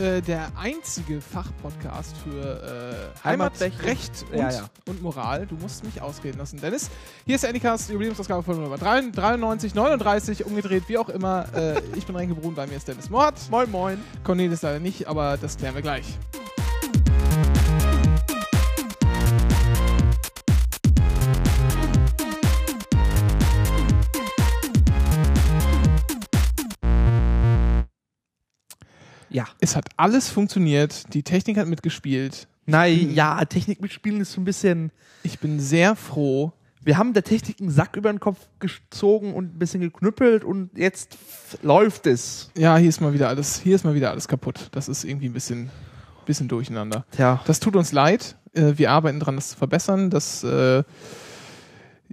äh, der einzige Fachpodcast für äh, Heimatrecht Heimatrecht Recht und, ja, ja. und Moral. Du musst mich ausreden lassen, Dennis. Hier ist der Anycast, Jubiläumsausgabe von Nummer 93, 39, umgedreht, wie auch immer. Äh, ich bin Renke Brun, bei mir ist Dennis Mord. Moin, moin. Cornelis leider nicht, aber das klären wir gleich. Ja. Es hat alles funktioniert, die Technik hat mitgespielt. Nein, ja, Technik mitspielen ist so ein bisschen. Ich bin sehr froh. Wir haben der Technik einen Sack über den Kopf gezogen und ein bisschen geknüppelt und jetzt läuft es. Ja, hier ist mal wieder alles, hier ist mal wieder alles kaputt. Das ist irgendwie ein bisschen, bisschen durcheinander. Tja. Das tut uns leid. Äh, wir arbeiten dran, das zu verbessern. Das, äh,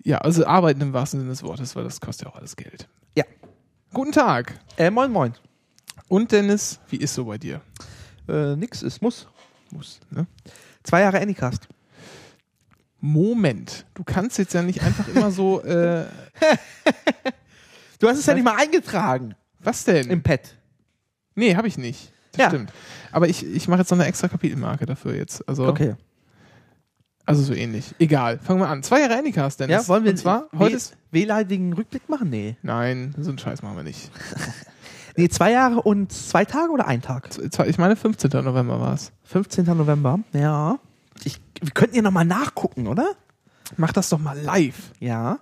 ja, also arbeiten im wahrsten Sinne des Wortes, weil das kostet ja auch alles Geld. Ja. Guten Tag. Äh, moin, moin. Und Dennis, wie ist so bei dir? Äh, nix, es muss. Muss, ne? Zwei Jahre Anycast. Moment, du kannst jetzt ja nicht einfach immer so, äh, Du hast es ja nicht mal eingetragen was denn? im Pad. nee, habe ich nicht. Das Ja. stimmt. Aber ich, ich mache jetzt noch eine extra Kapitelmarke dafür jetzt. Also, Okay. also so ähnlich. Egal, fangen wir an. Zwei Jahre Anycast, Dennis. Ja, wollen wir Und zwar, heute wehleidigen Rückblick machen? Nee. nein, so einen Scheiß machen wir nicht. Nee, zwei Jahre und zwei Tage oder ein Tag? Ich meine, 15. November war es. 15. November. Ja. Ich, wir könnten ja nochmal nachgucken, oder? Mach das doch mal live. Ja.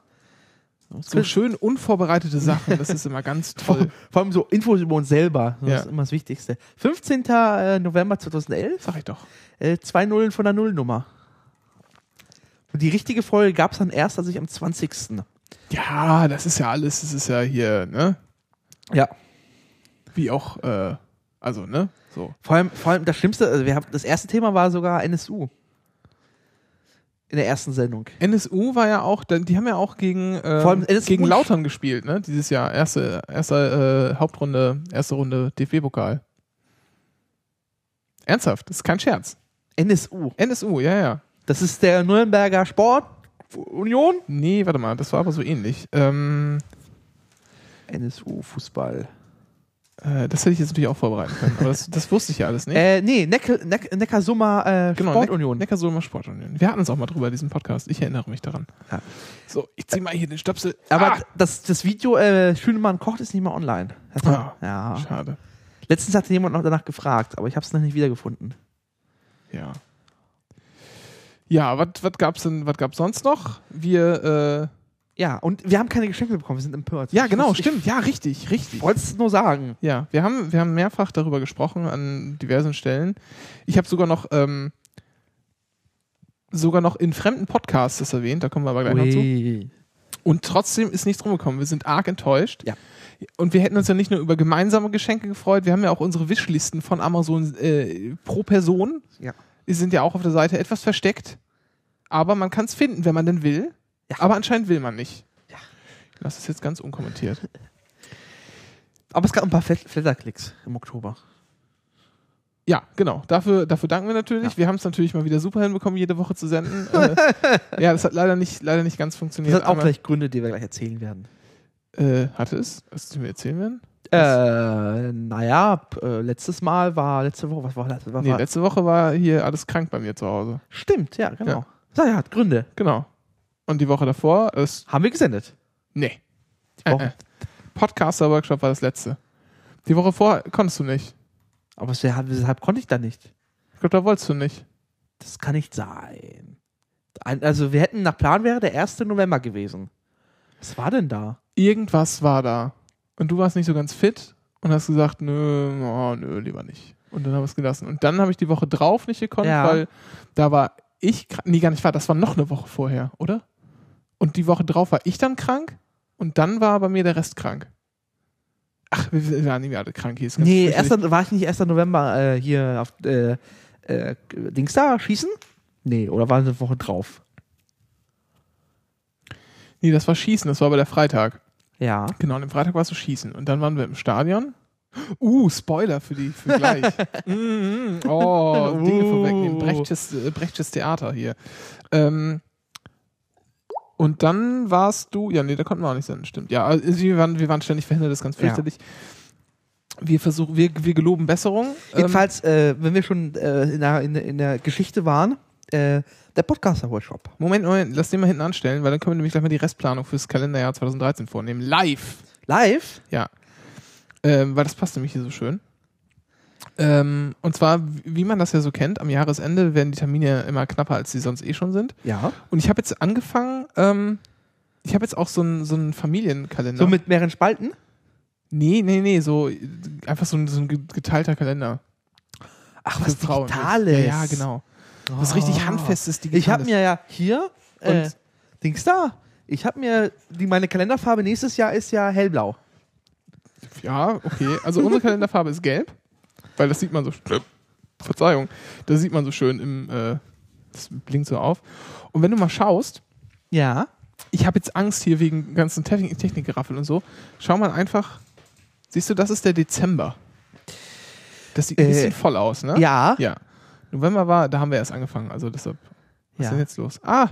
So schön unvorbereitete Sachen, das ist immer ganz toll. vor allem so Infos über uns selber. Das Ja. ist immer das Wichtigste. 15. äh, November 2011. Sag ich doch. Äh, zwei Nullen von der Nullnummer. Und die richtige Folge gab es dann erst, als ich am 20. Ja, das ist ja alles, das ist ja hier, ne? Ja. Wie auch, äh, also, ne? So. Vor allem, vor allem das Schlimmste, also wir haben, das erste Thema war sogar NSU. In der ersten Sendung. NSU war ja auch, dann- die haben ja auch gegen, ähm, Vor allem NSU gegen Lautern gespielt, ne? Dieses Jahr. Erste, erste äh, Hauptrunde, erste Runde DFB-Pokal. Ernsthaft, das ist kein Scherz. NSU. NSU, ja, ja. Das ist der Nürnberger Sport Union. Nee, warte mal, das war aber so ähnlich. Ähm, NSU Fußball. Äh, das hätte ich jetzt natürlich auch vorbereiten können, aber das, das wusste ich ja alles nicht. Äh, nee, Neck Neck Neckarsummer äh, Genau, Sportunion. Neck Sportunion. Wir hatten uns auch mal drüber, diesen Podcast. Ich erinnere mich daran. Ja. So, ich zieh mal hier den Stöpsel. Aber ah, das, das Video äh, Schünemann kocht ist nicht mehr online. Ah. ja. schade. Letztens hatte jemand noch danach gefragt, aber ich habe es noch nicht wiedergefunden. Ja. Ja, was gab's denn, was gab's sonst noch? Wir, Ja, und wir haben keine Geschenke bekommen, wir sind empört. ja, genau, ich, stimmt. Ja, richtig, richtig. Ich wollte es nur sagen. Ja, wir haben, wir haben mehrfach darüber gesprochen an diversen Stellen. Ich habe sogar noch, ähm, sogar noch in fremden Podcasts das erwähnt, da kommen wir aber gleich noch zu. Ui. Und trotzdem ist nichts rumgekommen. Wir sind arg enttäuscht. Ja. Und wir hätten uns ja nicht nur über gemeinsame Geschenke gefreut, wir haben ja auch unsere Wishlisten von Amazon äh, pro Person. Ja. Die sind ja auch auf der Seite etwas versteckt. Aber man kann es finden, wenn man denn will. Ja. Aber anscheinend will man nicht. Ja. Ich lasse es jetzt ganz unkommentiert. Aber es gab ein paar Flat- Flatterklicks im Oktober. Ja, genau. Dafür, dafür danken wir natürlich. Ja. Wir haben es natürlich mal wieder super hinbekommen, jede Woche zu senden. äh, ja, das hat leider nicht, leider nicht ganz Das funktioniert. hat auch aber, gleich Gründe, die wir gleich erzählen werden. äh, hatte es? Was du mir erzählen werden? Äh, naja, äh, letztes Mal war, letzte Woche, was war das? War, Nee, war, letzte Woche war hier alles krank bei mir zu Hause. Stimmt, ja, genau. Ja. Ja, hat Gründe. Genau. Und die Woche davor ist. Haben wir gesendet. Nee. Die Woche. Äh, äh. Podcaster-Workshop war das letzte. Die Woche vorher konntest du nicht. Aber weshalb, weshalb konnte ich da nicht? Ich glaube, da wolltest du nicht. Das kann nicht sein. Ein, also wir hätten nach Plan wäre der 1. November gewesen. Was war denn da? Irgendwas war da. Und du warst nicht so ganz fit und hast gesagt, nö, oh, nö, lieber nicht. Und dann haben wir es gelassen. Und dann habe ich die Woche drauf nicht gekonnt, Ja. weil da war ich. Nee, gar nicht wahr. Das war noch eine Woche vorher, oder? Und die Woche drauf war ich dann krank und dann war bei mir der Rest krank. Ach, wir waren irgendwie alle krank. Hier ist ganz Nee. 1. war ich nicht 1. November äh, hier auf äh, äh, Dings da schießen? Nee, oder war eine Woche drauf? Nee, das war Schießen, das war aber der Freitag. Ja. Genau, und am Freitag warst du Schießen. Und dann waren wir im Stadion. Uh, Spoiler für die für gleich. Mhm, oh, Dinge Uh. vorwegnehmen. Brechtsches, äh, Brechtsches Theater hier. Ähm, und dann warst du, ja, nee, da konnten wir auch nicht senden, stimmt. Ja, also wir waren, wir waren ständig verhindert, das ist ganz Ja. fürchterlich. Wir versuchen, wir, wir geloben Besserung. Ähm, Jedenfalls, äh, wenn wir schon äh, in, der, in, der, in der Geschichte waren, äh, der Podcaster-Workshop. Moment, Moment, lass den mal hinten anstellen, weil dann können wir nämlich gleich mal die Restplanung fürs Kalenderjahr 2013 vornehmen. Live. Live? Ja. Ähm, weil das passt nämlich hier so schön. Ähm, und zwar, wie man das ja so kennt, am Jahresende werden die Termine immer knapper, als sie sonst eh schon sind. Ja. Und ich habe jetzt angefangen, ähm, ich habe jetzt auch so einen so einen Familienkalender. So mit mehreren Spalten? nee, nee, nee, so einfach so ein, so ein ge- geteilter Kalender. Ach, Für Frauen. Digitales. Ja, ja, genau. Was richtig handfestes Digitales. Ich habe mir ja hier, äh, Und- Dings da, ich habe mir, die, meine Kalenderfarbe nächstes Jahr ist ja hellblau. Ja, okay. Also unsere Kalenderfarbe ist gelb, weil das sieht man so. Verzeihung, das sieht man so schön im. Äh, das blinkt so auf. Und wenn du mal schaust, Ja. ich habe jetzt Angst hier wegen ganzen Technik Technikgeraffel und so. Schau mal einfach. Siehst du, das ist der Dezember. Das sieht ein Äh, bisschen voll aus, ne? Ja. Ja. November war, da haben wir erst angefangen. Also deshalb. Was ist Ja. denn jetzt los? Ah,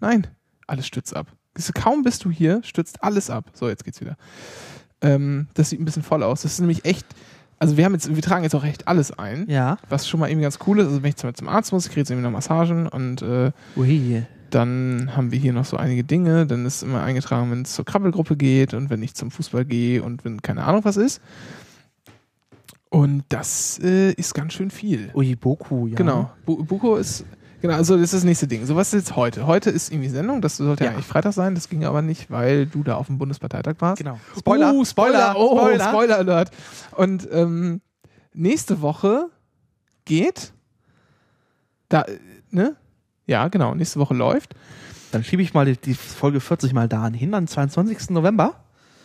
nein. Alles stürzt ab. Siehst du, kaum bist du hier, stürzt alles ab. So, jetzt geht's wieder. Ähm, das sieht ein bisschen voll aus. Das ist nämlich echt. Also wir haben jetzt, wir tragen jetzt auch echt alles ein. Ja. Was schon mal irgendwie ganz cool ist. Also wenn ich zum, zum Arzt muss, ich kriege jetzt irgendwie noch Massagen und äh, Ui. dann haben wir hier noch so einige Dinge. Dann ist immer eingetragen, wenn es zur Krabbelgruppe geht und wenn ich zum Fußball gehe und wenn keine Ahnung was ist. Und das äh, ist ganz schön viel. Ui, Boku, ja. Genau. Buko ist. Genau, also das ist das nächste Ding. So, was ist jetzt heute? Heute ist irgendwie Sendung, das sollte ja. Ja. eigentlich Freitag sein, das ging aber nicht, weil du da auf dem Bundesparteitag warst. Genau. Uh, Spoiler, oh, Spoiler. Spoiler Alert. Und ähm, nächste Woche geht da, ne? Ja, genau, nächste Woche läuft. Dann schiebe ich mal die, die Folge 40 mal dahin hin, am 22. November.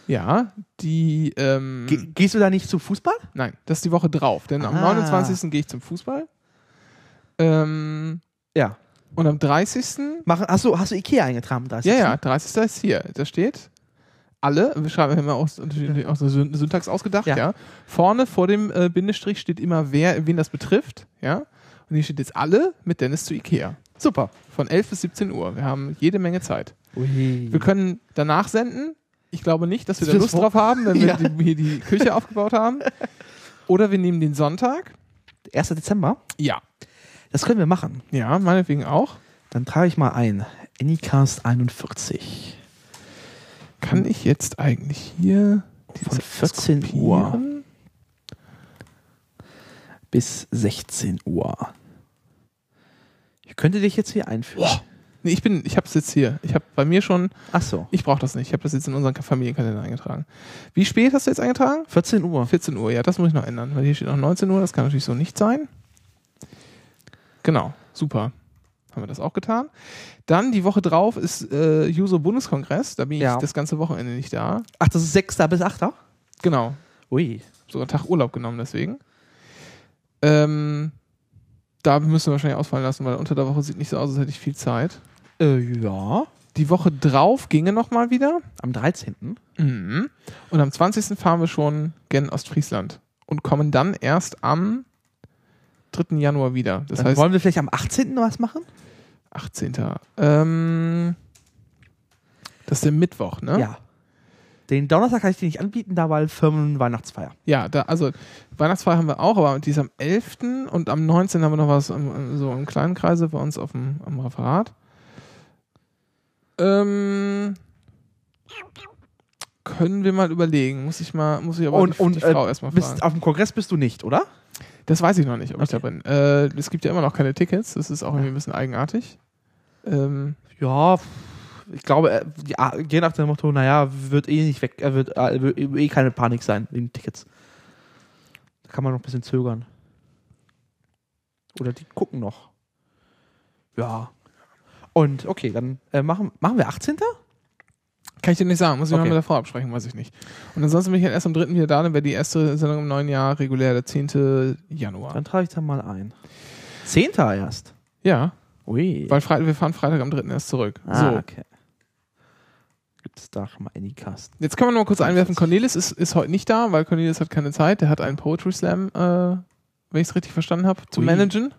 Ja, die, ähm, Ge gehst du da nicht zum Fußball? nein, das ist die Woche drauf, denn am Ah. 29. gehe ich zum Fußball. Ähm, Ja. und am 30. Machen, hast, du, hast du Ikea eingetragen? Da ist Ja, es, ja, ne? 30. ist hier. Da steht alle, wir schreiben immer auch, auch so Syn- Syntax ausgedacht, ja. Ja. Vorne vor dem äh, Bindestrich steht immer, wer, wen das betrifft, ja. Und hier steht jetzt alle mit Dennis zu Ikea. Super. Von 11 bis 17 Uhr. Wir haben jede Menge Zeit. Ui. Wir können danach senden. Ich glaube nicht, dass wir da Lust drauf haben, wenn wir Ja. die, hier die Küche aufgebaut haben. Oder wir nehmen den Sonntag. 1. Dezember? Ja. Das können wir machen. Ja, meinetwegen auch. Dann trage ich mal ein. Anycast 41. Kann ich jetzt eigentlich hier Von diese 14 Uhr bis 16 Uhr. Ich könnte dich jetzt hier einführen. Nee, ich bin, ich habe es jetzt hier. Ich habe bei mir schon, Ach so. ich brauche das nicht. Ich habe das jetzt in unseren Familienkalender eingetragen. Wie spät hast du jetzt eingetragen? 14 Uhr. 14 Uhr, ja, das muss ich noch ändern, weil hier steht noch 19 Uhr, das kann natürlich so nicht sein. Genau, super. Haben wir das auch getan. Dann die Woche drauf ist äh, Juso Bundeskongress, da bin Ja. ich das ganze Wochenende nicht da. Ach, das ist 6. bis 8. Genau, Ui. sogar einen Tag Urlaub genommen deswegen. Ähm, da müssen wir wahrscheinlich ausfallen lassen, weil unter der Woche sieht nicht so aus, als hätte ich viel Zeit. Äh, ja. Die Woche drauf ginge nochmal wieder. Am 13. Mhm. Und am 20. fahren wir schon gen Ostfriesland und kommen dann erst am 3. Januar wieder. Das Dann heißt, wollen wir vielleicht am 18. was machen? 18. Ähm, das ist der Mittwoch, ne? Ja. Den Donnerstag kann ich dir nicht anbieten, da weil Firmenweihnachtsfeier. Ja, da, also Weihnachtsfeier haben wir auch, aber die ist am 11. und am 19. haben wir noch was im, so im kleinen Kreise bei uns auf dem am Referat. Ähm, können wir mal überlegen. Muss ich mal, muss ich aber Und, die, und die Frau äh, erstmal fragen. auf dem Kongress bist du nicht, oder? Das weiß ich noch nicht, ob ich Okay. da bin. Äh, es gibt ja immer noch keine Tickets. Das ist auch irgendwie ein bisschen eigenartig. Ähm, Ja, ich glaube, äh, ja, je nach dem Motto, naja, wird eh nicht weg, er wird, äh, wird eh keine Panik sein wegen Tickets. Da kann man noch ein bisschen zögern. Oder die gucken noch. Ja. Und okay, dann äh, machen, machen wir 18. kann ich dir nicht sagen. Muss ich mal Okay. mit der Frau absprechen, weiß ich nicht. Und ansonsten bin ich halt erst am 3. wieder da. Dann wäre die erste Sendung im neuen Jahr regulär der 10. Januar. Dann trage ich da mal ein. 10. erst. Ja, Ui. weil Fre wir fahren Freitag am 3. erst zurück. ah, so, okay. Gibt es da schon mal Anycast? jetzt können wir noch mal kurz einwerfen. Cornelis ist, ist heute nicht da, weil Cornelis hat keine Zeit. Der hat einen Poetry Slam, äh, wenn ich es richtig verstanden habe, zu Ui. managen.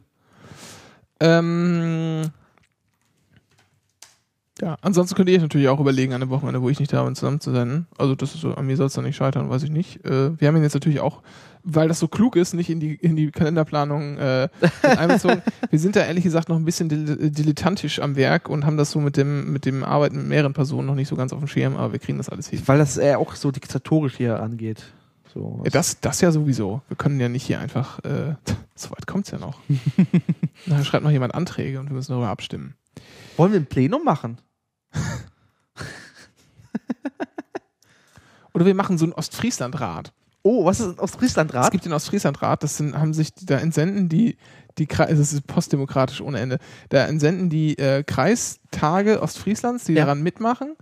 Ähm, Ja, ansonsten könnt ihr euch natürlich auch überlegen, an einem Wochenende, wo ich nicht da bin, zusammen zu senden. Also das ist so, an mir soll es dann nicht scheitern, weiß ich nicht. Äh, wir haben ihn jetzt natürlich auch, weil das so klug ist, nicht in die, in die Kalenderplanung äh, einbezogen. wir sind da ehrlich gesagt noch ein bisschen dil dilettantisch am Werk und haben das so mit dem, mit dem Arbeiten mit mehreren Personen noch nicht so ganz auf dem Schirm, aber wir kriegen das alles hin. Weil das äh, auch so diktatorisch hier angeht. So, Ja, das, das ja sowieso. Wir können ja nicht hier einfach, äh, so weit kommt's ja noch. Dann schreibt noch jemand Anträge und wir müssen darüber abstimmen. Wollen wir ein Plenum machen? Oder wir machen so einen Ostfrieslandrat. Oh, was ist ein Es Ostfrieslandrat? gibt den Ostfrieslandrat, das sind, haben sich, da entsenden die, die Kre- das ist postdemokratisch ohne Ende, da entsenden die äh, Kreistage Ostfrieslands, die Ja. daran mitmachen,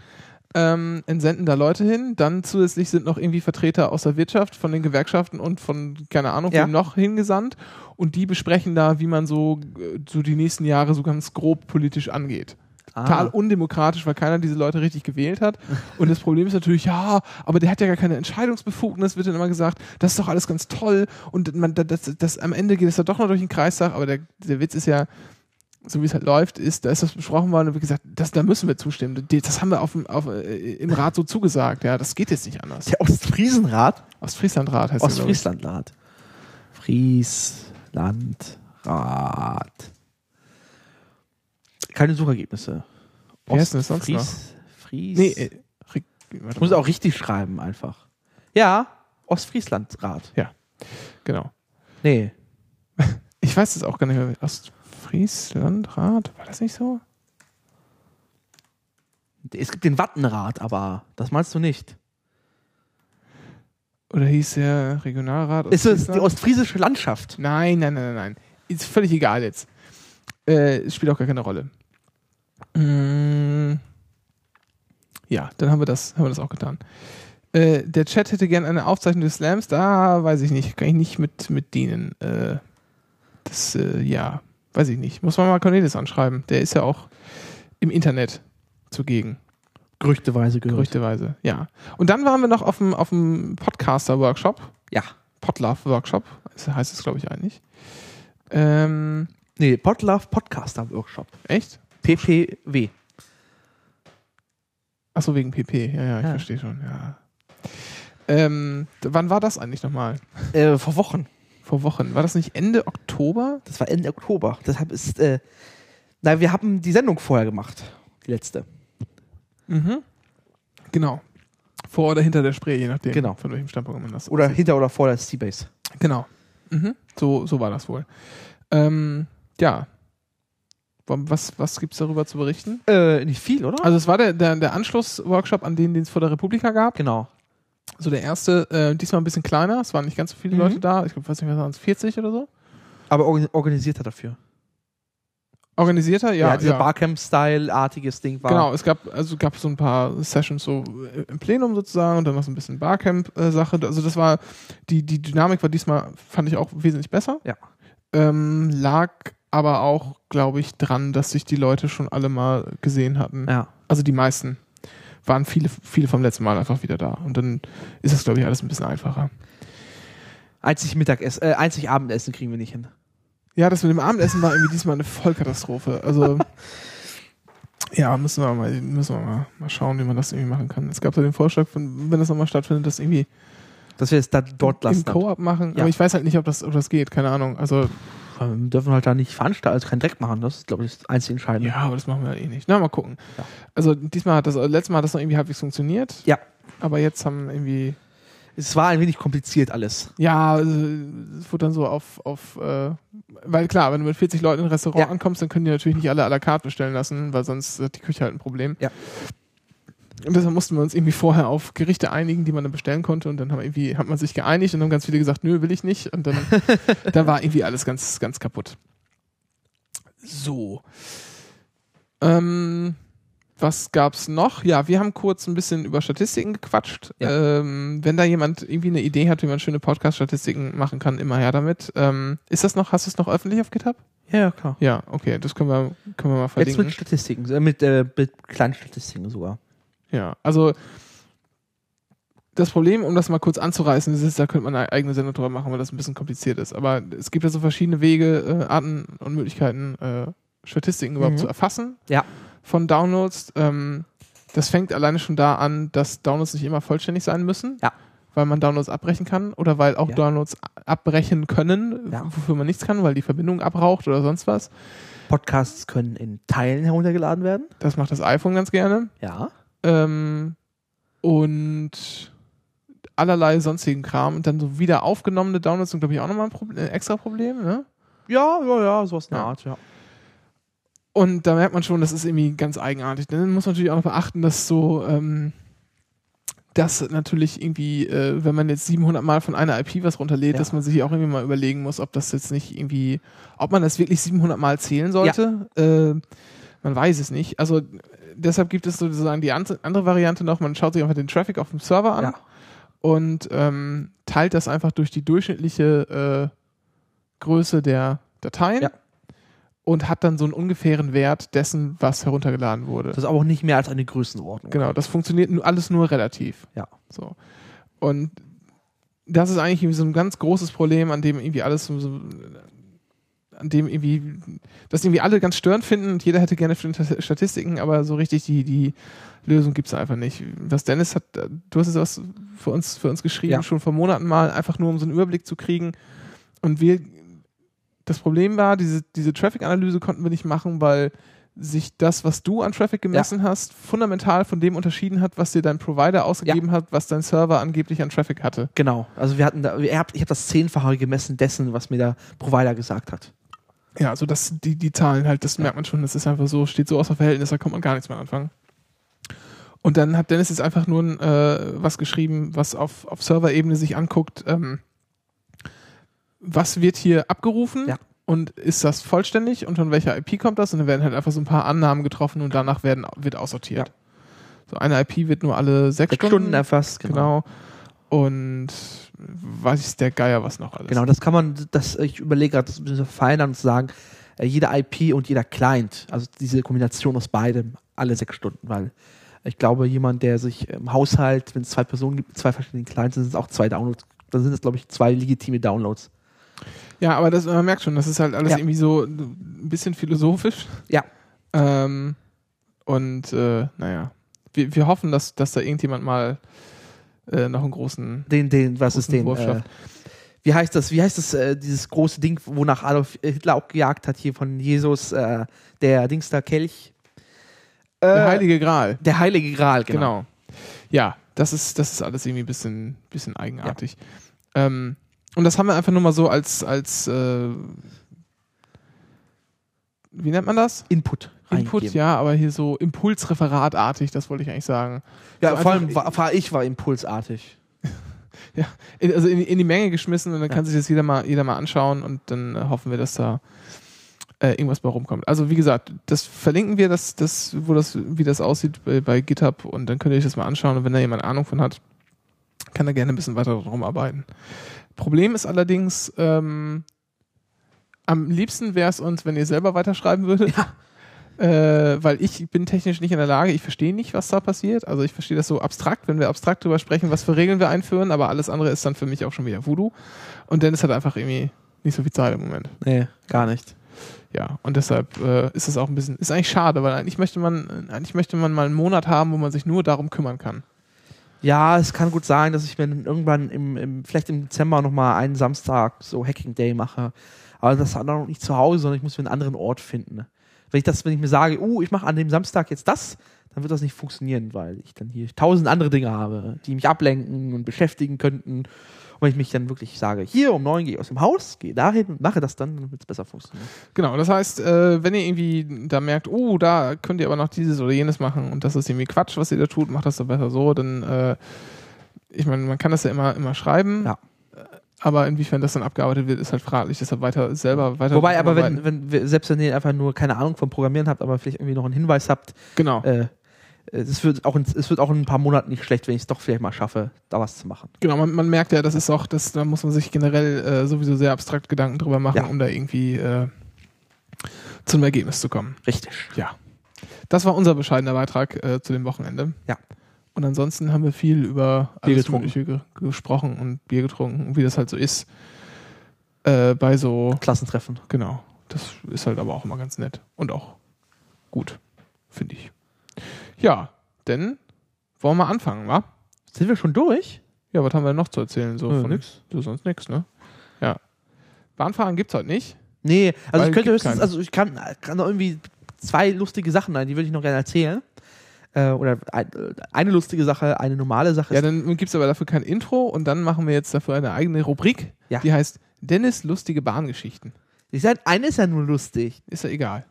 ähm, entsenden da Leute hin. Dann zusätzlich sind noch irgendwie Vertreter aus der Wirtschaft, von den Gewerkschaften und von, keine Ahnung, Ja. wem noch hingesandt. Und die besprechen da, wie man so, äh, so die nächsten Jahre so ganz grob politisch angeht. Total Ah. undemokratisch, weil keiner diese Leute richtig gewählt hat. Und das Problem ist natürlich, ja, aber der hat ja gar keine Entscheidungsbefugnis, wird dann immer gesagt, das ist doch alles ganz toll. Und man, das, das, das, am Ende geht es ja doch noch durch den Kreistag, aber der, der Witz ist ja, so wie es halt läuft, ist, da ist das besprochen worden und wird gesagt, das, da müssen wir zustimmen. Das haben wir auf, auf, äh, im Rat so zugesagt, ja, das geht jetzt nicht anders. Der Ostfriesenrat? Ostfrieslandrat heißt ich. Ostfrieslandrat. Frieslandrat. Keine Suchergebnisse. Wie heißt denn das sonst Fries, Fries. Nee, äh, ich muss auch richtig schreiben einfach. Ja, Ostfrieslandrat. Genau. Nee. Ich weiß es auch gar nicht mehr. Ostfrieslandrat, war das nicht so? Es gibt den Wattenrat, aber das meinst du nicht. Oder hieß der Regionalrat? Ist es die ostfriesische Landschaft? Nein, nein, nein, nein. Ist völlig egal jetzt. Äh, es spielt auch gar keine Rolle. Mm, ja, dann haben wir das, haben wir das auch getan. Äh, der Chat hätte gern eine Aufzeichnung des Slams. Da weiß ich nicht, kann ich nicht mit, mit dienen. Äh, das, äh, ja, weiß ich nicht. Muss man mal Cornelis anschreiben. Der ist ja auch im Internet zugegen. Gerüchteweise gehört. Gerüchteweise, ja. Und dann waren wir noch auf dem, auf dem Podcaster-Workshop. Ja. Podlove-Workshop, heißt es, glaube ich, eigentlich. Ähm, Nee, Podlove Podcaster Workshop. echt? PPW. Achso, wegen PP. Ja, ja, ich Ja. verstehe schon, ja. Ähm, wann war das eigentlich nochmal? Äh, vor Wochen. Vor Wochen. War das nicht Ende Oktober? Das war Ende Oktober. Deshalb ist, äh, na, wir haben die Sendung vorher gemacht. Die letzte. Mhm. Genau. Vor oder hinter der Spree, je nachdem, Genau. von welchem Standpunkt man das Oder sieht. hinter oder vor der Seabase. Genau. Mhm. So, so war das wohl. Ähm, ja. Was, was gibt es darüber zu berichten? Äh, nicht viel, oder? Also es war der, der, der Anschlussworkshop an den, den es vor der Republika gab. genau. So der erste, äh, diesmal ein bisschen kleiner. Es waren nicht ganz so viele Mhm. Leute da. Ich glaube, weiß nicht, was waren es, 40 oder so? Aber organ organisierter dafür. Organisierter, ja. Ja, dieser ja. Barcamp-Style-artiges Ding war. Genau, es gab, also gab so ein paar Sessions so äh, im Plenum sozusagen und dann noch so ein bisschen Barcamp-Sache. Also das war, die, die Dynamik war diesmal, fand ich auch wesentlich besser. Ja. Ähm, lag aber auch, glaube ich, dran, dass sich die Leute schon alle mal gesehen hatten. Ja. Also die meisten waren viele, viele vom letzten Mal einfach wieder da. Und dann ist das, glaube ich, alles ein bisschen einfacher. Einzig Mittagessen, äh, einzig Abendessen kriegen wir nicht hin. Ja, das mit dem Abendessen war irgendwie diesmal eine Vollkatastrophe. Also ja, müssen wir mal, müssen wir mal, mal schauen, wie man das irgendwie machen kann. Es gab so den Vorschlag, von, wenn das nochmal stattfindet, das irgendwie Dass wir es da dort im lassen. Co-op machen. Ja. Aber ich weiß halt nicht, ob das, ob das geht. Keine Ahnung. Also Wir dürfen halt da nicht veranstalten, also keinen Dreck machen. Das ist, glaube ich, das einzig Entscheidende. ja, aber das machen wir halt eh nicht. Na, mal gucken. Ja. Also diesmal hat das, äh, letztes Mal hat das noch irgendwie halbwegs funktioniert. Ja. Aber jetzt haben irgendwie Es war ein wenig kompliziert alles. Ja, also, es wurde dann so auf, auf äh, weil klar, wenn du mit 40 Leuten in ein Restaurant Ja. ankommst, dann können die natürlich nicht alle à la carte bestellen lassen, weil sonst hat die Küche halt ein Problem. Ja. Und deshalb mussten wir uns irgendwie vorher auf Gerichte einigen, die man dann bestellen konnte und dann haben wir irgendwie, hat man sich geeinigt und haben ganz viele gesagt, nö, will ich nicht und dann, dann war irgendwie alles ganz, ganz kaputt. So. Ähm, was gab's noch? Ja, wir haben kurz ein bisschen über Statistiken gequatscht. Ja. Ähm, wenn da jemand irgendwie eine Idee hat, wie man schöne Podcast-Statistiken machen kann, immer her damit. Ähm, ist das noch, hast du es noch öffentlich auf GitHub? Ja, ja, klar. Ja, okay, das können wir, können wir mal Jetzt verlinken. mit Statistiken, äh, mit, äh, mit kleinen Statistiken sogar. Ja, also das Problem, um das mal kurz anzureißen, ist, da könnte man eine eigene Sendung drüber machen, weil das ein bisschen kompliziert ist. Aber es gibt ja so verschiedene Wege, äh, Arten und Möglichkeiten, äh, Statistiken überhaupt Mhm. zu erfassen. Ja. von Downloads. Ähm, das fängt alleine schon da an, dass Downloads nicht immer vollständig sein müssen. Ja. Weil man Downloads abbrechen kann oder weil auch Ja. Downloads abbrechen können, wofür man nichts kann, weil die Verbindung abraucht oder sonst was. Podcasts können in Teilen heruntergeladen werden. Das macht das iPhone ganz gerne. Ja. Ähm, und allerlei sonstigen Kram. Und dann so wieder aufgenommene Downloads sind, glaube ich, auch nochmal ein, Problem, ein extra Problem. Ne? Ja, ja, ja, sowas in der Ja. Art, ja. Und da merkt man schon, das ist irgendwie ganz eigenartig. Dann muss man natürlich auch noch beachten, dass so, ähm, dass natürlich irgendwie, äh, wenn man jetzt 700 Mal von einer IP was runterlädt, Ja. dass man sich auch irgendwie mal überlegen muss, ob das jetzt nicht irgendwie, ob man das wirklich 700 Mal zählen sollte. Äh, man weiß es nicht. Also äh, deshalb gibt es sozusagen die andere Variante noch, man schaut sich einfach den Traffic auf dem Server an Ja. und ähm, teilt das einfach durch die durchschnittliche äh, Größe der Dateien Ja. und hat dann so einen ungefähren Wert dessen, was heruntergeladen wurde. Das ist aber auch nicht mehr als eine Größenordnung. genau, das funktioniert alles nur relativ. Ja. So. Und das ist eigentlich so ein ganz großes Problem, an dem irgendwie alles so, so an dem irgendwie, das irgendwie alle ganz störend finden und jeder hätte gerne St- Statistiken, aber so richtig die, die Lösung gibt es einfach nicht. Was Dennis hat, äh, du hast es was für uns, für uns geschrieben, Ja. schon vor Monaten mal, einfach nur um so einen Überblick zu kriegen. Und wir, das Problem war, diese, diese Traffic-Analyse konnten wir nicht machen, weil sich das, was du an Traffic gemessen hast, fundamental von dem unterschieden hat, was dir dein Provider ausgegeben hat, was dein Server angeblich an Traffic hatte. Genau. Also wir hatten da, ich habe das Zehnfache gemessen dessen, was mir der Provider gesagt hat. Ja, also das, die, die Zahlen halt, das merkt man schon, das ist einfach so, steht so außer Verhältnis, da kommt man gar nichts mehr anfangen. Und dann hat Dennis jetzt einfach nur äh, was geschrieben, was auf, auf Server-Ebene sich anguckt, ähm, was wird hier abgerufen Ja. und ist das vollständig und von welcher IP kommt das? Und dann werden halt einfach so ein paar Annahmen getroffen und danach werden, wird aussortiert. So eine IP wird nur alle sechs, Sechs Stunden erfasst, genau. Genau. Und weiß der Geier was noch alles. Genau, das kann man, das, ich überlege gerade, das ein bisschen verfeinern und zu sagen, äh, jede IP und jeder Client, also diese Kombination aus beidem, alle sechs Stunden, weil ich glaube, jemand, der sich im Haushalt, wenn es zwei Personen gibt, zwei verschiedenen Clients, sind es auch zwei Downloads, dann sind es, glaube ich, zwei legitime Downloads. Ja, aber das, man merkt schon, das ist halt alles Ja. irgendwie so ein bisschen philosophisch. Ja. Ähm, und äh, naja, wir, wir hoffen, dass, dass da irgendjemand mal äh, noch einen großen. Den, den, was ist den? Äh, wie heißt das, wie heißt das, äh, dieses große Ding, wonach Adolf Hitler auch gejagt hat, hier von Jesus, äh, der Dings da Kelch? Äh, Der Heilige Gral. Der Heilige Gral, genau. Genau. Ja, das ist, das ist alles irgendwie ein bisschen, bisschen eigenartig. Ähm, und das haben wir einfach nur mal so als, als äh, wie nennt man das? Input. Input, reingeben. ja, aber hier so Impulsreferatartig, das wollte ich eigentlich sagen. Ja, So vor allem war, war ich war impulsartig. in, also in, in die Menge geschmissen und dann Ja. kann sich das jeder mal, jeder mal anschauen und dann äh, hoffen wir, dass da äh, irgendwas bei rumkommt. Also wie gesagt, das verlinken wir, das, das, wo das, wie das aussieht bei, bei GitHub und dann könnt ihr euch das mal anschauen und wenn da jemand Ahnung von hat, kann er gerne ein bisschen weiter darum arbeiten. Problem ist allerdings, ähm, am liebsten wäre es uns, wenn ihr selber weiterschreiben würdet. Äh, weil ich bin technisch nicht in der Lage, ich verstehe nicht, was da passiert. Also ich verstehe das so abstrakt, wenn wir abstrakt drüber sprechen, was für Regeln wir einführen, aber alles andere ist dann für mich auch schon wieder Voodoo. Und Dennis hat einfach irgendwie nicht so viel Zeit im Moment. Nee, gar nicht. Ja, und deshalb äh, ist das auch ein bisschen, ist eigentlich schade, weil eigentlich möchte man, eigentlich möchte man mal einen Monat haben, wo man sich nur darum kümmern kann. Ja, es kann gut sein, dass ich mir irgendwann im, im vielleicht im Dezember nochmal einen Samstag so Hacking Day mache. Aber das dann noch nicht zu Hause, sondern ich muss mir einen anderen Ort finden. Wenn ich das, wenn ich mir sage, uh, ich mache an dem Samstag jetzt das, dann wird das nicht funktionieren, weil ich dann hier tausend andere Dinge habe, die mich ablenken und beschäftigen könnten. Und wenn ich mich dann wirklich sage, hier um neun gehe ich aus dem Haus, gehe dahin und mache das dann, dann wird es besser funktionieren. Genau, das heißt, äh, wenn ihr irgendwie da merkt, oh, da könnt ihr aber noch dieses oder jenes machen und das ist irgendwie Quatsch, was ihr da tut, macht das doch besser so, dann, äh, ich meine, man kann das ja immer, immer schreiben. Ja. Aber inwiefern das dann abgearbeitet wird, ist halt fraglich. Deshalb weiter selber weiter. Wobei, aber wenn, wenn selbst wenn ihr einfach nur keine Ahnung vom Programmieren habt, aber vielleicht irgendwie noch einen Hinweis habt, Genau. äh, es wird, auch in, es wird auch in ein paar Monaten nicht schlecht, wenn ich es doch vielleicht mal schaffe, da was zu machen. Genau, man, man merkt ja, das ist auch, das, da muss man sich generell äh, sowieso sehr abstrakt Gedanken drüber machen, Ja. um da irgendwie äh, zu einem Ergebnis zu kommen. Richtig. Ja. Das war unser bescheidener Beitrag äh, zu dem Wochenende. Ja. Und ansonsten haben wir viel über Bier alles getrunken. Gesprochen und Bier getrunken und wie das halt so ist. Äh, bei so, Klassentreffen. genau. Das ist halt aber auch immer ganz nett und auch gut. finde ich. Ja, denn wollen wir anfangen, wa? Sind wir schon durch? Ja, was haben wir noch zu erzählen? So Äh, von nix. So sonst nichts, ne? Ja. Bahnfahren gibt's heute nicht. Nee, also ich könnte höchstens, keine. also ich kann, kann noch irgendwie zwei lustige Sachen ein, die würde ich noch gerne erzählen. Äh, oder ein, eine lustige Sache, eine normale Sache. Ja, dann gibt's aber dafür kein Intro und dann machen wir jetzt dafür eine eigene Rubrik, Ja. die heißt Dennis lustige Bahngeschichten. ich sag, eine ist ja nur lustig. Ist ja egal.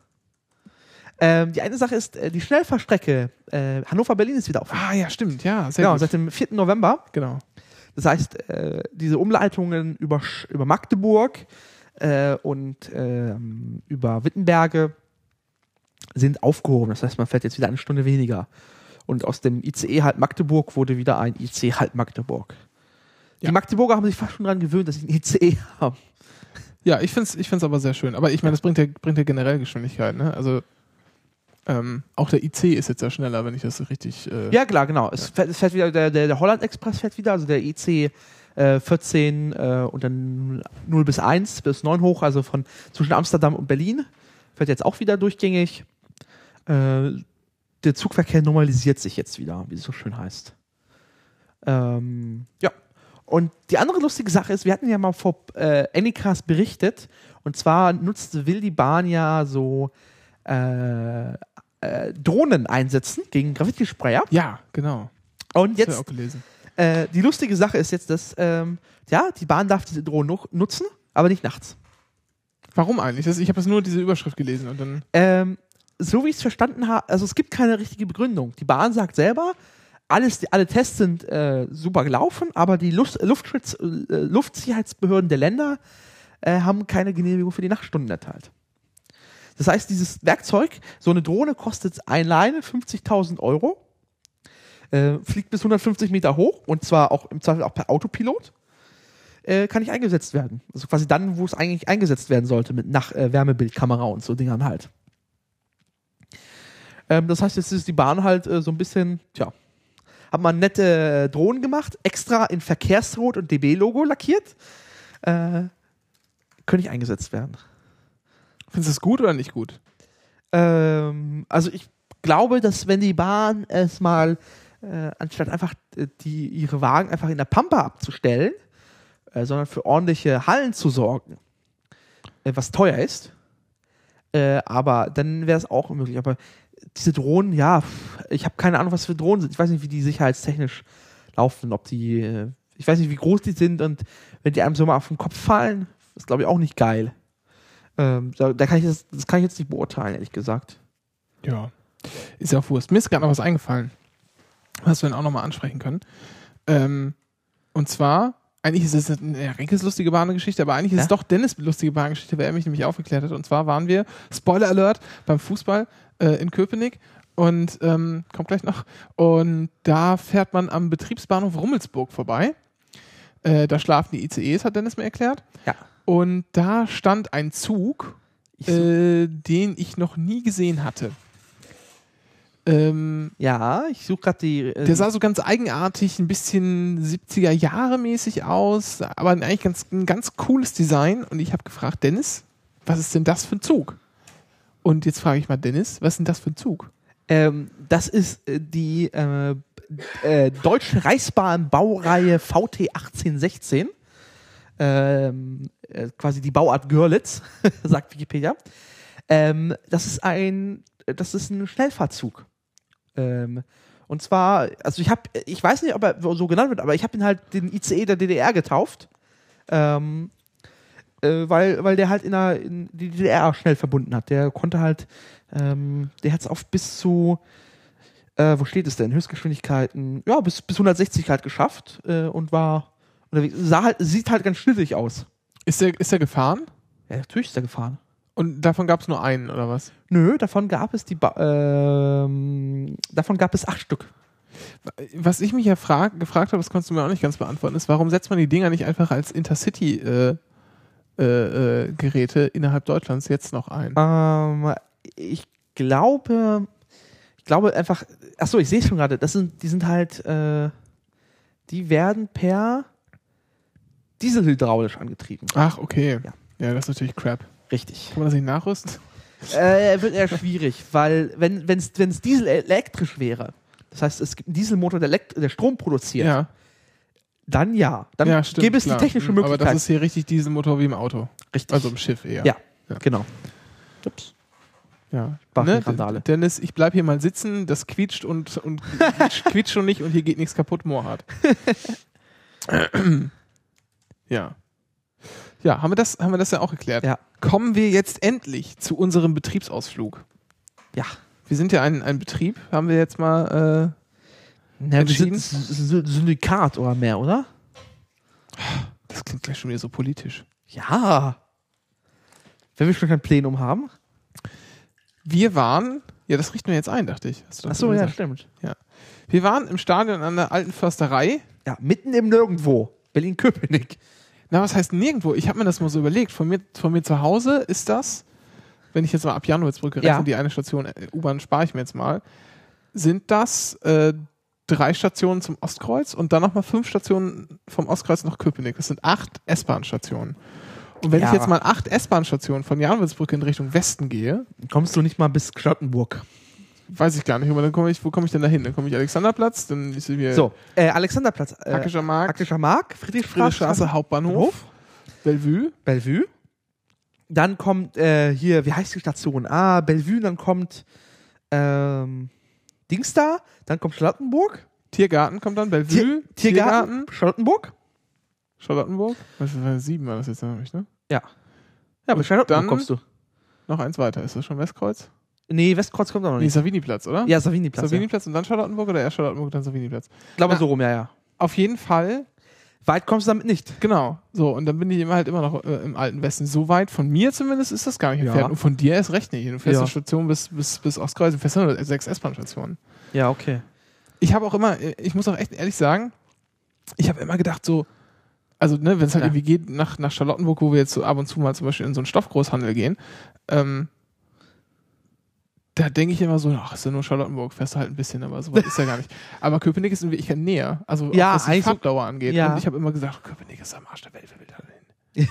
Ähm, die eine Sache ist, äh, die Schnellfahrstrecke äh, Hannover-Berlin ist wieder offen. Ah, ja, stimmt, ja, sehr genau, gut. seit dem 4. November. Genau. Das heißt, äh, diese Umleitungen über, über Magdeburg äh, und ähm, über Wittenberge sind aufgehoben. Das heißt, man fährt jetzt wieder eine Stunde weniger. Und aus dem ICE halt Magdeburg wurde wieder ein IC halt Magdeburg. Ja. Die Magdeburger haben sich fast schon daran gewöhnt, dass sie einen ICE haben. Ja, ich find's, ich find's aber sehr schön. Aber ich meine, das bringt ja, bringt ja generell Geschwindigkeit, ne? Also ähm, auch der IC ist jetzt ja schneller, wenn ich das so richtig. Äh, Ja, klar, genau. Es fährt, es fährt wieder, der, der, der Holland Express fährt wieder, also der IC äh, 14 äh, und dann 0 bis 1 bis 9 hoch, also von zwischen Amsterdam und Berlin. Fährt jetzt auch wieder durchgängig. Äh, der Zugverkehr normalisiert sich jetzt wieder, wie es so schön heißt. Ähm, ja. Und die andere lustige Sache ist, wir hatten ja mal vor äh, Anycast berichtet, und zwar nutzt, will die Bahn ja so äh, äh, Drohnen einsetzen gegen Graffiti-Sprayer. ja genau. Und Das jetzt, auch gelesen. äh, die lustige Sache ist jetzt, dass, ähm, ja, die Bahn darf diese Drohnen nu nutzen, aber nicht nachts. Warum eigentlich? Das, ich habe das nur diese Überschrift gelesen und dann. Ähm, so wie ich es verstanden habe, also es gibt keine richtige Begründung. Die Bahn sagt selber, alles, die, alle Tests sind äh, super gelaufen, aber die Luft, Luftschutz, äh, Luftsicherheitsbehörden der Länder äh, haben keine Genehmigung für die Nachtstunden erteilt. Das heißt, dieses Werkzeug, so eine Drohne kostet alleine 50.000 Euro, äh, fliegt bis 150 Meter hoch und zwar auch im Zweifel auch per Autopilot, äh, kann nicht eingesetzt werden. Also quasi dann, wo es eigentlich eingesetzt werden sollte, mit nach äh, Wärmebildkamera und so Dingern halt. Ähm, das heißt, jetzt ist die Bahn halt äh, so ein bisschen, tja, hat man nette äh, Drohnen gemacht, extra in Verkehrsrot und DB-Logo lackiert. Äh, können nicht eingesetzt werden. Findest du es gut oder nicht gut? Ähm, also ich glaube, dass wenn die Bahn es mal, äh, anstatt einfach äh, die, ihre Wagen einfach in der Pampa abzustellen, äh, sondern für ordentliche Hallen zu sorgen, äh, was teuer ist, aber dann wäre es auch möglich. Aber diese Drohnen, ja, ich habe keine Ahnung, was für Drohnen sind. Ich weiß nicht, wie die sicherheitstechnisch laufen, ob die, äh, ich weiß nicht, wie groß die sind und wenn die einem so mal auf den Kopf fallen, ist glaube ich auch nicht geil. Ähm, da, da kann ich das, das kann ich jetzt nicht beurteilen, ehrlich gesagt. Ja. Ist ja auch Wurst. Mir ist gerade noch was eingefallen, was wir dann auch nochmal ansprechen können. Ähm, und zwar, eigentlich ist es eine Renkes lustige Bahngeschichte, aber eigentlich ist Ja? es doch Dennis lustige Bahngeschichte, weil er mich nämlich aufgeklärt hat. Und zwar waren wir, Spoiler Alert, beim Fußball äh, in Köpenick und ähm, kommt gleich noch. Und da fährt man am Betriebsbahnhof Rummelsburg vorbei. Äh, da schlafen die ICEs, hat Dennis mir erklärt. Ja. Und da stand ein Zug, Ich so- äh, den ich noch nie gesehen hatte. Ähm, ja, ich suche gerade die. Äh, der sah so ganz eigenartig, ein bisschen 70er Jahre mäßig aus, aber eigentlich ganz, ein ganz cooles Design. Und ich habe gefragt, Dennis, was ist denn das für ein Zug? Und jetzt frage ich mal Dennis, was ist denn das für ein Zug? ähm, das ist äh, die äh, äh, Deutsche Reichsbahn Baureihe VT 1816. Ähm, äh, quasi die Bauart Görlitz, sagt Wikipedia. Ähm, das ist ein, das ist ein Schnellfahrzug. Ähm, und zwar, also ich habe, ich weiß nicht, ob er so genannt wird, aber ich habe ihn halt den ICE der DDR getauft. Ähm, äh, weil, weil der halt in, der, in die DDR schnell verbunden hat. Der konnte halt, ähm, der hat es auf bis zu, äh, wo steht es denn? Höchstgeschwindigkeiten, ja, bis, bis 160 halt geschafft äh, und war, unterwegs. Sah halt, sieht halt ganz schnittig aus. Ist der, ist der gefahren? Ja, natürlich ist er gefahren. Und davon gab es nur einen, oder was? Nö, davon gab es die, ba ähm, davon gab es acht Stück. Was ich mich ja frag, gefragt habe, das konntest du mir auch nicht ganz beantworten, ist, warum setzt man die Dinger nicht einfach als Intercity-Geräte äh, äh, Geräte innerhalb Deutschlands jetzt noch ein? Ähm, ich glaube, ich glaube einfach, ach so, ich sehe schon gerade, das sind, die sind halt, äh, die werden per Dieselhydraulisch angetrieben. Ach, okay. Ja. Ja, das ist natürlich crap. Richtig. Kann man das nicht nachrüsten? Äh, wird eher schwierig, weil wenn es Diesel elektrisch wäre, das heißt, es gibt einen Dieselmotor, der, der Strom produziert, Ja, dann ja. Dann ja stimmt. gäbe es klar. die technische Möglichkeit. Aber das ist hier richtig Dieselmotor wie im Auto. richtig. Also im Schiff eher. ja, Ja. genau. Ups. Ja. Ne? Dennis, ich bleib hier mal sitzen, das quietscht und, und quietscht, quietscht schon nicht und hier geht nichts kaputt, Moorhard. ja. Ja, haben wir, das, haben wir das ja auch geklärt. Ja. Kommen wir jetzt endlich zu unserem Betriebsausflug. Ja. Wir sind ja ein, ein Betrieb, haben wir jetzt mal. Ja, wir sind S- Syndikat oder mehr, oder? Das klingt gleich schon wieder so politisch. Ja. Wenn wir schon kein Plenum haben. Wir waren. Ja, das richten wir jetzt ein, dachte ich. Doch Achso, ja, stimmt. Wir waren im Stadion an der alten Försterei. Ja, mitten im Nirgendwo. Berlin-Köpenick. Na, was heißt nirgendwo? Ich habe mir das mal so überlegt. Von mir, von mir zu Hause ist das, wenn ich jetzt mal ab Januarsbrücke rechne, Ja. die eine Station äh, U-Bahn spare ich mir jetzt mal, sind das äh, drei Stationen zum Ostkreuz und dann nochmal fünf Stationen vom Ostkreuz nach Köpenick. Das sind acht S-Bahn-Stationen. Und wenn Ja. ich jetzt mal acht S-Bahn-Stationen von Januarsbrücke in Richtung Westen gehe, Kommst du nicht mal bis Charlottenburg? weiß ich gar nicht, aber dann komme ich, wo komme ich denn da hin? Dann komme ich Alexanderplatz, dann ist hier So, äh, Alexanderplatz. Äh, Hackischer Markt, Hackischer Markt, Friedrichstraße, Friedrichstraße, Hauptbahnhof, Bellevue. Bellevue. Dann kommt äh, hier, wie heißt die Station? Ah, Bellevue, dann kommt ähm, Dings da, dann kommt Charlottenburg. Tiergarten kommt dann, Bellevue, Tier, Tiergarten, Charlottenburg. Charlottenburg. Was ist das? Sieben war das jetzt, glaube ich, ne? Ja. Ja, bis Charlottenburg dann- kommst du. Noch eins weiter. Ist das schon Westkreuz? Nee, Westkreuz kommt auch noch Nee, nicht. Saviniplatz, oder? Ja, Saviniplatz. Ja. Saviniplatz und dann Charlottenburg oder erst Charlottenburg und dann Saviniplatz? Ich glaube Na. so rum, ja, ja. Auf jeden Fall, Weit kommst du damit nicht. genau. So, und dann bin ich immer halt immer noch äh, im alten Westen. So weit von mir zumindest ist das gar nicht Ja. entfernt. Und von dir erst recht nicht. Du fährst Ja. eine Station bis, bis, bis Ostkreuz und fährst nur sechs S-Bahn-Stationen. Ja, okay. Ich habe auch immer, ich muss auch echt ehrlich sagen, ich habe immer gedacht, so, also, ne, wenn es halt Ja. irgendwie geht nach, nach Charlottenburg, wo wir jetzt so ab und zu mal zum Beispiel in so einen Stoffgroßhandel gehen, ähm, da denke ich immer so, ach, ist ja nur Charlottenburg, fährst du halt ein bisschen, aber so weit ist ja gar nicht. Aber Köpenick ist in Wirklichkeit näher, also Ja, was die eigentlich so- Fahrtdauer angeht. Ja. Und ich habe immer gesagt, Köpenick ist am Arsch der Welt, wer will da hin?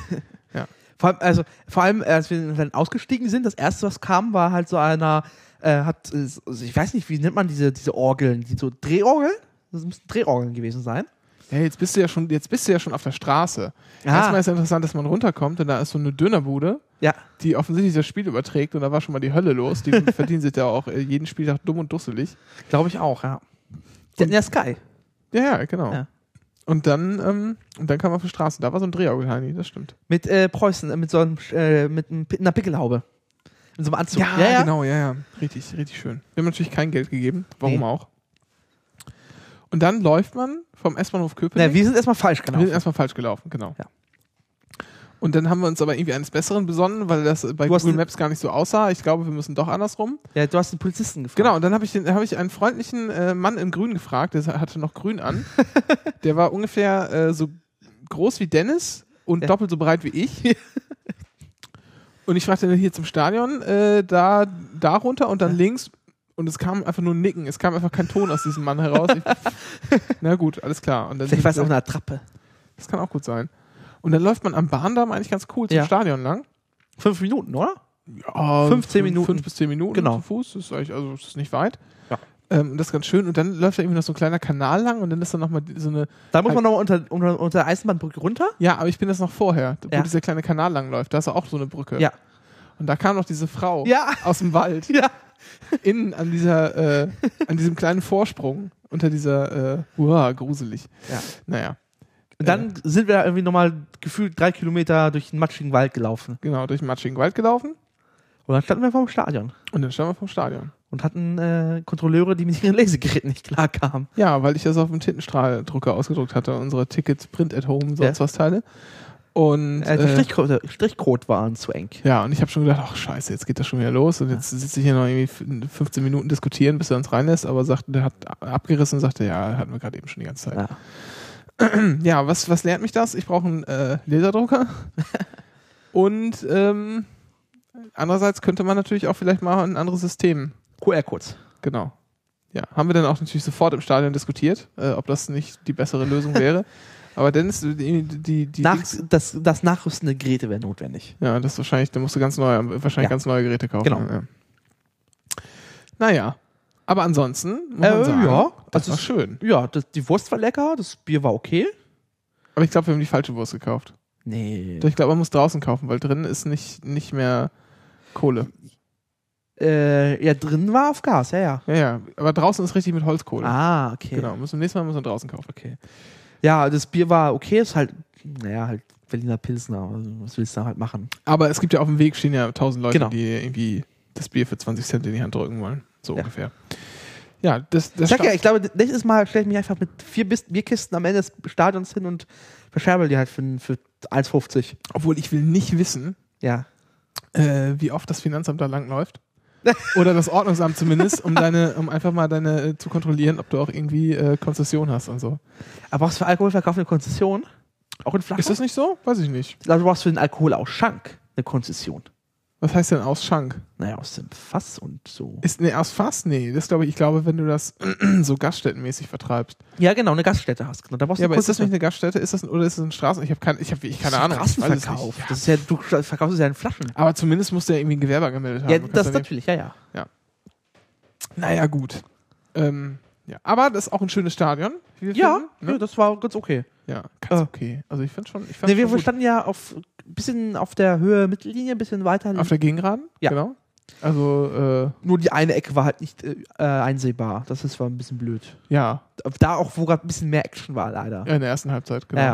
Vor allem, also, vor allem, als wir dann ausgestiegen sind, das erste, was kam, war halt so einer, äh, hat, so- also ich weiß nicht, wie nennt man diese, diese Orgeln, die so Drehorgeln? Das müssten Drehorgeln gewesen sein. Ja, jetzt bist du ja schon, jetzt bist du ja schon auf der Straße. Ah. Erstmal ist ja interessant, dass man runterkommt und da ist so eine Dönerbude, Ja. die offensichtlich das Spiel überträgt und da war schon mal die Hölle los. Die verdienen sich ja auch äh, jeden Spieltag dumm und dusselig. Glaube ich auch, ja. Die hatten ja Sky. Ja, ja, genau. Ja. Und dann, ähm, und dann kam man auf die Straße. Da war so ein Drehorgel, Heini, das stimmt. Mit äh, Preußen, äh, mit so einem, äh, mit einer Pickelhaube. Mit so einem Anzug. genau, ja, ja. Richtig, richtig schön. Wir haben natürlich kein Geld gegeben, warum Nee. auch. Und dann läuft man vom S-Bahnhof Köpenick. Na, wir sind erstmal falsch Wir sind gelaufen. erstmal falsch gelaufen, genau. Ja. Und dann haben wir uns aber irgendwie eines Besseren besonnen, weil das bei Google Maps gar nicht so aussah. Ich glaube, wir müssen doch andersrum. Ja, du hast den Polizisten gefragt. Genau, und dann habe ich, den- hab ich einen freundlichen äh, Mann in Grün gefragt, der hatte noch Grün an. der war ungefähr äh, so groß wie Dennis und Ja. doppelt so breit wie ich. und ich fragte dann hier zum Stadion, äh, da, da runter und dann Ja. links. Und es kam einfach nur ein Nicken. Es kam einfach kein Ton aus diesem Mann heraus. Ich, na gut, alles klar. Und dann Vielleicht war es auch eine Attrappe. das kann auch gut sein. Und dann läuft man am Bahndamm eigentlich ganz cool zum Ja. Stadion lang. Fünf Minuten, oder? Ja, 15 fünf- Minuten. Fünf bis zehn Minuten Genau. zu Fuß. Das ist eigentlich, also ist nicht weit. Ja. Ähm, und das ist ganz schön. Und dann läuft da irgendwie noch so ein kleiner Kanal lang und dann ist da nochmal so eine. Da muss man noch unter, unter, unter der Eisenbahnbrücke runter. Ja, aber ich bin das noch vorher, wo Ja. dieser kleine Kanal lang läuft. Da ist auch so eine Brücke. Ja. Und da kam noch diese Frau Ja. aus dem Wald Ja. Innen an dieser, äh, an diesem kleinen Vorsprung unter dieser, äh, uah, gruselig. Ja. Naja, Und dann sind wir irgendwie nochmal gefühlt drei Kilometer durch den matschigen Wald gelaufen. genau, durch den matschigen Wald gelaufen Und dann standen wir vor dem Stadion und dann standen wir vom Stadion. und hatten äh, Kontrolleure, die mit ihren Lesegeräten nicht klarkamen. Ja, weil ich das auf dem Tintenstrahldrucker ausgedruckt hatte, unsere Tickets Print at Home, sonst Ja. was Teile. Und Äh, die äh, Strichcode, Strichcode waren zu eng. ja, und ich habe schon gedacht, ach scheiße, jetzt geht das schon wieder los und jetzt sitze ich hier noch irgendwie f- 15 Minuten diskutieren, bis er uns reinlässt, aber sagt, der hat abgerissen und sagte, ja, hatten wir gerade eben schon die ganze Zeit. Ja. Ja, was, was lernt mich das? Ich brauche einen äh, Laserdrucker. und ähm, andererseits könnte man natürlich auch vielleicht mal ein anderes System. QR-Codes. Genau. Ja, haben wir dann auch natürlich sofort im Stadion diskutiert, äh, ob das nicht die bessere Lösung wäre. Aber Dennis, die, die, die Nach, das, das Nachrüsten der Geräte wäre notwendig. ja, das ist wahrscheinlich, da musst du ganz neue, wahrscheinlich Ja. ganz neue Geräte kaufen. Genau. Ja. Naja, aber ansonsten muss Äh, sagen, ja, das also war schön. Ja, das, die Wurst war lecker, das Bier war okay. Aber ich glaube, wir haben die falsche Wurst gekauft. Nee. Ich glaube, man muss draußen kaufen, weil drin ist nicht, nicht mehr Kohle. Äh, ja, drin war auf Gas, ja, ja. Ja, ja, aber draußen ist richtig mit Holzkohle. Ah, okay. Genau, müssen, nächstes Mal müssen wir draußen kaufen. Okay. Ja, das Bier war okay, ist halt, naja, halt Berliner Pilsner. Also, was willst du da halt machen? Aber es gibt ja auf dem Weg stehen ja tausend Leute, Genau. die irgendwie das Bier für 20 Cent in die Hand drücken wollen. So Ja. ungefähr. Ja, das, das Ich sag ja, ich glaube, nächstes Mal stelle ich mich einfach mit vier Bierkisten am Ende des Stadions hin und verscherbel die halt für, für 1,50. obwohl ich will nicht wissen, Ja. äh, wie oft das Finanzamt da langläuft. Oder das Ordnungsamt zumindest, um deine, um einfach mal deine äh, zu kontrollieren, ob du auch irgendwie äh, Konzession hast und so. Aber brauchst du für Alkoholverkauf eine Konzession? Auch in Flaschen? Ist das nicht so? Weiß ich nicht. Ich glaube, du brauchst für den Alkoholausschank eine Konzession. Was heißt denn aus Schank? Naja, aus dem Fass und so. Ist nee, aus Fass? Nee, das glaube ich, ich glaube, wenn du das so gaststättenmäßig vertreibst. Ja, genau, eine Gaststätte hast. Genau, da brauchst Ja, du aber ist das nicht eine Gaststätte? Ist das oder ist es ein Straßen? Ich habe kein, ich habe ich keine Das Ahnung. Straßenverkauf. Das ist ja, du verkaufst es ja in Flaschen. Aber zumindest musst du ja irgendwie ein Gewerbe angemeldet haben. Ja, das ja natürlich, ja, ja. Naja, gut. Ähm, ja. Aber das ist auch ein schönes Stadion. Ja, finden, ne? ja, das war ganz okay. ja, ganz Äh. okay. Also ich finde schon, ich Nee, wir gut. standen ja auf ein bisschen auf der Höhe Mittellinie, ein bisschen weiter. auf der Gegengeraden. Ja. Genau. Also, Nur die eine Ecke war halt nicht äh, äh, einsehbar. Das ist, war ein bisschen blöd. äh, ja, Da auch, wo gerade ein bisschen mehr Action war, leider. in der ersten Halbzeit, genau. Ja,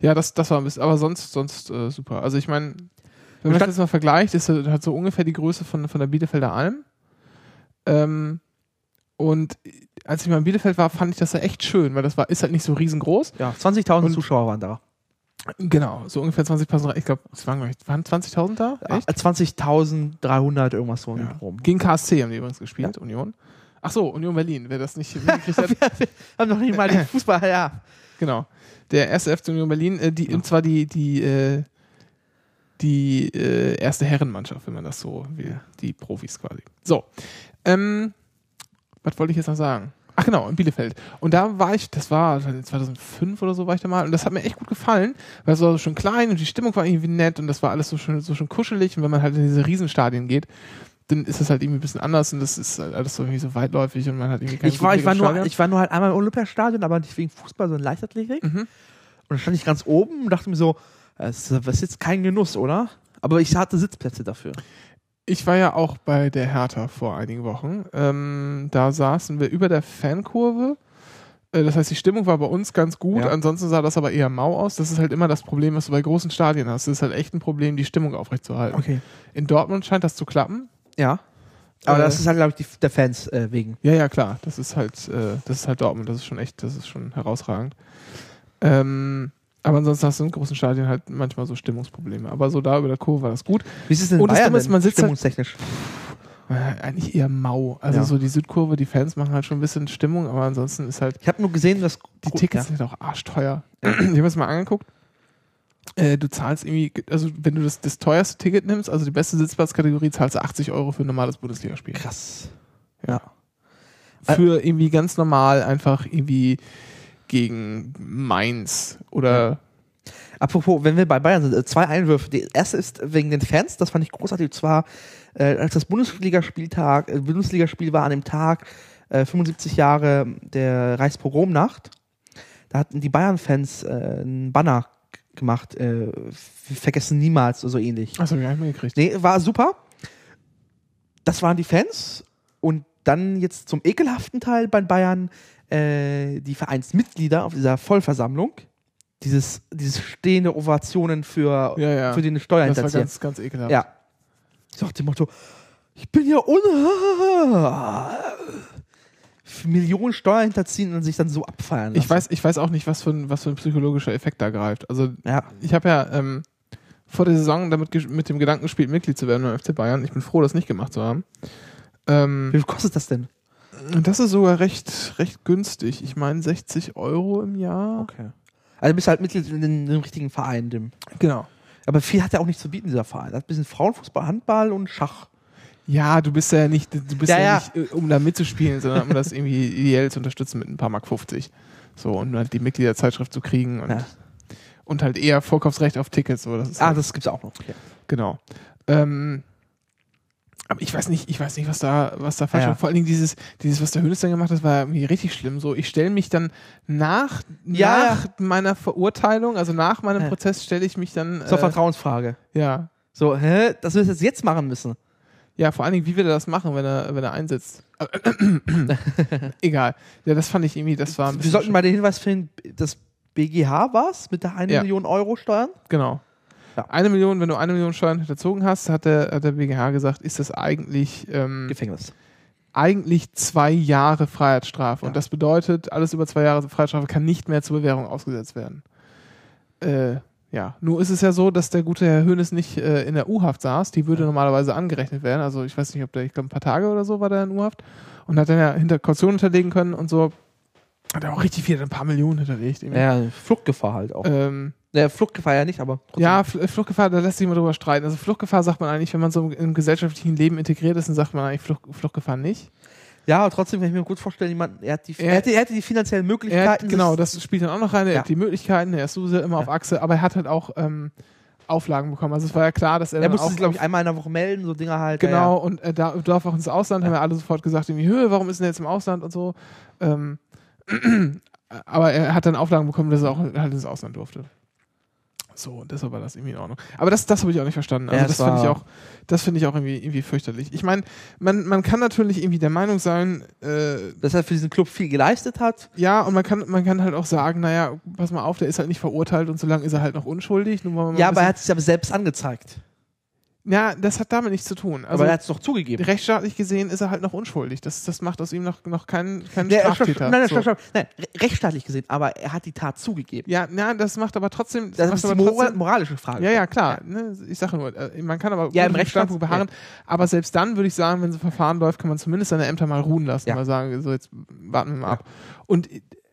Ja, ja. das, das war ein bisschen, aber sonst, sonst äh, super. Also ich meine, wenn man das jetzt mal vergleicht, ist das- hat so ungefähr die Größe von, von der Bielefelder Alm. Ähm, und als ich mal in Bielefeld war, fand ich das ja echt schön, weil das war, ist halt nicht so riesengroß. ja 20.000 Und- Zuschauer waren da. Genau, so ungefähr 20.000, ich glaube, es waren, glaub ich, waren 20.000 da? Echt? Äh, 20.300 irgendwas so Ja. ja. rum. Gegen KSC haben die übrigens gespielt, Union. Ach so, Union Berlin, wer das nicht mitgekriegt hat. Wir haben noch nicht mal den Fußball, ja. genau. Der erste FC Union Berlin, äh, die, und zwar die, die, äh, die äh, erste Herrenmannschaft, wenn man das so will. Die Profis quasi. So. Ähm, was wollte ich jetzt noch sagen? Ach genau, in Bielefeld. Und da war ich, das war 2005 oder so war ich da mal und das hat mir echt gut gefallen, weil es war so schön klein und die Stimmung war irgendwie nett und das war alles so schön, so schön kuschelig und wenn man halt in diese Riesenstadien geht, dann ist das halt irgendwie ein bisschen anders und das ist halt alles so irgendwie so weitläufig und man hat irgendwie keinen Ich war, ich, war nur, ich war nur halt einmal im Olympiastadion, aber nicht wegen Fußball, sondern Leichtathletik. Mhm. Und da stand ich ganz oben und dachte mir so, das ist jetzt kein Genuss, oder? Aber ich hatte Sitzplätze dafür. Ich war ja auch bei der Hertha vor einigen Wochen. Ähm, da saßen wir über der Fankurve. Äh, Das heißt, die Stimmung war bei uns ganz gut. Ja. Ansonsten sah das aber eher mau aus. Das ist halt immer das Problem, was du bei großen Stadien hast. Das ist halt echt ein Problem, die Stimmung aufrechtzuerhalten. Okay. In Dortmund scheint das zu klappen. Ja. Aber Äh, das ist halt, glaube ich, die, der Fans äh, wegen. Ja, ja, klar. Das ist halt, äh, das ist halt Dortmund. Das ist schon echt, das ist schon herausragend. Ähm, aber ansonsten hast du in großen Stadien halt manchmal so Stimmungsprobleme. Aber so da über der Kurve war das gut. Wie ist es denn Und das Bayern Dumme ist, man sitzt halt- stimmungstechnisch? Äh, eigentlich eher mau. Also Ja. so die Südkurve, die Fans machen halt schon ein bisschen Stimmung, aber ansonsten ist halt Ich habe nur gesehen, dass Die Tickets sind auch arschteuer. ich habe es mal angeguckt. Äh, du zahlst irgendwie, also wenn du das, das teuerste Ticket nimmst, also die beste Sitzplatzkategorie, zahlst du 80 Euro für ein normales Bundesligaspiel. Ja, krass. Ja. Für irgendwie ganz normal einfach irgendwie gegen Mainz oder Apropos, wenn wir bei Bayern sind, äh, zwei Einwürfe. Der erste ist wegen den Fans, das fand ich großartig. Und zwar, äh, als das Bundesligaspieltag, äh, Bundesligaspiel war an dem Tag, äh, 75 Jahre der Reichspogromnacht, da hatten die Bayern-Fans äh, einen Banner gemacht, äh, wir vergessen niemals oder so ähnlich. Achso, nicht mehr gekriegt. Nee, war super. Das waren die Fans. Und dann jetzt zum ekelhaften Teil bei Bayern äh, die Vereinsmitglieder auf dieser Vollversammlung. Dieses, dieses stehende Ovationen für, Ja, ja. für den Das war Steuerhinterzieher. ganz, ganz ekelhaft. Ja. So nach dem Motto, ich bin ja un Millionen Steuern hinterziehen und sich dann so abfeiern lassen. Ich weiß, ich weiß auch nicht, was für ein, was für ein psychologischer Effekt da greift. Also Ja. ich habe ja ähm, vor der Saison damit mit dem Gedanken gespielt, Mitglied zu werden beim FC Bayern. Ich bin froh, das nicht gemacht zu haben. Ähm, Wie viel kostet das denn? Das ist sogar recht, recht günstig. Ich meine 60 Euro im Jahr. Okay. Also du bist halt Mitglied in dem, in dem richtigen Verein. Dem. Genau. Aber viel hat er auch nicht zu bieten, dieser Verein. Er hat ein bisschen Frauenfußball, Handball und Schach. Ja, du bist ja nicht, du bist Ja, ja, ja. nicht, äh, um da mitzuspielen, sondern um das irgendwie ideell zu unterstützen mit ein paar Mark 50. So, und halt die Mitgliederzeitschrift zu kriegen und, Ja. und halt eher Vorkaufsrecht auf Tickets. So, das Ah, halt, das gibt's auch noch. Okay. genau. Ähm, aber ich weiß nicht, ich weiß nicht, was da, was da falsch ja. war. Vor allen Dingen dieses, dieses, was der Hönes dann gemacht hat, war irgendwie richtig schlimm. So, ich stelle mich dann nach, Ja, nach meiner Verurteilung, also nach meinem Ja. Prozess, stelle ich mich dann. Zur Äh, Vertrauensfrage. ja. So, hä? Das wir jetzt jetzt machen müssen. Ja, vor allen Dingen, wie will er das machen, wenn er, wenn er einsetzt? Egal. Ja, das fand ich irgendwie, das war ein Wir sollten mal den Hinweis finden, das BGH war's mit der 1 Ja. Million Euro Steuern. Genau. Ja. Eine Million, wenn du eine Million Steuern hinterzogen hast, hat der, hat der BGH gesagt, ist das eigentlich, ähm, Gefängnis. eigentlich zwei Jahre Freiheitsstrafe. Ja. Und das bedeutet, alles über zwei Jahre Freiheitsstrafe kann nicht mehr zur Bewährung ausgesetzt werden. Äh, ja, nur ist es ja so, dass der gute Herr Hönes nicht äh, in der U-Haft saß. Die würde normalerweise angerechnet werden. Also ich weiß nicht, ob der, ich glaube, ein paar Tage oder so war der in U-Haft. Und hat dann ja hinter Kaution hinterlegen können und so. Hat er auch richtig viel, ein paar Millionen hinterlegt. irgendwie. Ja, Fluchtgefahr halt auch. Ähm, Ja, Fluchtgefahr ja nicht, aber trotzdem. ja, Fl- Fluchtgefahr, da lässt sich mal drüber streiten. Also Fluchtgefahr sagt man eigentlich, wenn man so im gesellschaftlichen Leben integriert ist, dann sagt man eigentlich Flucht, Fluchtgefahr nicht. Ja, aber trotzdem kann ich mir gut vorstellen, jemand, er, hat die, Er- er, hätte, er hätte die finanziellen Möglichkeiten. hat, genau, das spielt dann auch noch rein. Er Ja. hat die Möglichkeiten, er ist sowieso immer auf Ja. Achse, aber er hat halt auch ähm, Auflagen bekommen. Also es war ja klar, dass er, Er musste sich, glaube ich, auf- einmal in der Woche melden, so Dinger halt. genau und er da, darf auch ins Ausland, haben ja alle sofort gesagt, irgendwie, Höhe, warum ist er jetzt im Ausland und so. Ähm, aber er hat dann Auflagen bekommen, dass er auch halt ins Ausland durfte. So, und deshalb war das irgendwie in Ordnung. Aber das, das habe ich auch nicht verstanden. Also Ja, das finde ich auch, das finde ich auch irgendwie, irgendwie fürchterlich. Ich meine, man, man kann natürlich irgendwie der Meinung sein, äh. Dass er für diesen Club viel geleistet hat. ja, und man kann, man kann halt auch sagen, naja, pass mal auf, der ist halt nicht verurteilt und solange ist er halt noch unschuldig. Ja, aber er hat sich aber selbst angezeigt. Ja, das hat damit nichts zu tun. Also aber er hat es doch zugegeben. rechtsstaatlich gesehen ist er halt noch unschuldig. Das, das macht aus ihm noch, noch keinen, keinen Nee, er- Straftäter. Nein, nein, so. stopp, stopp. nein, re- rechtsstaatlich gesehen, aber er hat die Tat zugegeben. Ja, na, das macht aber trotzdem. Das macht ist mora trotzdem moralische Frage. ja, ja, klar. Ne, ich sage nur, äh, man kann aber Ja, im auf dem Rechtsstaat- Standpunkt beharren. Aber selbst dann würde ich sagen, wenn so ein Verfahren läuft, kann man zumindest seine Ämter mal ruhen lassen. Ja. Mal sagen, so jetzt warten wir mal ab. Und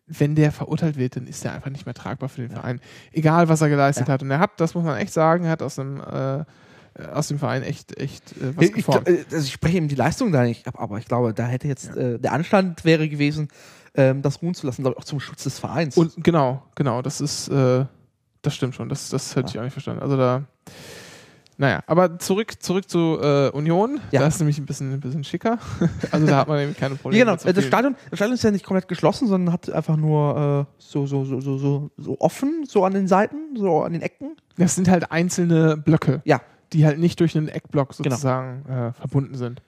wenn der verurteilt wird, dann ist der einfach nicht mehr tragbar für den Verein. Egal, was er geleistet Ja. hat. Und er hat, das muss man echt sagen, er hat aus dem, äh, aus dem Verein echt, echt äh, was Ich, ich, geformt. äh, also ich spreche eben die Leistung da nicht ab, aber ich glaube, da hätte jetzt äh, der Anstand wäre gewesen, ähm, das ruhen zu lassen, glaube ich, auch zum Schutz des Vereins. Und genau, genau, das ist, äh, das stimmt schon. Das, das hätte Ja. ich auch nicht verstanden. Also da, naja, aber zurück, zurück zu äh, Union. Ja. Da ist nämlich ein bisschen, ein bisschen schicker. also da hat man nämlich keine ja, Probleme. genau, äh, das Stadion, das Stadion ist ja nicht komplett geschlossen, sondern hat einfach nur äh, so, so, so, so, so, so offen, so an den Seiten, so an den Ecken. Das sind halt einzelne Blöcke, Ja. Die halt nicht durch einen Eckblock Genau. sozusagen äh, verbunden sind.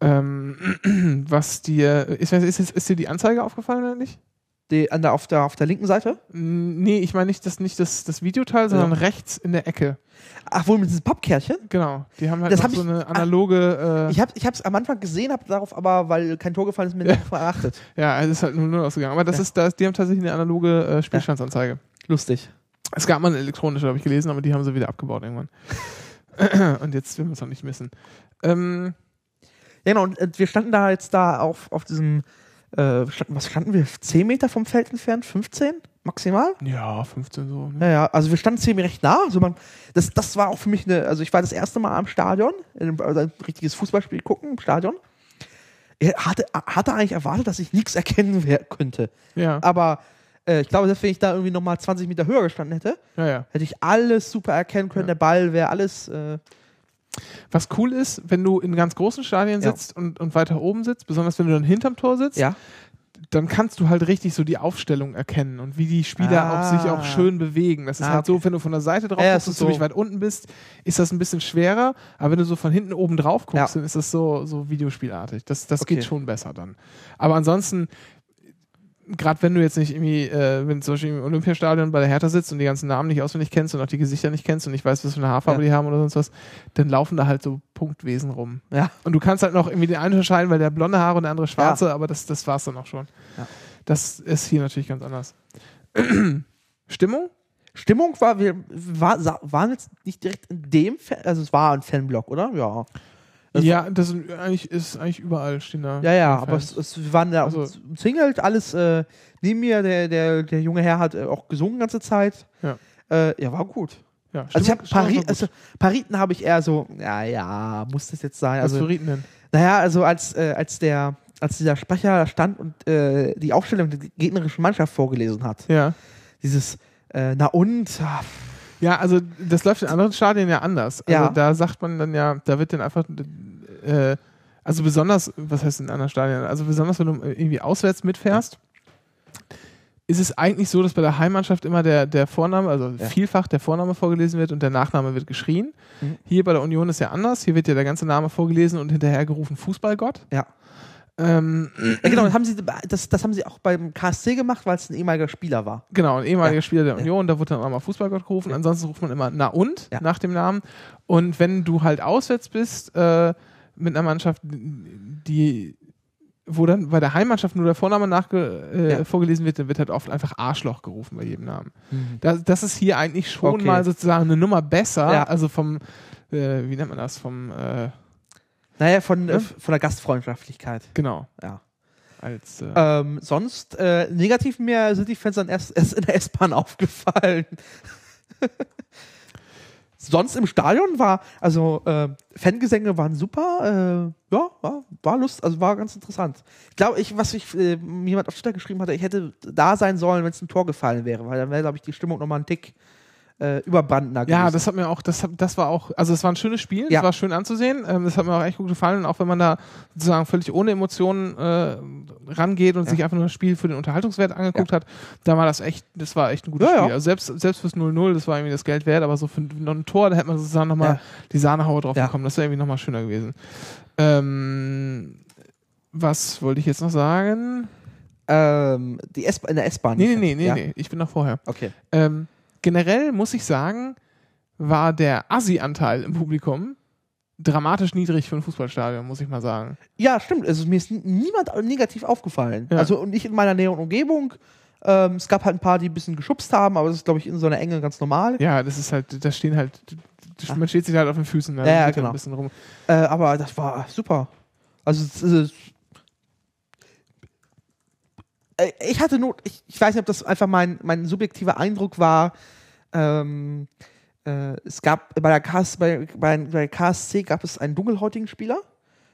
Ähm, was dir, ist, ist, ist, ist dir die Anzeige aufgefallen oder nicht? Die, an der, auf, der, auf der linken Seite. Nee, ich meine nicht das, nicht das, das Videoteil, sondern rechts in der Ecke. Ach, wohl mit diesem Pappkärtchen. Genau. Die haben halt Das hab so ich- eine analoge. Äh, Ich habe es am Anfang gesehen, habe darauf aber, weil kein Tor gefallen ist, mir Ja. nicht verachtet. Ja, es ist halt nur null ausgegangen. Aber das Ja. ist, das, die haben tatsächlich eine analoge äh, Spielstandsanzeige. Lustig. Es gab mal eine elektronische, habe ich gelesen, aber die haben sie wieder abgebaut irgendwann. Und jetzt will man es noch nicht missen. Ähm, Ja, genau, und äh, wir standen da jetzt da auf, auf diesem, äh, standen, was standen wir? 10 Meter vom Feld entfernt? 15 maximal? ja, 15 so. Ne? Ja, ja, also wir standen ziemlich recht nah. Also man, das, das war auch für mich eine, also ich war das erste Mal am Stadion, einem, also ein richtiges Fußballspiel gucken im Stadion. Ich hatte, hatte eigentlich erwartet, dass ich nichts erkennen könnte. Ja, Aber äh, ich glaube, selbst wenn ich da irgendwie nochmal 20 Meter höher gestanden hätte, ja, ja. hätte ich alles super erkennen können. Der Ball wäre alles. Äh, Was cool ist, wenn du in ganz großen Stadien sitzt und, und weiter oben sitzt, besonders wenn du dann hinterm Tor sitzt, ja. dann kannst du halt richtig so die Aufstellung erkennen und wie die Spieler Ah. auch sich auch schön bewegen. Das ist Ah, halt so, wenn du von der Seite drauf Ja, guckst und ist ziemlich so- weit unten bist, ist das ein bisschen schwerer, aber wenn du so von hinten oben drauf guckst, Ja. dann ist das so, so Videospielartig. Das, das Okay. geht schon besser dann. Aber ansonsten, gerade wenn du jetzt nicht irgendwie, äh, wenn du zum Beispiel im Olympiastadion bei der Hertha sitzt und die ganzen Namen nicht auswendig kennst und auch die Gesichter nicht kennst und nicht weißt, was für eine Haarfarbe Ja. die haben oder sonst was, dann laufen da halt so Punktwesen rum. Ja. Und du kannst halt noch irgendwie den einen unterscheiden, weil der blonde Haare und der andere schwarze, aber das, das war's dann auch schon. Ja. Das ist hier natürlich ganz anders. Stimmung? Stimmung war, wir war, waren jetzt nicht direkt in dem, Fan, also es war ein Fanblock, oder? Ja. Das ja, das sind, eigentlich, ist eigentlich überall stehen da. Ja, ja, aber es, es, waren da Also- umzingelt, alles äh, neben mir, der, der, der junge Herr hat äh, auch gesungen ganze Zeit. Ja. Äh, ja, war gut. Ja, Also ich habe Pari also Pariten habe ich eher so, ja, ja, muss das jetzt sein? gut. Was Also, für Riten denn? naja, also als, äh, als der, als dieser Sprecher da stand und äh, die Aufstellung der gegnerischen Mannschaft vorgelesen hat, Ja. dieses, na und, ah, Ja, also das läuft in anderen Stadien ja anders. Also Ja. da sagt man dann ja, da wird dann einfach, äh, also besonders, was heißt in anderen Stadien? Also besonders, wenn du irgendwie auswärts mitfährst, ist es eigentlich so, dass bei der Heimmannschaft immer der, der Vorname, also Ja. vielfach der Vorname vorgelesen wird und der Nachname wird geschrien. Mhm. Hier bei der Union ist ja anders. Hier wird ja der ganze Name vorgelesen und hinterhergerufen Fußballgott. ja. Ähm, ja. Genau, und haben sie, das, das haben sie auch beim KSC gemacht, weil es ein ehemaliger Spieler war. Genau, ein ehemaliger Ja. Spieler der. Union, da wurde dann auch mal Fußballgott gerufen. Ansonsten ruft man immer Na und nach dem Namen. Und wenn du halt auswärts bist äh, mit einer Mannschaft, die wo dann bei der Heimmannschaft nur der Vorname nachge äh, Ja. vorgelesen wird, dann wird halt oft einfach Arschloch gerufen bei jedem Namen. Das, das ist hier eigentlich schon Okay. mal sozusagen eine Nummer besser, Ja. also vom, äh, wie nennt man das, vom, äh, Naja, von, Ja. äh, von der Gastfreundschaftlichkeit. genau, Ja. als, äh, Ähm, sonst, äh, negativ mir sind die Fans dann erst, erst in der S-Bahn aufgefallen. sonst im Stadion war, also äh, Fangesänge waren super, äh, ja, war, war Lust, also war ganz interessant. Ich glaube, ich, was ich, äh, jemand auf Twitter geschrieben hatte, ich hätte da sein sollen, wenn es ein Tor gefallen wäre, weil dann wäre, glaube ich, die Stimmung nochmal ein Tick äh, überbrandender Ja, das hat mir auch, das, hat- das war auch, also es war ein schönes Spiel, es Ja. war schön anzusehen, ähm, das hat mir auch echt gut gefallen, auch wenn man da sozusagen völlig ohne Emotionen äh, rangeht und Ja. sich einfach nur das Spiel für den Unterhaltungswert angeguckt hat, da war das echt, das war echt ein gutes Ja, ja. Spiel. Also selbst, selbst fürs 0-0, das war irgendwie das Geld wert, aber so für noch ein Tor, da hätte man sozusagen nochmal Ja. die Sahnehaube drauf Ja. bekommen, das wäre irgendwie nochmal schöner gewesen. Ähm, was wollte ich jetzt noch sagen? ähm, die S in der S-Bahn. Nee, nee, nee, nee, ja? nee, ich bin noch vorher. Okay. Ähm, generell muss ich sagen, war der Assi-Anteil im Publikum dramatisch niedrig für ein Fußballstadion, muss ich mal sagen. Ja, stimmt. Also mir ist niemand negativ aufgefallen. Ja. Also und nicht in meiner Nähe und Umgebung. Ähm, es gab halt ein paar, die ein bisschen geschubst haben, aber das ist, glaube ich, in so einer Enge ganz normal. Ja, das ist halt, da stehen halt, man steht sich halt auf den Füßen. Ne? Ja, ja, genau. Ein bisschen rum. Äh, aber das war super. Also es ist, ich hatte nur, ich, ich weiß nicht, ob das einfach mein, mein subjektiver Eindruck war. Ähm, äh, es gab bei der, KS, bei, bei, bei KSC gab es einen dunkelhäutigen Spieler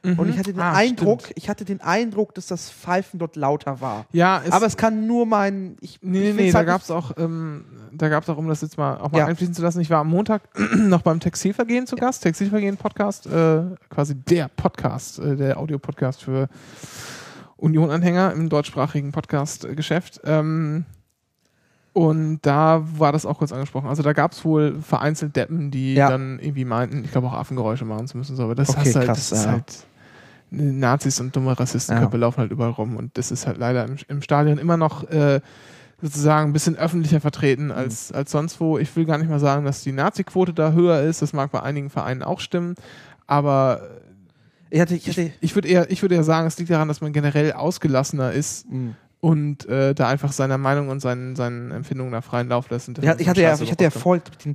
und ich hatte den Ah, Eindruck, stimmt. ich hatte den Eindruck, dass das Pfeifen dort lauter war. Ja, es, aber es kann nur mein. Ich, Nee, ich nee, da halt gab es auch, ähm, da gab es auch, um das jetzt mal auch mal Ja. einfließen zu lassen, ich war am Montag noch beim Textilvergehen zu Gast, Textilvergehen-Podcast, äh, quasi der Podcast, äh, der Audio-Podcast für Union-Anhänger im deutschsprachigen Podcast-Geschäft. Ähm, und da war das auch kurz angesprochen. Also da gab es wohl vereinzelt Deppen, die Ja. dann irgendwie meinten, ich glaube auch Affengeräusche machen zu müssen. So, aber das, Okay, halt, krass, das ist ja. halt Nazis und dumme Rassistenköpfe Ja. laufen halt überall rum und das ist halt leider im, im Stadion immer noch äh, sozusagen ein bisschen öffentlicher vertreten als, als sonst wo. Ich will gar nicht mal sagen, dass die Nazi-Quote da höher ist. Das mag bei einigen Vereinen auch stimmen. Aber Ich hatte, ich hatte, ich würde eher, ich würde eher sagen, es liegt daran, dass man generell ausgelassener ist mh. und äh, da einfach seiner Meinung und seinen, seinen Empfindungen nach freien Lauf lässt. Ja, ich hatte ja, ich hatte ja voll den,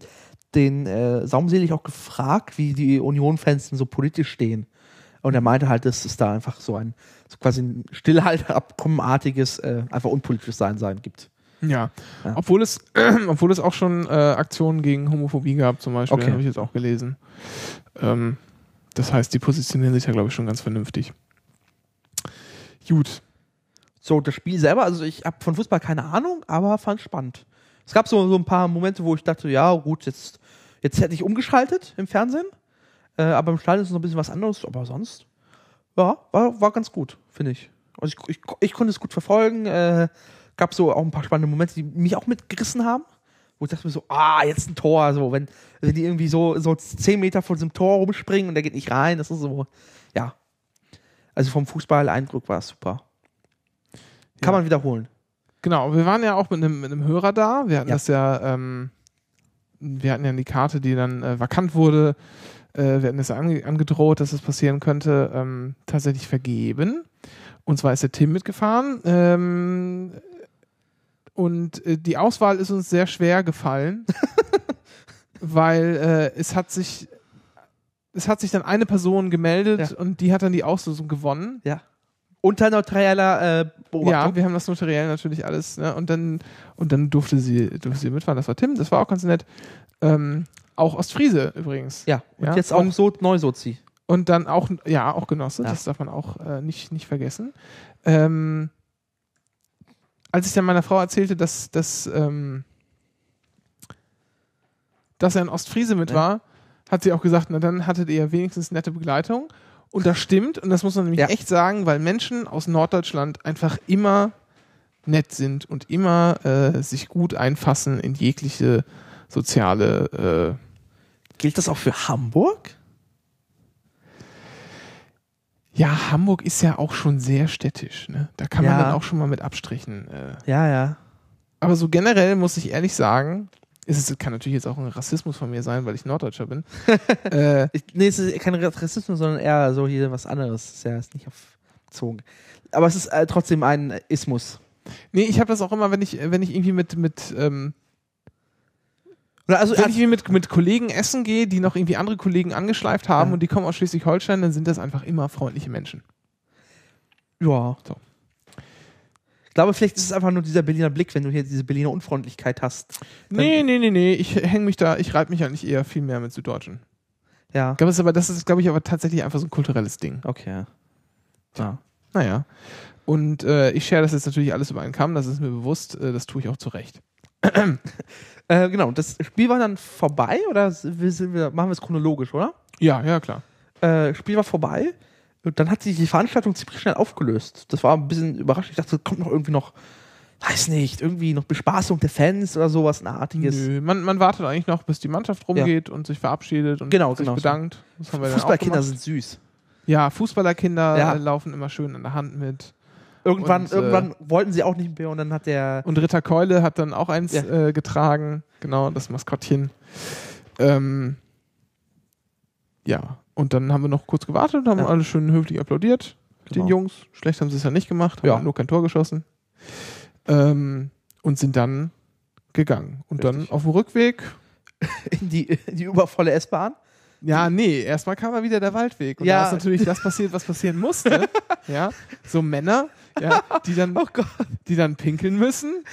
den äh, Saumselig auch gefragt, wie die Union-Fans denn so politisch stehen. Und er meinte halt, dass es da einfach so ein so quasi ein Stillhalteabkommenartiges, äh, einfach unpolitisches Sein sein gibt. Ja. Ja. Obwohl es, obwohl es auch schon äh, Aktionen gegen Homophobie gab, zum Beispiel, Okay. habe ich jetzt auch gelesen. Ähm, das heißt, die positionieren sich ja, glaube ich, schon ganz vernünftig. Gut. So, das Spiel selber, also ich habe von Fußball keine Ahnung, aber fand spannend. Es gab so, so ein paar Momente, wo ich dachte, ja, gut, jetzt, jetzt hätte ich umgeschaltet im Fernsehen. Äh, aber im Stadion ist noch ein bisschen was anderes, aber sonst, ja, war, war ganz gut, finde ich. Also ich, ich, ich konnte es gut verfolgen. Äh, gab so auch ein paar spannende Momente, die mich auch mitgerissen haben. Wo ich dachte mir so, ah, jetzt ein Tor. So, wenn, wenn die irgendwie so, so 10 Meter vor diesem Tor rumspringen und der geht nicht rein, das ist so, ja. Also vom Fußball-Eindruck war es super. Kann Ja. man wiederholen. Genau, wir waren ja auch mit einem, mit einem Hörer da. Wir hatten Ja. das ja, ähm, wir hatten ja die Karte, die dann äh, vakant wurde. Äh, wir hatten das ja ange angedroht, dass das passieren könnte, ähm, tatsächlich vergeben. Und zwar ist der Tim mitgefahren. Ähm, und äh, die Auswahl ist uns sehr schwer gefallen, weil äh, es hat sich es hat sich dann eine Person gemeldet Ja. und die hat dann die Auslosung gewonnen. Ja. Unter neutraler äh, Ja, Beobachtung. wir haben das notariell natürlich alles, ne? Und dann, und dann durfte sie, durfte sie mitfahren. Das war Tim, das war auch ganz nett. Ähm, auch Ostfriese übrigens. Ja, und Ja, jetzt auch und- so Neusozi. Und dann auch, ja, auch Genosse, Ja. das darf man auch äh, nicht, nicht vergessen. Ähm, als ich dann meiner Frau erzählte, dass, dass, ähm, dass er in Ostfriese mit Ja. war, hat sie auch gesagt, na dann hattet ihr wenigstens nette Begleitung. Und das stimmt, und das muss man nämlich Ja. echt sagen, weil Menschen aus Norddeutschland einfach immer nett sind und immer äh, sich gut einfassen in jegliche soziale äh, Gilt das auch für Hamburg? Ja, Hamburg ist ja auch schon sehr städtisch. Ne? Da kann man Ja. dann auch schon mal mit Abstrichen. Äh. Ja, ja. Aber so generell muss ich ehrlich sagen, ist es kann natürlich jetzt auch ein Rassismus von mir sein, weil ich Norddeutscher bin. äh, Ich, nee, es ist kein Rassismus, sondern eher so hier was anderes. Ist ja ist nicht aufgezogen. Aber es ist äh, trotzdem ein Ismus. nee, ich habe das auch immer, wenn ich, wenn ich irgendwie mit, mit, ähm, Oder also, wenn ich irgendwie mit, mit Kollegen essen gehe, die noch irgendwie andere Kollegen angeschleift haben Ja. und die kommen aus Schleswig-Holstein, dann sind das einfach immer freundliche Menschen. ja. So. Ich glaube, vielleicht ist es einfach nur dieser Berliner Blick, wenn du hier diese Berliner Unfreundlichkeit hast. Nee, nee, nee, nee, ich hänge mich da, ich reibe mich eigentlich eher viel mehr mit Süddeutschen. Ja. Ich glaube, das ist aber, das ist, glaube ich, aber tatsächlich einfach so ein kulturelles Ding. Okay. Ja. Naja. Und äh, ich share das jetzt natürlich alles über einen Kamm, das ist mir bewusst, äh, das tue ich auch zu Recht. Äh, genau, das Spiel war dann vorbei oder wir, machen wir es chronologisch, oder? Ja, ja, klar. Äh, Spiel war vorbei und dann hat sich die Veranstaltung ziemlich schnell aufgelöst. Das war ein bisschen überraschend. Ich dachte, kommt noch irgendwie noch, weiß nicht, irgendwie noch Bespaßung der Fans oder sowas Artiges. Nö, man, man wartet eigentlich noch, bis die Mannschaft rumgeht und sich verabschiedet und Genau, sich genau bedankt. Fußballkinder sind süß. Ja, Fußballerkinder Ja. laufen immer schön an der Hand mit. Irgendwann, Und, äh, irgendwann wollten sie auch nicht mehr und dann hat der. Und Ritter Keule hat dann auch eins Ja. äh, getragen, genau, das Maskottchen. Ähm, ja, und dann haben wir noch kurz gewartet und haben Ja. alle schön höflich applaudiert. Genau. Den Jungs. Schlecht haben sie es ja nicht gemacht, haben Ja. nur kein Tor geschossen. Ähm, und sind dann gegangen. Und Richtig. dann auf dem Rückweg, in die, in die übervolle S-Bahn. Ja, nee, erstmal kam mal wieder der Waldweg. Und Ja. da ist natürlich das passiert, was passieren musste. ja, so Männer, ja, die dann, Oh die dann pinkeln müssen,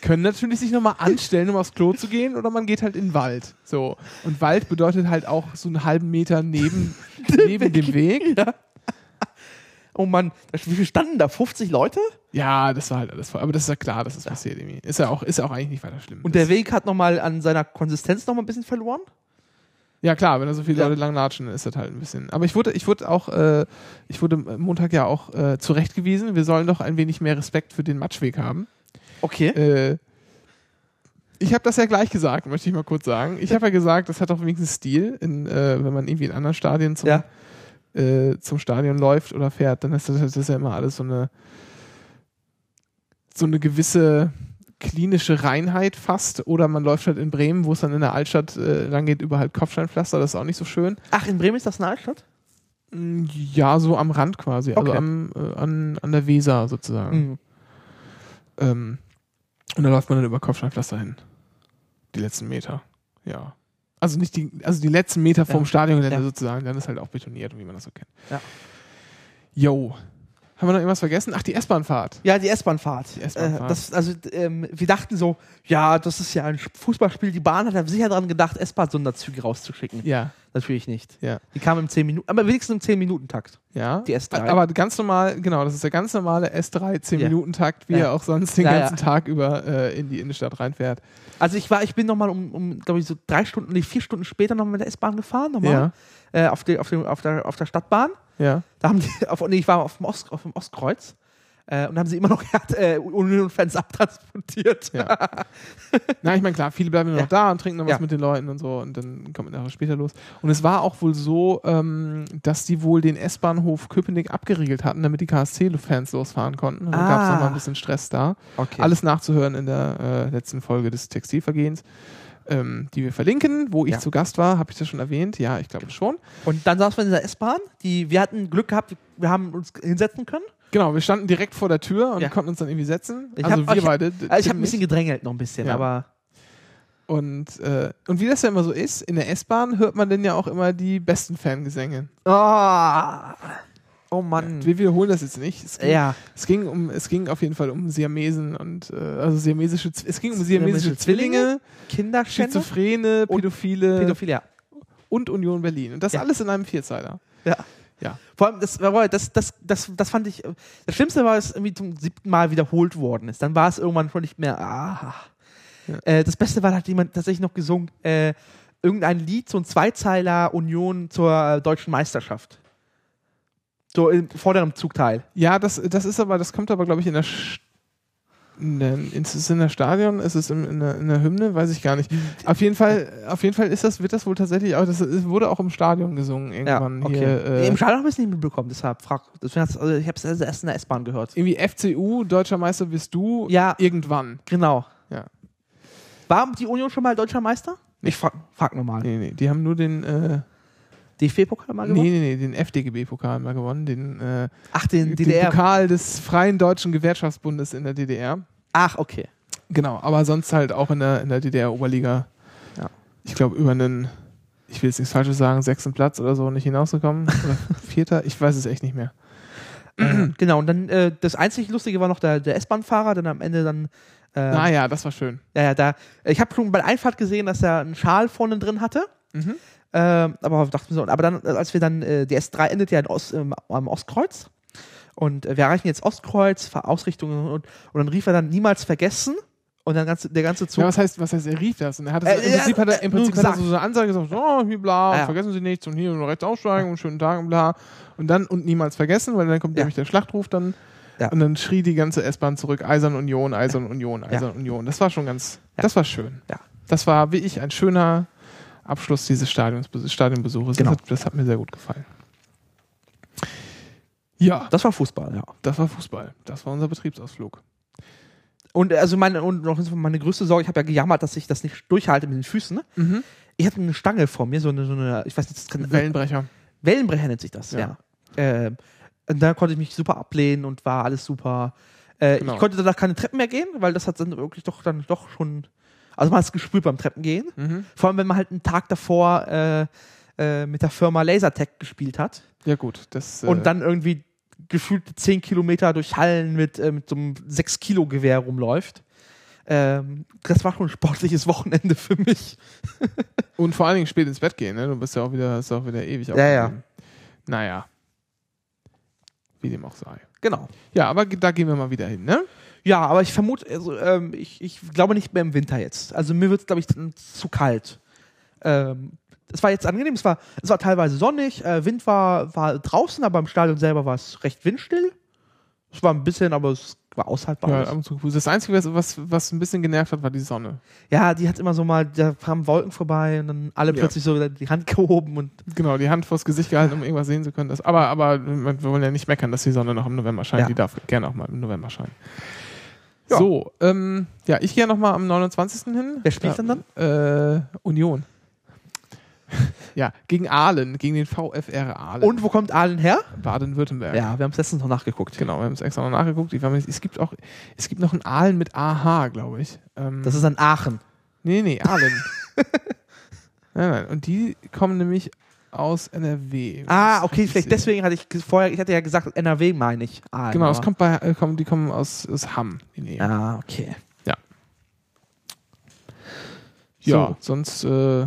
können natürlich sich nochmal anstellen, um aufs Klo zu gehen, oder man geht halt in den Wald. So. Und Wald bedeutet halt auch so einen halben Meter neben, neben dem Weg. Ja. Oh Mann, wie viel standen da? 50 Leute? Ja, das war halt alles voll. Aber das ist ja klar, dass das passiert irgendwie. Ist ja auch, ist ja auch eigentlich nicht weiter schlimm. Und der Weg hat nochmal an seiner Konsistenz nochmal ein bisschen verloren? Ja klar, wenn da so viele Ja. Leute lang latschen, ist das halt ein bisschen. Aber ich wurde, ich wurde auch, äh, ich wurde Montag ja auch äh, zurechtgewiesen, wir sollen doch ein wenig mehr Respekt für den Matschweg haben. Okay. Äh, ich habe das ja gleich gesagt, möchte ich mal kurz sagen. Ich habe ja gesagt, das hat doch wenigstens Stil, in, äh, wenn man irgendwie in anderen Stadien zum, Ja. äh, zum Stadion läuft oder fährt, dann ist das, das ist ja immer alles so eine so eine gewisse klinische Reinheit fast. Oder man läuft halt in Bremen, wo es dann in der Altstadt äh, lang geht, über halt Kopfsteinpflaster, das ist auch nicht so schön. Ach, in Bremen ist das eine Altstadt? Mm, Ja, so am Rand quasi, also Okay. am, äh, an, an der Weser sozusagen. Mhm. Ähm, und da läuft man dann über Kopfsteinpflaster hin. Die letzten Meter. Ja. Also nicht die, also die letzten Meter vom Ja. Stadiongelände Ja. sozusagen, dann ist halt auch betoniert, wie man das so kennt. Ja. Yo. Haben wir noch irgendwas vergessen? Ach, die S-Bahn-Fahrt. Ja, die S-Bahn-Fahrt. Äh, das, also, ähm, wir dachten so, ja, das ist ja ein Fußballspiel. Die Bahn hat ja sicher daran gedacht, S-Bahn-Sonderzüge rauszuschicken. Ja. Natürlich nicht. Ja. Die kamen im 10 Minuten, aber wenigstens im 10-Minuten-Takt. Ja. Die S3. Aber ganz normal, genau, das ist der ganz normale S3 10-Minuten-Takt, wie Ja. er auch sonst den Ja, ganzen. Tag über äh, in die Innenstadt reinfährt. Also ich war, ich bin nochmal um, um glaube ich, so drei Stunden, nee, vier Stunden später nochmal mit der S-Bahn gefahren, nochmal. Äh, auf, die, auf, dem, auf, der, auf der Stadtbahn. Ja. Da haben die, auf, nee, ich war auf dem, Ost, auf dem Ostkreuz. Äh, und haben sie immer noch äh, Union-Fans abtransportiert. Ja. Na, ich meine, klar, viele bleiben Ja. noch da und trinken noch was Ja. mit den Leuten und so und dann kommt man nachher später los. Und es war auch wohl so, ähm, dass die wohl den S-Bahnhof Köpenick abgeriegelt hatten, damit die KSC-Fans losfahren konnten. Und dann gab es Ah. nochmal ein bisschen Stress da. Okay. Alles nachzuhören in der äh, letzten Folge des Textilvergehens, ähm, die wir verlinken, wo ich Ja. zu Gast war. Habe ich das schon erwähnt? Ja, ich glaube schon. Und dann saßen wir in dieser S-Bahn. Die, wir hatten Glück gehabt, wir haben uns hinsetzen können. Genau, wir standen direkt vor der Tür und Ja. konnten uns dann irgendwie setzen. Ich also hab- wir ich- beide. Also ich habe ein bisschen gedrängelt noch ein bisschen, Ja. aber Und, äh, und wie das ja immer so ist, in der S-Bahn hört man dann ja auch immer die besten Fangesänge. oh, Oh Mann. Wir wiederholen das jetzt nicht. Es ging, Ja. es ging, um, es ging auf jeden Fall um Siamesen und äh, also siamesische, es ging um Siamesische siamesische Zwillinge, Zwillinge, Schizophrene, Pädophile Pädophile. Ja. und Union Berlin. Und das Ja. alles in einem Vierzeiler. ja. Ja. Vor allem, das, das, das, das, das fand ich, das Schlimmste war, dass es irgendwie zum siebten Mal wiederholt worden ist. Dann war es irgendwann schon nicht mehr, ah. Ja. Äh, das Beste war, da hat jemand tatsächlich noch gesungen, äh, irgendein Lied, so ein Zweizeiler Union zur äh, deutschen Meisterschaft. So im vorderen Zugteil. Ja, das, das ist aber, das kommt aber, glaube ich, in der, Sch- in der ist es in der Stadion, ist es in, in, der, in der Hymne, weiß ich gar nicht. Auf jeden Fall, auf jeden Fall ist das, wird das wohl tatsächlich auch, das wurde auch im Stadion gesungen irgendwann okay. hier. Nee, Äh, Im Stadion habe ich es nicht mitbekommen, deshalb frag. Deswegen also ich habe es erst in der S-Bahn gehört. irgendwie FCU, deutscher Meister bist du, Ja. irgendwann. Genau. Ja. War die Union schon mal deutscher Meister? Ich frag, frag nochmal. Nee, nee, die haben nur den, äh, DFB-Pokal mal nee, gewonnen? nee, nee, den FDGB-Pokal mal gewonnen, den, äh, Ach, den den DDR. Pokal des Freien Deutschen Gewerkschaftsbundes in der DDR. Ach, okay. Genau, aber sonst halt auch in der, in der DDR-Oberliga. Ja. Ich glaube, über einen, ich will jetzt nichts Falsches sagen, sechsten Platz oder so nicht hinausgekommen. oder vierter, ich weiß es echt nicht mehr. Genau, und dann äh, das einzig Lustige war noch der, der S-Bahn-Fahrer, dann am Ende dann. Äh, Naja, das war schön. Ja, ja, da. Ich habe schon bei der Einfahrt gesehen, dass er einen Schal vorne drin hatte. Mhm. Ähm, aber dachte mir so, aber dann, als wir dann, äh, die S3 endet ja in Ost, ähm, am Ostkreuz. Und äh, wir erreichen jetzt Ostkreuz, Fahr- Ausrichtung und, und dann rief er dann niemals vergessen. Und dann ganze, der ganze Zug. Ja, was heißt, was heißt, er rief das? Und er hat es, Äh, im Prinzip äh, hat er, im nur Prinzip hat er so eine Ansage gesagt, so, hier bla, Ah, ja. vergessen Sie nichts und hier und rechts aussteigen und schönen Tag und bla. Und dann, und niemals vergessen, weil dann kommt Ja. nämlich der Schlachtruf dann. Ja. Und dann schrie die ganze S-Bahn zurück, Eisern Union, Eisern Union, Eisern Union. Das war schon ganz, das war schön. Ja. Das war, wie ich, ein schöner Abschluss dieses Stadions, Stadionbesuches. Genau. Das, hat, das hat mir sehr gut gefallen. Ja, das war Fußball, ja. das war Fußball. Das war unser Betriebsausflug. Und äh, also meine, und noch meine größte Sorge, ich habe ja gejammert, dass ich das nicht durchhalte mit den Füßen. Ne? Mhm. Ich hatte eine Stange vor mir, so eine, so eine ich weiß nicht, das kann, Wellenbrecher. Wellenbrecher nennt sich das, ja. Ja. Ähm, und da konnte ich mich super ablehnen und war alles super. Äh, Genau. Ich konnte danach keine Treppen mehr gehen, weil das hat dann wirklich doch dann doch schon. Also man hat es gespürt beim Treppengehen. Mhm. Vor allem, wenn man halt einen Tag davor äh, äh, mit der Firma Lasertech gespielt hat Ja, gut. Das, äh, und dann irgendwie gefühlt 10 Kilometer durch Hallen mit, äh, mit so einem 6-Kilo-Gewehr rumläuft. Ähm, das war schon ein sportliches Wochenende für mich. Und vor allen Dingen spät ins Bett gehen, ne? Du bist ja auch wieder, hast auch wieder ewig Ja, ja. Naja. Wie dem auch sei. Genau. Ja, aber da gehen wir mal wieder hin, ne? Ja, aber ich vermute, also, ähm, ich, ich glaube nicht mehr im Winter jetzt. Also mir wird es, glaube ich, zu kalt. Ähm, es war jetzt angenehm, es war, es war teilweise sonnig, äh, Wind war, war draußen, aber im Stadion selber war es recht windstill. Es war ein bisschen, aber es war aushaltbar. Ja, ab und zu. Das Einzige, was, was, was ein bisschen genervt hat, war die Sonne. Ja, die hat immer so mal, da kamen Wolken vorbei und dann alle Ja. plötzlich so die Hand gehoben und Genau, die Hand vors Gesicht gehalten, um irgendwas sehen zu können. Das, aber, aber wir wollen ja nicht meckern, dass die Sonne noch im November scheint. Ja. Die darf gerne auch mal im November scheinen. Ja. So, ähm, ja, ich gehe nochmal am 29. hin. Wer spielt denn Äh, Union. ja, gegen Aalen, gegen den VfR Aalen. Und wo kommt Aalen her? Baden-Württemberg. Ja, wir haben es letztens noch nachgeguckt. Genau, wir haben es extra noch nachgeguckt. Ich nicht, es gibt auch, es gibt noch einen Aalen mit AH, glaube ich. Ähm, Das ist dann Aachen. nee, nee, Aalen. nein, nein. Und die kommen nämlich aus NRW. Ah, okay, ich vielleicht deswegen hatte ich vorher, ich hatte ja gesagt, NRW meine ich. Aalen, Genau, es kommt bei, äh, kommen, die kommen aus, aus Hamm. Ah, okay. Ja, So. sonst, äh,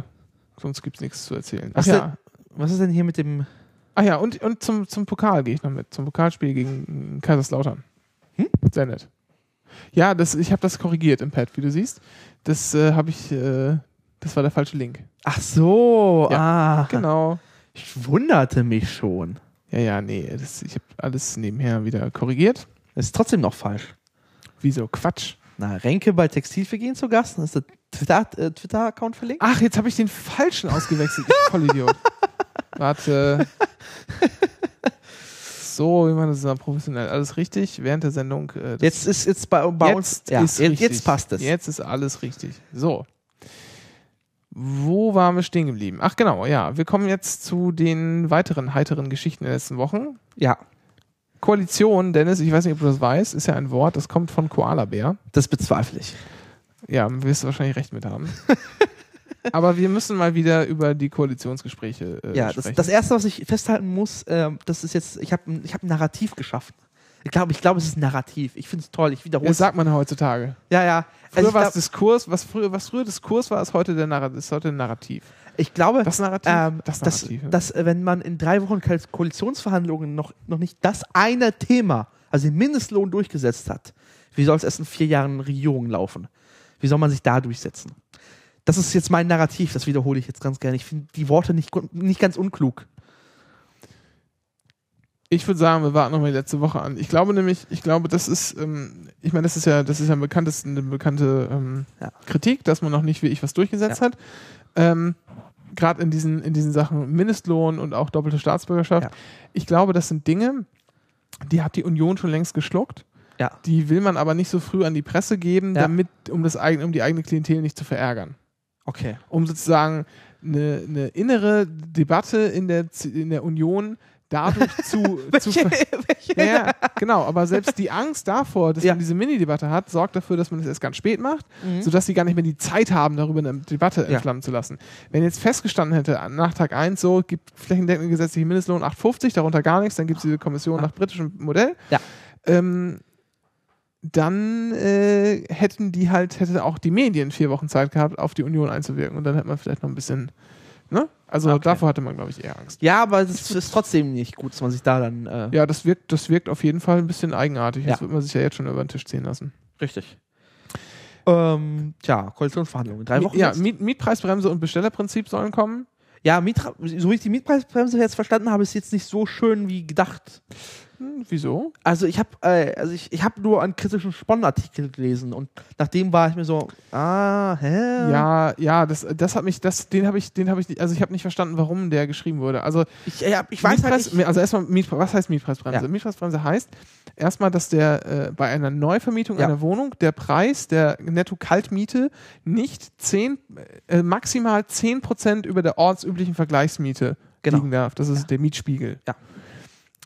sonst gibt es nichts zu erzählen. Ach Was ja. Was ist denn hier mit dem. Ach ja, und, und zum, zum Pokal gehe ich noch mit. Zum Pokalspiel gegen Kaiserslautern. Hm? Sehr nett. Ja, das, ich habe das korrigiert im Pad, wie du siehst. Das äh, habe ich, äh, das war der falsche Link. Ach so, ah. Genau. Ich wunderte mich schon. Ja, ja, nee, das, ich habe alles nebenher wieder korrigiert. Das ist trotzdem noch falsch. Wieso? Quatsch. Na, Renke bei Textilvergehen zu Gast. Ist der Twitter- äh, Twitter-Account verlinkt. Ach, jetzt habe ich den falschen ausgewechselt. Ich Vollidiot. Warte. So, wie man das ist professionell. Alles richtig während der Sendung. Äh, Jetzt ist jetzt bei, bei jetzt uns. Ja, ist jetzt, richtig. jetzt passt es. Jetzt ist alles richtig. So. Wo waren wir stehen geblieben? Ach genau, ja. Wir kommen jetzt zu den weiteren heiteren Geschichten der letzten Wochen. Ja, Koalition, Dennis, ich weiß nicht, ob du das weißt, ist ja ein Wort, das kommt von Koala-Bär. das bezweifle ich. Ja, wirst du wahrscheinlich recht mit haben. Aber wir müssen mal wieder über die Koalitionsgespräche äh, ja, das, sprechen. das erste, was ich festhalten muss, ähm, das ist jetzt, ich habe ich hab ein Narrativ geschaffen. Ich glaube, ich glaube, es ist ein Narrativ. Ich finde es toll. Ich wiederhole das es. sagt man heutzutage. Ja, ja. Früher Also war es glaub, Diskurs, was früher, was früher Diskurs war, ist heute der Narrativ. Ist heute ein Narrativ. ich glaube, Das Narrativ? ähm, das dass, Narrativ. ja. dass, äh, wenn man in drei Wochen Ko- Koalitionsverhandlungen noch, noch nicht das eine Thema, also den Mindestlohn durchgesetzt hat, wie soll es erst in vier Jahren Regierung laufen? Wie soll man sich da durchsetzen? Das ist jetzt mein Narrativ, das wiederhole ich jetzt ganz gerne. Ich finde die Worte nicht, nicht ganz unklug. Ich würde sagen, wir warten nochmal die letzte Woche an. Ich glaube nämlich, ich glaube, das ist, ähm, ich meine, das ist ja, das ist ja ein bekanntes, eine bekannte ähm, Ja. Kritik, dass man noch nicht wie ich was durchgesetzt hat. Ähm, Gerade in diesen, in diesen Sachen Mindestlohn und auch doppelte Staatsbürgerschaft. Ja. Ich glaube, das sind Dinge, die hat die Union schon längst geschluckt. Ja. Die will man aber nicht so früh an die Presse geben, Ja. damit, um das eigene, um die eigene Klientel nicht zu verärgern. Okay. Um sozusagen eine, eine innere Debatte in der, in der Union dadurch zu, zu ver ja, ja, genau, aber selbst die Angst davor, dass Ja. man diese Mini-Debatte hat, sorgt dafür, dass man es erst ganz spät macht, Mhm. sodass sie gar nicht mehr die Zeit haben, darüber eine Debatte Ja. entflammen zu lassen. Wenn jetzt festgestanden hätte, nach Tag 1 so, gibt flächendeckende gesetzliche Mindestlohn 8,50, darunter gar nichts, dann gibt es diese Kommission nach britischem Modell. Ja. Ähm, dann äh, hätten die halt, hätte auch die Medien vier Wochen Zeit gehabt, auf die Union einzuwirken und dann hätte man vielleicht noch ein bisschen, ne? Also Okay. davor hatte man, glaube ich, eher Angst. Ja, aber es ist trotzdem nicht gut, dass man sich da dann. Äh, Ja, das wirkt, das wirkt auf jeden Fall ein bisschen eigenartig. Ja. Das wird man sich ja jetzt schon über den Tisch ziehen lassen. Richtig. Ähm, tja, Koalitionsverhandlungen. Drei Wochen. ja? Miet, Mietpreisbremse und Bestellerprinzip sollen kommen. ja Mietra so wie ich die Mietpreisbremse jetzt verstanden habe, ist jetzt nicht so schön wie gedacht. Hm, wieso? Also ich habe äh, also ich, ich habe nur einen kritischen Spon-Artikel gelesen und nachdem war ich mir so, ah, hä? Ja, ja, das, das hat mich, das, den habe ich, den habe ich, nicht- also ich habe nicht verstanden, warum der geschrieben wurde. Also Ich, ja, ich weiß halt nicht. also erstmal Mietpreis, was heißt Mietpreisbremse? Ja. Mietpreisbremse heißt erstmal, dass der äh, bei einer Neuvermietung Ja. einer Wohnung der Preis der Netto-Kaltmiete nicht 10, äh, maximal 10% über der ortsüblichen Vergleichsmiete Genau. liegen darf. Das ist der Mietspiegel. Ja.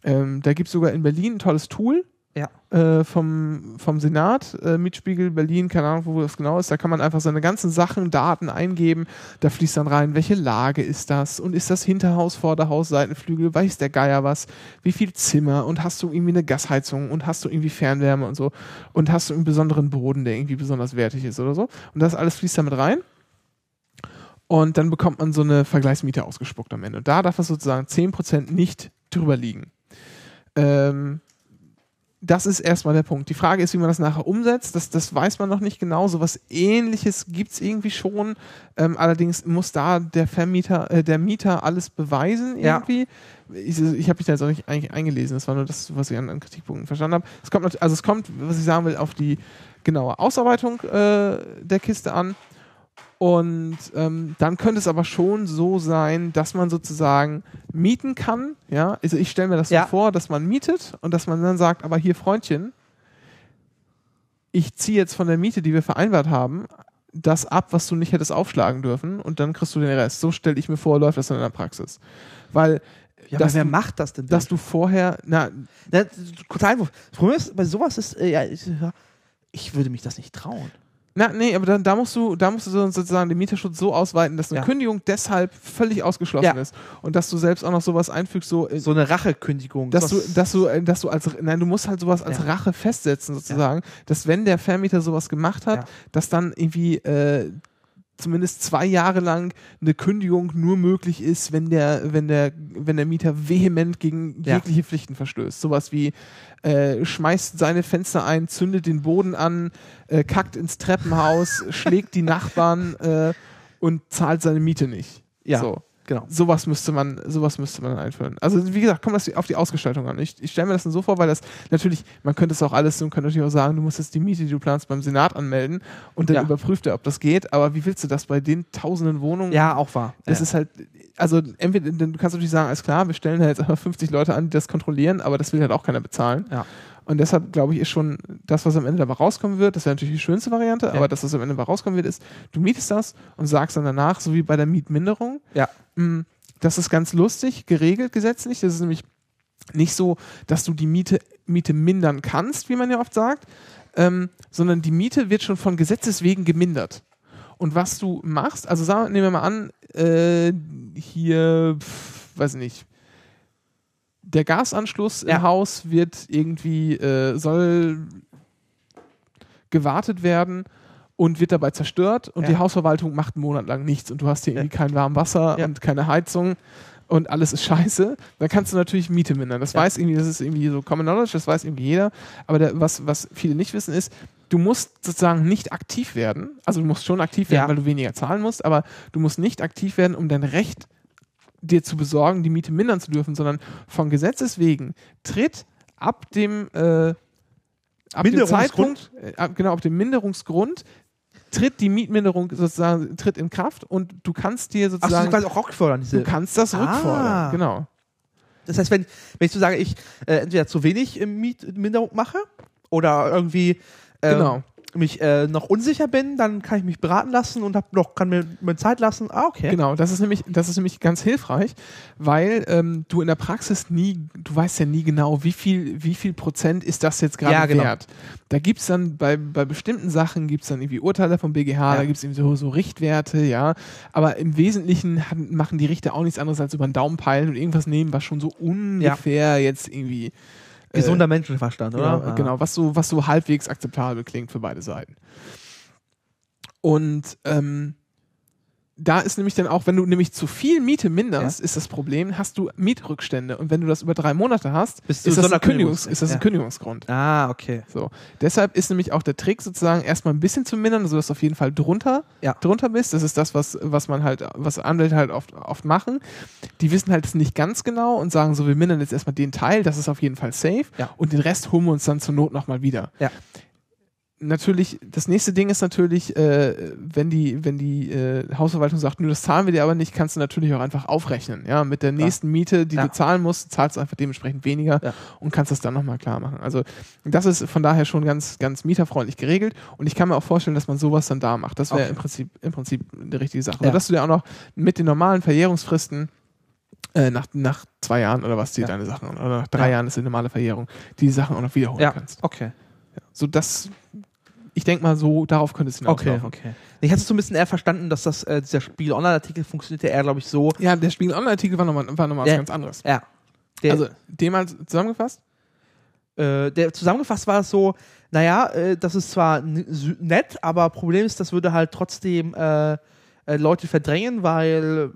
Ähm, da gibt es sogar in Berlin ein tolles Tool. Ja. Äh, vom, vom Senat, äh, Mietspiegel Berlin, keine Ahnung, wo das genau ist, da kann man einfach seine ganzen Sachen, Daten eingeben, da fließt dann rein, welche Lage ist das? Und ist das Hinterhaus, Vorderhaus, Seitenflügel, weiß der Geier was, wie viel Zimmer? Und hast du irgendwie eine Gasheizung? Und hast du irgendwie Fernwärme und so? Und hast du einen besonderen Boden, der irgendwie besonders wertig ist oder so? Und das alles fließt damit rein. Und dann bekommt man so eine Vergleichsmiete ausgespuckt am Ende. Und da darf es sozusagen 10% nicht drüber liegen. Ähm, das ist erstmal der Punkt. Die Frage ist, wie man das nachher umsetzt. Das, das weiß man noch nicht genau. So was ähnliches gibt es irgendwie schon. Ähm, allerdings muss da der Vermieter, äh, der Mieter alles beweisen Ja. irgendwie. Ich, ich habe mich da jetzt auch nicht eigentlich eingelesen. Das war nur das, was ich an, an Kritikpunkten verstanden habe. Es kommt, also es kommt, was ich sagen will, auf die genaue Ausarbeitung äh, der Kiste an. Und ähm, dann könnte es aber schon so sein, dass man sozusagen mieten kann. Ja, also ich stelle mir das Ja. so vor, dass man mietet und dass man dann sagt, aber hier Freundchen, ich ziehe jetzt von der Miete, die wir vereinbart haben, das ab, was du nicht hättest aufschlagen dürfen und dann kriegst du den Rest. So stelle ich mir vor, läuft das dann in der Praxis. Weil, ja, dass wer du- macht das denn? dass du vorher, na, Na, kurzer Einwurf. Das Problem ist, bei sowas ist, äh, ja, ich würde mich das nicht trauen. Na, nee, aber dann, da musst du, da musst du so- sozusagen den Mieterschutz so ausweiten, dass eine Ja. Kündigung deshalb völlig ausgeschlossen Ja. ist. Und dass du selbst auch noch sowas einfügst, so, äh, So eine Rachekündigung. dass du, dass du, äh, dass du als, nein, du musst halt sowas als Ja. Rache festsetzen, sozusagen, dass wenn der Vermieter sowas gemacht hat, dass dann irgendwie, äh, zumindest zwei Jahre lang eine Kündigung nur möglich ist, wenn der, wenn der, wenn der Mieter vehement gegen Ja. jegliche Pflichten verstößt. Sowas wie äh, schmeißt seine Fenster ein, zündet den Boden an, äh, kackt ins Treppenhaus, schlägt die Nachbarn äh, und zahlt seine Miete nicht. Ja. So. Genau. Sowas müsste man, sowas müsste man einführen. Also wie gesagt, kommt das auf die Ausgestaltung an. Ich, ich stelle mir das dann so vor, weil das natürlich, man könnte es auch alles, man könnte natürlich auch sagen, du musst jetzt die Miete, die du planst, beim Senat anmelden und dann Ja. überprüft er, ob das geht. Aber wie willst du das bei den tausenden Wohnungen? Ja, auch wahr. Das ja. ist halt, also entweder, du kannst natürlich sagen, alles klar, wir stellen einfach 50 Leute an, die das kontrollieren, aber das will halt auch keiner bezahlen. Ja. Und deshalb glaube ich, ist schon das, was am Ende dabei rauskommen wird, das wäre natürlich die schönste Variante, Ja. aber das, was am Ende dabei rauskommen wird, ist, du mietest das und sagst dann danach, so wie bei der Mietminderung, Ja. mh, das ist ganz lustig, geregelt gesetzlich. Das ist nämlich nicht so, dass du die Miete, Miete mindern kannst, wie man ja oft sagt, ähm, sondern die Miete wird schon von Gesetzes wegen gemindert. Und was du machst, also sagen, nehmen wir mal an, äh, hier, pf, weiß ich nicht, der Gasanschluss Ja. im Haus wird irgendwie, äh, soll gewartet werden und wird dabei zerstört und Ja. die Hausverwaltung macht einen Monat lang nichts und du hast hier irgendwie kein warmes Wasser und keine Heizung und alles ist scheiße, dann kannst du natürlich Miete mindern. Das Ja. weiß irgendwie, das ist irgendwie so Common Knowledge, das weiß irgendwie jeder. Aber der, was, was viele nicht wissen ist, du musst sozusagen nicht aktiv werden. Also du musst schon aktiv werden, Ja. weil du weniger zahlen musst, aber du musst nicht aktiv werden, um dein Recht dir zu besorgen, die Miete mindern zu dürfen, sondern von Gesetzes wegen tritt ab dem, äh, ab dem? Zeitpunkt, äh, ab, genau, ab dem Minderungsgrund tritt die Mietminderung sozusagen tritt in Kraft und du kannst dir Ach, so, sozusagen quasi auch rückfordern, diese. Du kannst das Ah. rückfordern, genau. Das heißt, wenn, wenn ich so sage, ich äh, entweder zu wenig äh, Mietminderung mache oder irgendwie äh, Genau. Mich äh, noch unsicher bin, dann kann ich mich beraten lassen und hab noch, kann mir, mir Zeit lassen. Ah, okay. Genau, das ist nämlich, das ist nämlich ganz hilfreich, weil ähm, du in der Praxis nie, du weißt ja nie genau, wie viel, wie viel Prozent ist das jetzt gerade Ja, genau. wert. Da gibt es dann bei, bei bestimmten Sachen gibt es dann irgendwie Urteile vom BGH, Ja. da gibt es irgendwie so, so Richtwerte, ja. Aber im Wesentlichen hat, machen die Richter auch nichts anderes als über den Daumen peilen und irgendwas nehmen, was schon so ungefähr jetzt irgendwie Gesunder Menschenverstand, Genau, oder? Ah. genau was, so, was so halbwegs akzeptabel klingt für beide Seiten. Und ähm, da ist nämlich dann auch, wenn du nämlich zu viel Miete minderst, ist das Problem, hast du Mietrückstände. Und wenn du das über drei Monate hast, ist das, ein, Kündigungs ist das ein ja. Kündigungsgrund. Ah, okay. So. Deshalb ist nämlich auch der Trick sozusagen erstmal ein bisschen zu mindern, sodass du auf jeden Fall drunter, Ja. drunter bist. Das ist das, was, was man halt, was Anwälte halt oft, oft machen. Die wissen halt es nicht ganz genau und sagen so, wir mindern jetzt erstmal den Teil, das ist auf jeden Fall safe. Ja. Und den Rest holen wir uns dann zur Not nochmal wieder. Ja. Natürlich, das nächste Ding ist natürlich, äh, wenn die, wenn die äh, Hausverwaltung sagt, nur das zahlen wir dir aber nicht, kannst du natürlich auch einfach aufrechnen. Ja, mit der nächsten Miete, die Ja. du zahlen musst, zahlst du einfach dementsprechend weniger Ja. und kannst das dann nochmal klar machen. Also das ist von daher schon ganz, ganz mieterfreundlich geregelt und ich kann mir auch vorstellen, dass man sowas dann da macht. Das wäre Okay. im Prinzip, im Prinzip eine richtige Sache. Ja. Und dass du dir auch noch mit den normalen Verjährungsfristen äh, nach, nach zwei Jahren oder was die Ja. deine Sachen, oder nach drei Ja. Jahren ist die normale Verjährung, die Sachen auch noch wiederholen Ja, kannst. okay. So das, ich denke mal so, darauf könnte es Okay, hinauslaufen. okay. Ich hatte so ein bisschen eher verstanden, dass das, äh, dieser Spiegel-Online-Artikel funktionierte eher, glaube ich, so. Ja, der Spiegel Online-Artikel war nochmal war noch mal was ganz anderes. Ja. Der, Also, dem mal zusammengefasst? äh, der zusammengefasst war es so, naja, äh, das ist zwar nett, aber Problem ist, das würde halt trotzdem äh, äh, Leute verdrängen, weil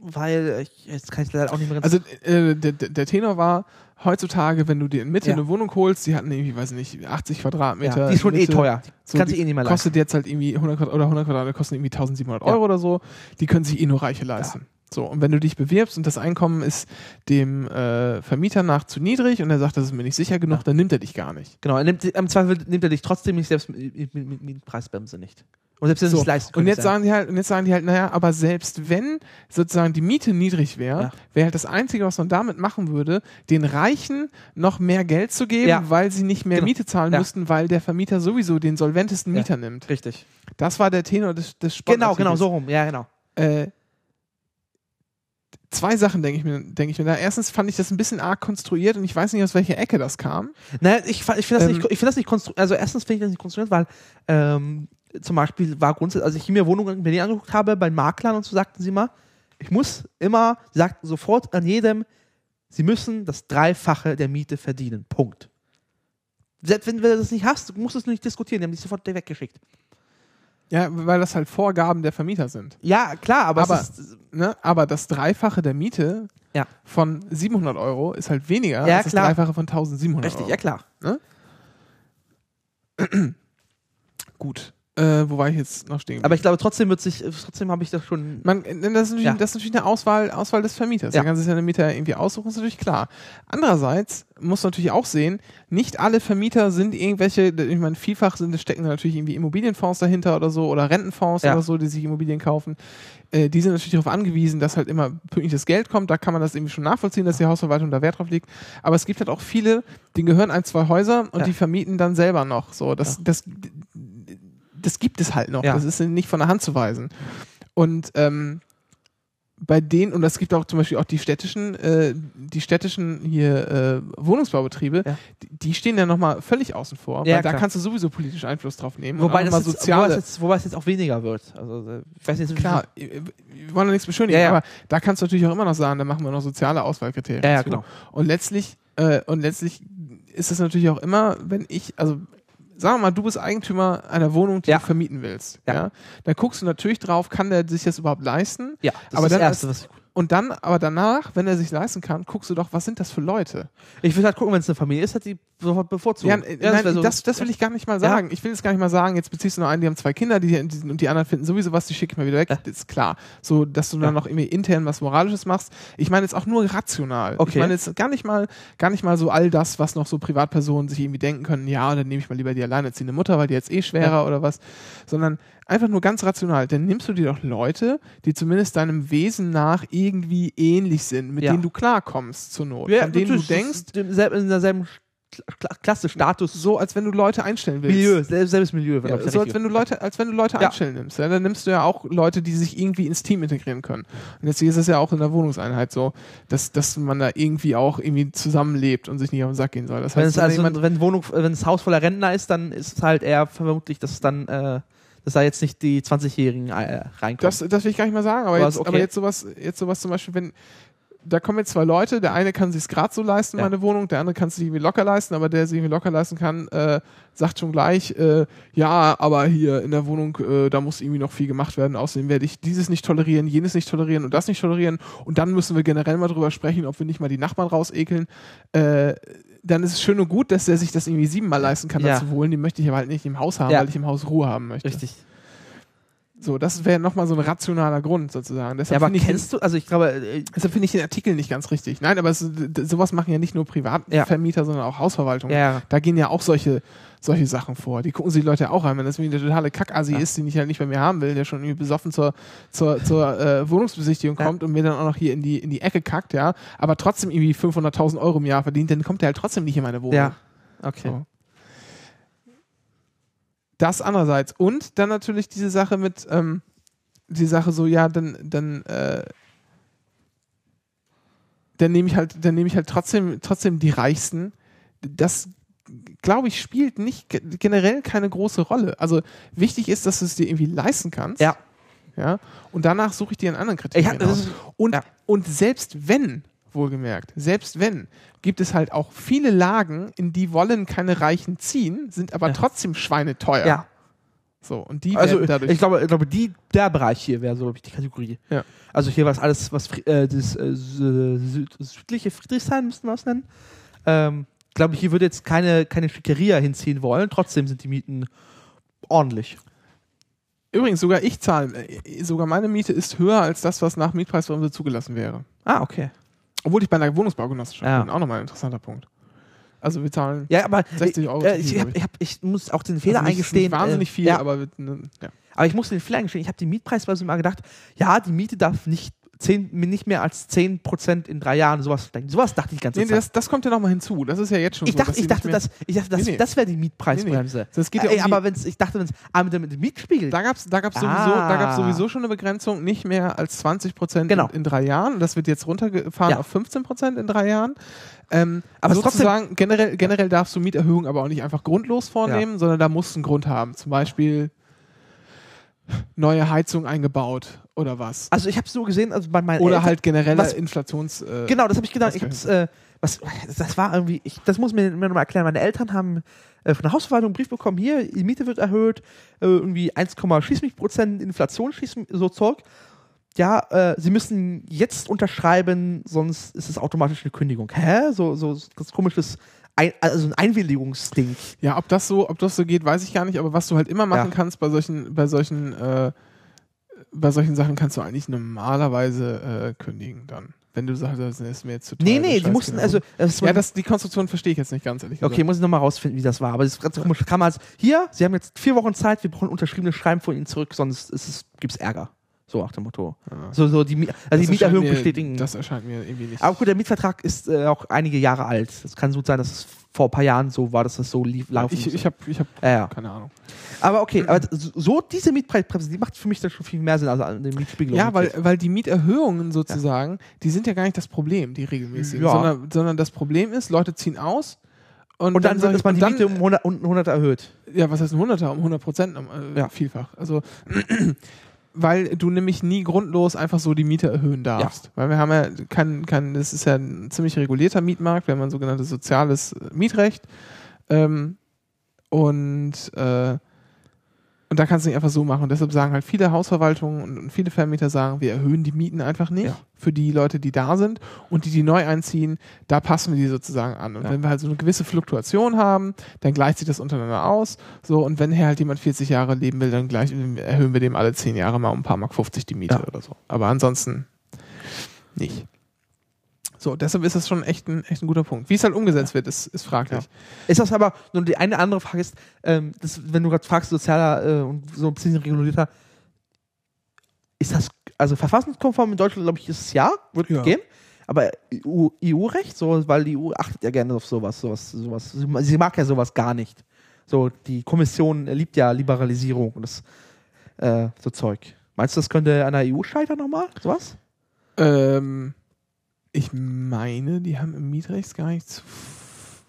weil ich, jetzt kann ich leider auch nicht mehr ganz Also äh, der der Tenor war, heutzutage, wenn du dir in Mitte Ja. eine Wohnung holst, die hatten irgendwie, weiß nicht, 80 Quadratmeter. ja, die ist schon eh Mitte, teuer. Die So, kannst du eh nicht mehr leisten. Kostet jetzt halt irgendwie 100 Quadrat oder 100 Quadratmeter kosten irgendwie 1700 Ja. Euro oder so. Die können sich eh nur Reiche leisten. So, und wenn du dich bewirbst und das Einkommen ist dem äh, Vermieter nach zu niedrig und er sagt, das ist mir nicht sicher genug, Ja. dann nimmt er dich gar nicht. Genau, er nimmt, im Zweifel nimmt er dich trotzdem nicht selbst mit, mit, mit, mit Preisbremse nicht. Und selbst wenn So. es leisten Und könnte, jetzt sagen die halt, und jetzt sagen die halt, naja, aber selbst wenn sozusagen die Miete niedrig wäre, Ja. wäre halt das Einzige, was man damit machen würde, den Reichen noch mehr Geld zu geben, Ja. weil sie nicht mehr Genau. Miete zahlen Ja. müssten, weil der Vermieter sowieso den solventesten. Mieter nimmt. Richtig. Das war der Tenor des, des Genau, genau, Sportartikels. so rum. Ja, genau. Äh, zwei Sachen denke ich mir, denke ich mir da. Erstens fand ich das ein bisschen arg konstruiert und ich weiß nicht, aus welcher Ecke das kam. Naja, ich, ich finde das, Ähm, nicht, ich find das nicht konstruiert. Also, erstens finde ich das nicht konstruiert, weil ähm, zum Beispiel war grundsätzlich, als ich mir Wohnungen in Berlin angeguckt habe, bei Maklern und so sagten sie mal, ich muss immer, sie sagten sofort an jedem, sie müssen das Dreifache der Miete verdienen. Punkt. Selbst wenn du das nicht hast, musst du es nicht diskutieren, die haben dich sofort weggeschickt. Ja, weil das halt Vorgaben der Vermieter sind. Ja, klar, aber, Aber- ist, Ne? Aber das Dreifache der Miete Ja. von 700 Euro ist halt weniger Ja, als das klar. Dreifache von 1700 richtig, Euro. ja klar. Gut. Äh, wo war ich jetzt noch stehen? Aber ich glaube, trotzdem wird sich, trotzdem habe ich das schon. Man, das, ist natürlich, Ja. das ist natürlich eine Auswahl, Auswahl des Vermieters. Ja. Der kann sich seine Mieter irgendwie aussuchen, ist natürlich klar. Andererseits muss man natürlich auch sehen, nicht alle Vermieter sind irgendwelche, ich meine, vielfach sind, stecken da natürlich irgendwie Immobilienfonds dahinter oder so oder Rentenfonds Ja. oder so, die sich Immobilien kaufen. Äh, die sind natürlich darauf angewiesen, dass halt immer pünktliches Geld kommt. Da kann man das irgendwie schon nachvollziehen, dass die Hausverwaltung da Wert drauf legt. Aber es gibt halt auch viele, denen gehören ein, zwei Häuser und Ja. die vermieten dann selber noch. So, das, Ja. das, das gibt es halt noch. Ja. Das ist nicht von der Hand zu weisen. Und ähm, bei denen, und es gibt auch zum Beispiel auch die städtischen, äh, die städtischen hier äh, Wohnungsbaubetriebe, Ja. die, die stehen ja nochmal völlig außen vor, Ja, weil da klar. kannst du sowieso politisch Einfluss drauf nehmen. Wobei das jetzt, wobei, soziale. es jetzt, wobei es jetzt auch weniger wird. Also, äh, ich weiß nicht, Klar, wir wollen ja nichts beschönigen, Ja, aber da kannst du natürlich auch immer noch sagen, da machen wir noch soziale Auswahlkriterien. Ja, genau. Und letztlich, äh, und letztlich ist es natürlich auch immer, wenn ich, also sagen wir mal, du bist Eigentümer einer Wohnung, die Ja. du vermieten willst. Ja. Ja. Dann guckst du natürlich drauf, kann der sich das überhaupt leisten? Ja, das Aber ist dann das Erste, was Und dann, aber danach, wenn er sich leisten kann, guckst du doch, was sind das für Leute? ich würde halt gucken, wenn es eine Familie ist, hat die sofort bevorzugt. Ja, nein, wär so- das, das will ich gar nicht mal sagen. Ich will jetzt gar nicht mal sagen, jetzt beziehst du nur einen, die haben zwei Kinder, die, die und die anderen finden sowieso was, die schicke ich mal wieder weg. Ja. Das ist klar. So, dass du dann noch irgendwie intern was Moralisches machst. Ich meine jetzt auch nur rational. Ich Okay. meine jetzt gar nicht mal, gar nicht mal so all das, was noch so Privatpersonen sich irgendwie denken können, ja, dann nehme ich mal lieber die alleinerziehende Mutter, weil die jetzt eh schwerer oder was. Sondern einfach nur ganz rational. Dann nimmst du dir doch Leute, die zumindest deinem Wesen nach irgendwie ähnlich sind, mit Ja. denen du klarkommst zur Not. Ja, von denen du denkst, in derselben Kla- Klasse, Status, so als wenn du Leute einstellen willst. Milieu, sel- selbes Milieu. Ja, so als wenn du Leute, als wenn du Leute Ja. einstellen nimmst. Ja, dann nimmst du ja auch Leute, die sich irgendwie ins Team integrieren können. Und deswegen ist es ja auch in der Wohnungseinheit so, dass, dass man da irgendwie auch irgendwie zusammenlebt und sich nicht auf den Sack gehen soll. Das wenn heißt, es wenn also, jemand, wenn Wohnung, wenn das Haus voller Rentner ist, dann ist es halt eher vermutlich, dass es dann, äh, dass da jetzt nicht die 20-Jährigen äh, reinkommen. das, das will ich gar nicht mal sagen, aber, Aber jetzt, okay. aber jetzt sowas, jetzt sowas zum Beispiel, wenn da kommen jetzt zwei Leute, der eine kann sich gerade so leisten, Ja. meine Wohnung, der andere kann sich irgendwie locker leisten, aber der sich irgendwie locker leisten kann, äh, sagt schon gleich, äh, ja, aber hier in der Wohnung, äh, da muss irgendwie noch viel gemacht werden. Außerdem werde ich dieses nicht tolerieren, jenes nicht tolerieren und das nicht tolerieren. Und dann müssen wir generell mal drüber sprechen, ob wir nicht mal die Nachbarn rausekeln. Dann ist es schön und gut, dass der sich das irgendwie siebenmal leisten kann, Ja. dazu holen. Die möchte ich aber halt nicht im Haus haben, Ja. weil ich im Haus Ruhe haben möchte. Richtig. So, das wäre nochmal so ein rationaler Grund sozusagen. Ja, Deshalb aber finde ich, kennst du, also ich glaube, äh, deshalb finde ich den Artikel nicht ganz richtig. Nein, aber es, sowas machen ja nicht nur Privatvermieter, sondern auch Hausverwaltungen. ja, Da gehen ja auch solche, solche Sachen vor. Die gucken sich die Leute auch an. Wenn das irgendwie der totale Kackassi Ja. ist, den ich halt nicht bei mir haben will, der schon irgendwie besoffen zur, zur, zur äh, Wohnungsbesichtigung Ja. kommt und mir dann auch noch hier in die, in die Ecke kackt, ja, aber trotzdem irgendwie 500.000 Euro im Jahr verdient, dann kommt der halt trotzdem nicht in meine Wohnung. ja, okay. So. Das andererseits. Und dann natürlich diese Sache mit, ähm, die Sache so, ja, dann, dann, äh, dann nehme ich halt, dann nehme ich halt trotzdem, trotzdem die Reichsten. Das, glaube ich, spielt nicht ge- generell keine große Rolle. Also wichtig ist, dass du es dir irgendwie leisten kannst. Ja. Ja. Und danach suche ich dir einen anderen Kriterien aus. ist, Und, Ja. und selbst wenn, wohlgemerkt, selbst wenn, gibt es halt auch viele Lagen, in die wollen keine Reichen ziehen, sind aber Ja. trotzdem schweineteuer. ja. So, und die Also dadurch. ich glaube, ich glaube die, der Bereich hier wäre so glaub ich, die Kategorie. Ja. Also hier war es alles, was äh, das äh, sü- süd, südliche Friedrichshain müssten wir es nennen. Ähm, glaube ich, hier würde jetzt keine, keine Schickeria hinziehen wollen. Trotzdem sind die Mieten ordentlich. Übrigens, sogar ich zahle, äh, sogar meine Miete ist höher als das, was nach Mietpreisbremse zugelassen wäre. Ah, okay. Obwohl ich bei einer Wohnungsbaugenossenschaft Ja. bin. Auch nochmal ein interessanter Punkt. Also wir zahlen Ja, aber 60 Euro äh, viel, ich, hab, ich. hab, ich muss auch den Fehler also nicht, eingestehen. Nicht wahnsinnig äh, viel, ja, aber ne, ja. Aber ich muss den Fehler eingestehen, ich habe die Mietpreisweise mal gedacht, ja, die Miete darf nicht, 10, nicht mehr als 10% in drei Jahren sowas steigen. Sowas dachte ich ganz Nee, das, das kommt ja nochmal hinzu. Das ist ja jetzt schon ich so. dachte, ich dachte, das, ich dachte, das, Nee, nee. das wäre die Mietpreisbremse. Das geht ja Ey, um die- aber wenn's, ich dachte, wenn es ah, mit dem mit dem Mietspiegel. Da gab es da gab's sowieso, Ah. da gab's sowieso schon eine Begrenzung, nicht mehr als 20 Prozent Genau. in, in drei Jahren. Das wird jetzt runtergefahren Ja. auf 15 Prozent in drei Jahren. Ähm, Aber trotzdem- sozusagen, generell, generell darfst du Mieterhöhungen aber auch nicht einfach grundlos vornehmen, sondern da musst du einen Grund haben. Zum Beispiel neue Heizung eingebaut oder was. also ich habe es so gesehen, also bei meinen Oder Eltern, halt genereller was- Inflations... Äh, Genau, das habe ich gedacht. Ich hab's, äh, was, das war irgendwie, ich, das muss mir mir nochmal erklären. Meine Eltern haben äh, von der Hausverwaltung einen Brief bekommen, hier, die Miete wird erhöht, äh, irgendwie 1, schieß mich Prozent Inflation, schieß mich, so Zeug. Ja, äh, sie müssen jetzt unterschreiben, sonst ist es automatisch eine Kündigung. Hä? So, so das komisches, ein, also ein Einwilligungsding. Ja, ob das so, ob das so geht, weiß ich gar nicht. Aber was du halt immer machen Ja. kannst bei solchen, bei solchen, äh, bei solchen Sachen kannst du eigentlich normalerweise äh, kündigen dann. Wenn du sagst, das ist mir jetzt zu teuer. Nee, nee, die mussten, also, das ja, das, die Konstruktion verstehe ich jetzt nicht ganz ehrlich Okay, gesagt. muss ich nochmal rausfinden, wie das war. Aber das ist ganz komisch. Kam als, hier, Sie haben jetzt vier Wochen Zeit, wir brauchen unterschriebene Schreiben von Ihnen zurück, sonst ist es, gibt's Ärger. So nach dem Motto. Ja. So, so die, also die Das Mieterhöhung mir- bestätigen. Das erscheint mir irgendwie nicht. Aber gut, der Mietvertrag ist äh, auch einige Jahre alt. Es kann gut sein, dass es vor ein paar Jahren so war, dass das so lief, laufen ich ich habe ich hab ja, ja. keine Ahnung. Aber okay, aber so diese Mietpreisbremse, die macht für mich dann schon viel mehr Sinn als an den Mietspiegelung. Ja, weil, weil die Mieterhöhungen sozusagen, die sind ja gar nicht das Problem, die regelmäßigen, Ja. sondern, sondern das Problem ist, Leute ziehen aus und, Und dann, ich- dass man die dann, Miete um 100, um 100 erhöht. Ja, was heißt ein Hunderter? Um 100 Prozent äh, Ja. vielfach. Also, weil du nämlich nie grundlos einfach so die Miete erhöhen darfst. Weil wir haben ja kein, kein, das ist ja ein ziemlich regulierter Mietmarkt, wir haben ein sogenanntes soziales Mietrecht. Ähm, und, äh, und da kannst du nicht einfach so machen. Und deshalb sagen halt viele Hausverwaltungen und, viele Vermieter sagen, wir erhöhen die Mieten einfach nicht Ja. für die Leute, die da sind und die, die neu einziehen, da passen wir die sozusagen an. Und Ja. wenn wir halt so eine gewisse Fluktuation haben, dann gleicht sich das untereinander aus. So, und wenn hier halt jemand 40 Jahre leben will, dann gleich, erhöhen wir dem alle 10 Jahre mal um ein paar Mark 50 die Miete Ja. oder so. Aber ansonsten nicht. So, deshalb ist das schon echt ein, echt ein guter Punkt. Wie es halt umgesetzt wird, ist, ist fraglich. Ist das aber, nur die eine andere Frage ist, ähm, das, wenn du gerade fragst, sozialer äh, und so ein bisschen regulierter, ist das, also verfassungskonform in Deutschland, glaube ich, ist es ja, wird Ja. gehen. Aber EU EU-Recht, so, weil die EU achtet ja gerne auf sowas, sowas, sowas. Sie mag ja sowas gar nicht. So, die Kommission liebt ja Liberalisierung und das äh, so Zeug. Meinst du, das könnte an der EU scheitern nochmal? Sowas? Ähm, ich meine, die haben im Mietrecht gar nichts zu,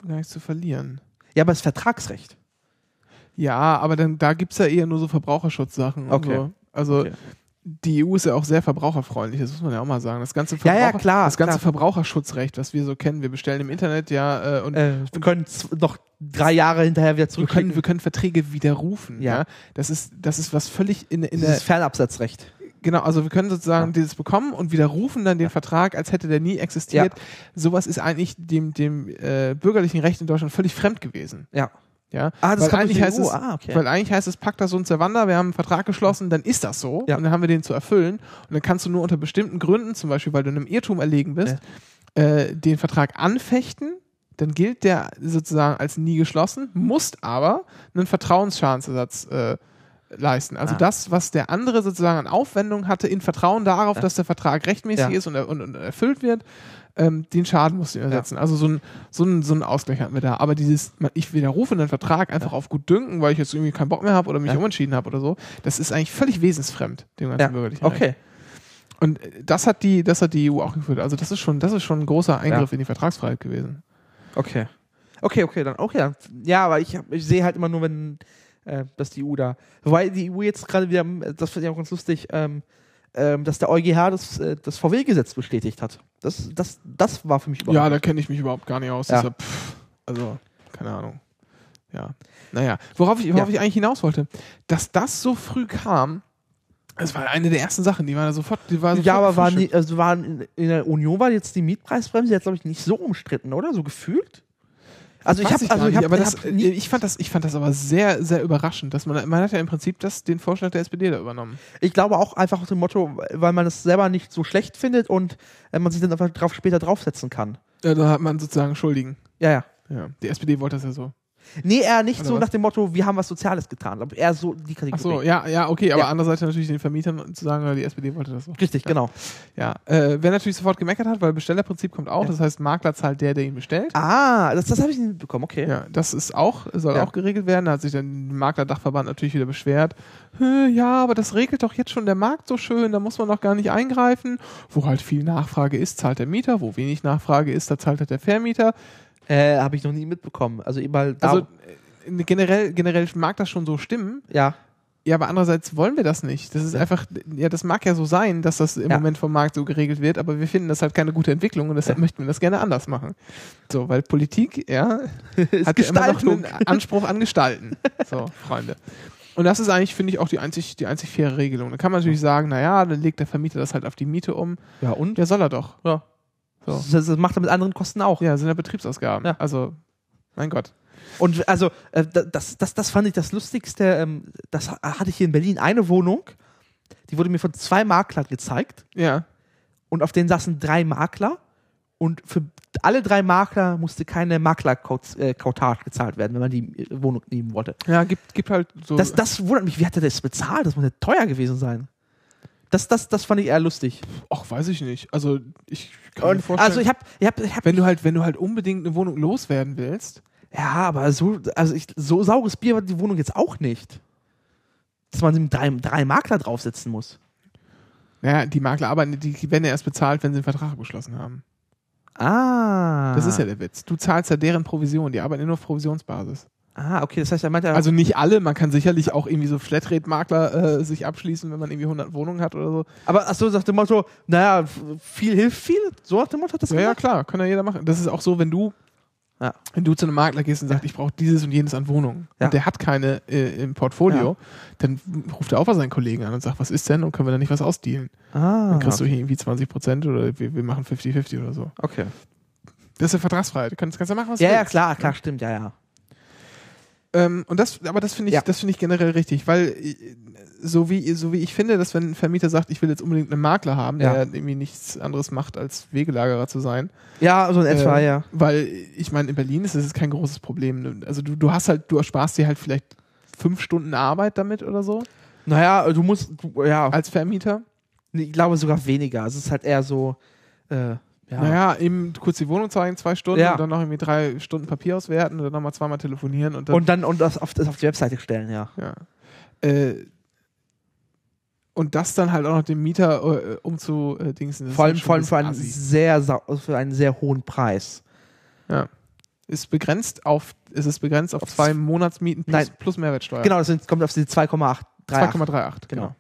gar nichts zu verlieren. Ja, aber das Vertragsrecht. Ja, aber dann, da gibt es ja eher nur so Verbraucherschutzsachen. Okay. So. Also Okay. die EU ist ja auch sehr verbraucherfreundlich, das muss man ja auch mal sagen. Das ganze, Ja, ja, Verbraucher- klar, das ganze klar. Verbraucherschutzrecht, was wir so kennen, wir bestellen im Internet ja äh, und Äh, wir können noch drei Jahre hinterher wieder wir, können, wir können Verträge widerrufen. Ja. Ja. Das, ist, das ist was völlig in, in Dieses der. Fernabsatzrecht. Genau, also wir können sozusagen Ja. dieses bekommen und widerrufen dann den Vertrag, als hätte der nie existiert. Sowas ist eigentlich dem, dem äh, bürgerlichen Recht in Deutschland völlig fremd gewesen. Ja. Ja? Ah, das weil, eigentlich heißt es, Ah, okay. weil eigentlich heißt es Pacta sunt servanda, wir haben einen Vertrag geschlossen, dann ist das so Ja. und dann haben wir den zu erfüllen und dann kannst du nur unter bestimmten Gründen, zum Beispiel weil du einem Irrtum erlegen bist, äh, den Vertrag anfechten, dann gilt der sozusagen als nie geschlossen, musst aber einen Vertrauensschadensersatz äh, leisten. Also Ah. das, was der andere sozusagen an Aufwendung hatte, in Vertrauen darauf, Ja. dass der Vertrag rechtmäßig Ja. ist und, und, und erfüllt wird, ähm, den Schaden musst du ersetzen. Also so ein, so, ein, so ein Ausgleich hatten wir da. Aber dieses, ich widerrufe einen Vertrag einfach auf gut dünken, weil ich jetzt irgendwie keinen Bock mehr habe oder mich Ja. umentschieden habe oder so, das ist eigentlich völlig wesensfremd, dem ganzen Ja. bürgerlichen Recht. Okay. Und äh, das hat die, das hat die EU auch geführt. Also das ist schon, das ist schon ein großer Eingriff in die Vertragsfreiheit gewesen. Okay. Okay, okay, dann, okay, dann. Ja, aber ich, ich sehe halt immer nur, wenn, äh, dass die EU da. Wobei die EU jetzt gerade wieder, das finde ich auch ganz lustig, ähm, ähm, dass der EuGH das, äh, das VW-Gesetz bestätigt hat. Das, das, das war für mich Ja, überraschend. da kenne ich mich überhaupt gar nicht aus. Ja. Deshalb, pff, also, keine Ahnung. Ja. Naja, worauf ich, worauf Ja. ich eigentlich hinaus wollte, dass das so früh kam, das war eine der ersten Sachen, die waren da sofort, die war sofort ja, aber waren, die, also waren in, in der Union war jetzt die Mietpreisbremse jetzt, glaube ich, nicht so umstritten, oder? So gefühlt? Also ich habe also ich hab, aber das, äh, ich, fand das, ich fand das aber sehr, sehr überraschend, dass man, man hat ja im Prinzip das, den Vorschlag der SPD da übernommen. ich glaube auch einfach auf dem Motto, weil man es selber nicht so schlecht findet und äh, man sich dann einfach drauf, später draufsetzen kann. Ja, da hat man sozusagen Schuldigen. Ja, ja. Ja. Die SPD wollte das ja so. Nee, eher nicht Oder so was? nach dem Motto, wir haben was Soziales getan. Aber eher so die Kategorie. Ach so, ja, ja, okay, aber Ja. andererseits natürlich den Vermietern zu sagen, die SPD wollte das so. Richtig, genau. Ja, äh, wer natürlich sofort gemeckert hat, weil Bestellerprinzip kommt auch, Ja. das heißt, Makler zahlt der, der ihn bestellt. Ah, das, das habe ich nicht bekommen, okay. Ja, das ist auch, soll Ja. auch geregelt werden. Da hat sich dann der Maklerdachverband natürlich wieder beschwert. "Hä, Ja, aber das regelt doch jetzt schon der Markt so schön, da muss man doch gar nicht eingreifen. Wo halt viel Nachfrage ist, zahlt der Mieter, wo wenig Nachfrage ist, da zahlt halt der Vermieter. Äh, habe ich noch nie mitbekommen. Also überall da. Also äh, generell, generell mag das schon so stimmen. ja. Ja, aber andererseits wollen wir das nicht. Das ist einfach, ja, das mag ja so sein, dass das im Ja. Moment vom Markt so geregelt wird, aber wir finden das halt keine gute Entwicklung und deshalb Ja. möchten wir das gerne anders machen. So, weil Politik, ja, hat ja immer noch einen Anspruch an Gestalten. So, Freunde. Und das ist eigentlich, finde ich, auch die einzig, die einzig faire Regelung. Da kann man natürlich sagen, naja, dann legt der Vermieter das halt auf die Miete um. Ja, und? Ja, soll er doch. Ja. So. Das, das macht er mit anderen Kosten auch. Ja, sind ja Betriebsausgaben. Ja. Also, mein Gott. Und also, äh, das, das, das fand ich das Lustigste. Ähm, das ha- hatte ich hier in Berlin eine Wohnung, die wurde mir von zwei Maklern gezeigt Ja. und auf denen saßen drei Makler und für alle drei Makler musste keine Maklerkautage gezahlt werden, wenn man die äh, Wohnung nehmen wollte. Ja, gibt, gibt halt so. Das, das wundert mich, wie hat er das bezahlt? Das muss ja teuer gewesen sein. Das, das, das fand ich eher lustig. Ach, weiß ich nicht. Also ich kann mir Und, vorstellen, also ich habe, ich hab, ich hab, wenn du halt, wenn du halt unbedingt eine Wohnung loswerden willst, ja, aber so, also ich, so saures Bier war die Wohnung jetzt auch nicht. Dass man mit drei, drei Makler draufsetzen muss. naja, die Makler arbeiten, die werden ja erst bezahlt, wenn sie einen Vertrag abgeschlossen haben. Ah. Das ist ja der Witz. Du zahlst ja deren Provision, die arbeiten ja nur auf Provisionsbasis. Ah, okay, das heißt, er meint ja. Also nicht alle, man kann sicherlich auch irgendwie so Flatrate-Makler äh, sich abschließen, wenn man irgendwie 100 Wohnungen hat oder so. aber ach so, sagt dem Motto, naja, viel hilft viel. So hat dem Motto das Ja, ja, gemacht? klar, kann ja jeder machen. Das ist auch so, wenn du, Ja. wenn du zu einem Makler gehst und sagst, ich brauche dieses und jenes an Wohnungen Ja. und der hat keine äh, im Portfolio, dann ruft er auch mal seinen Kollegen an und sagt, was ist denn und können wir da nicht was ausdealen? Ah. Dann kriegst du hier irgendwie 20 Prozent oder wir, wir machen 50-50 oder so. Okay. Das ist ja Vertragsfreiheit. Du kannst, kannst ja machen, was Ja, du ja, willst. klar, klar, stimmt, ja, ja. Ähm, und das, aber das finde ich, Ja. das finde ich generell richtig, weil äh, so wie, so wie ich finde, dass wenn ein Vermieter sagt, ich will jetzt unbedingt einen Makler haben, der Ja. irgendwie nichts anderes macht, als Wegelagerer zu sein, Ja, so in etwa, Äh, ja. Weil ich meine, in Berlin ist es kein großes Problem. Also du, du hast halt, du ersparst dir halt vielleicht fünf Stunden Arbeit damit oder so Naja, du musst, du, ja, als Vermieter. ich glaube sogar weniger. Also es ist halt eher so, äh, ja. Naja, eben kurz die Wohnung zeigen, zwei Stunden Ja. und dann noch irgendwie drei Stunden Papier auswerten und dann nochmal zweimal telefonieren und dann. Und dann und das auf, das auf die Webseite stellen, ja. ja. Äh, und das dann halt auch noch dem Mieter äh, umzudingsen. Vor allem, vor allem für ein einen assi. sehr, für einen sehr hohen Preis. Ist begrenzt auf, ist es begrenzt auf Auf zwei Monatsmieten plus, Nein. plus Mehrwertsteuer. Genau, das kommt auf die 2,8. 2,38, genau. Genau.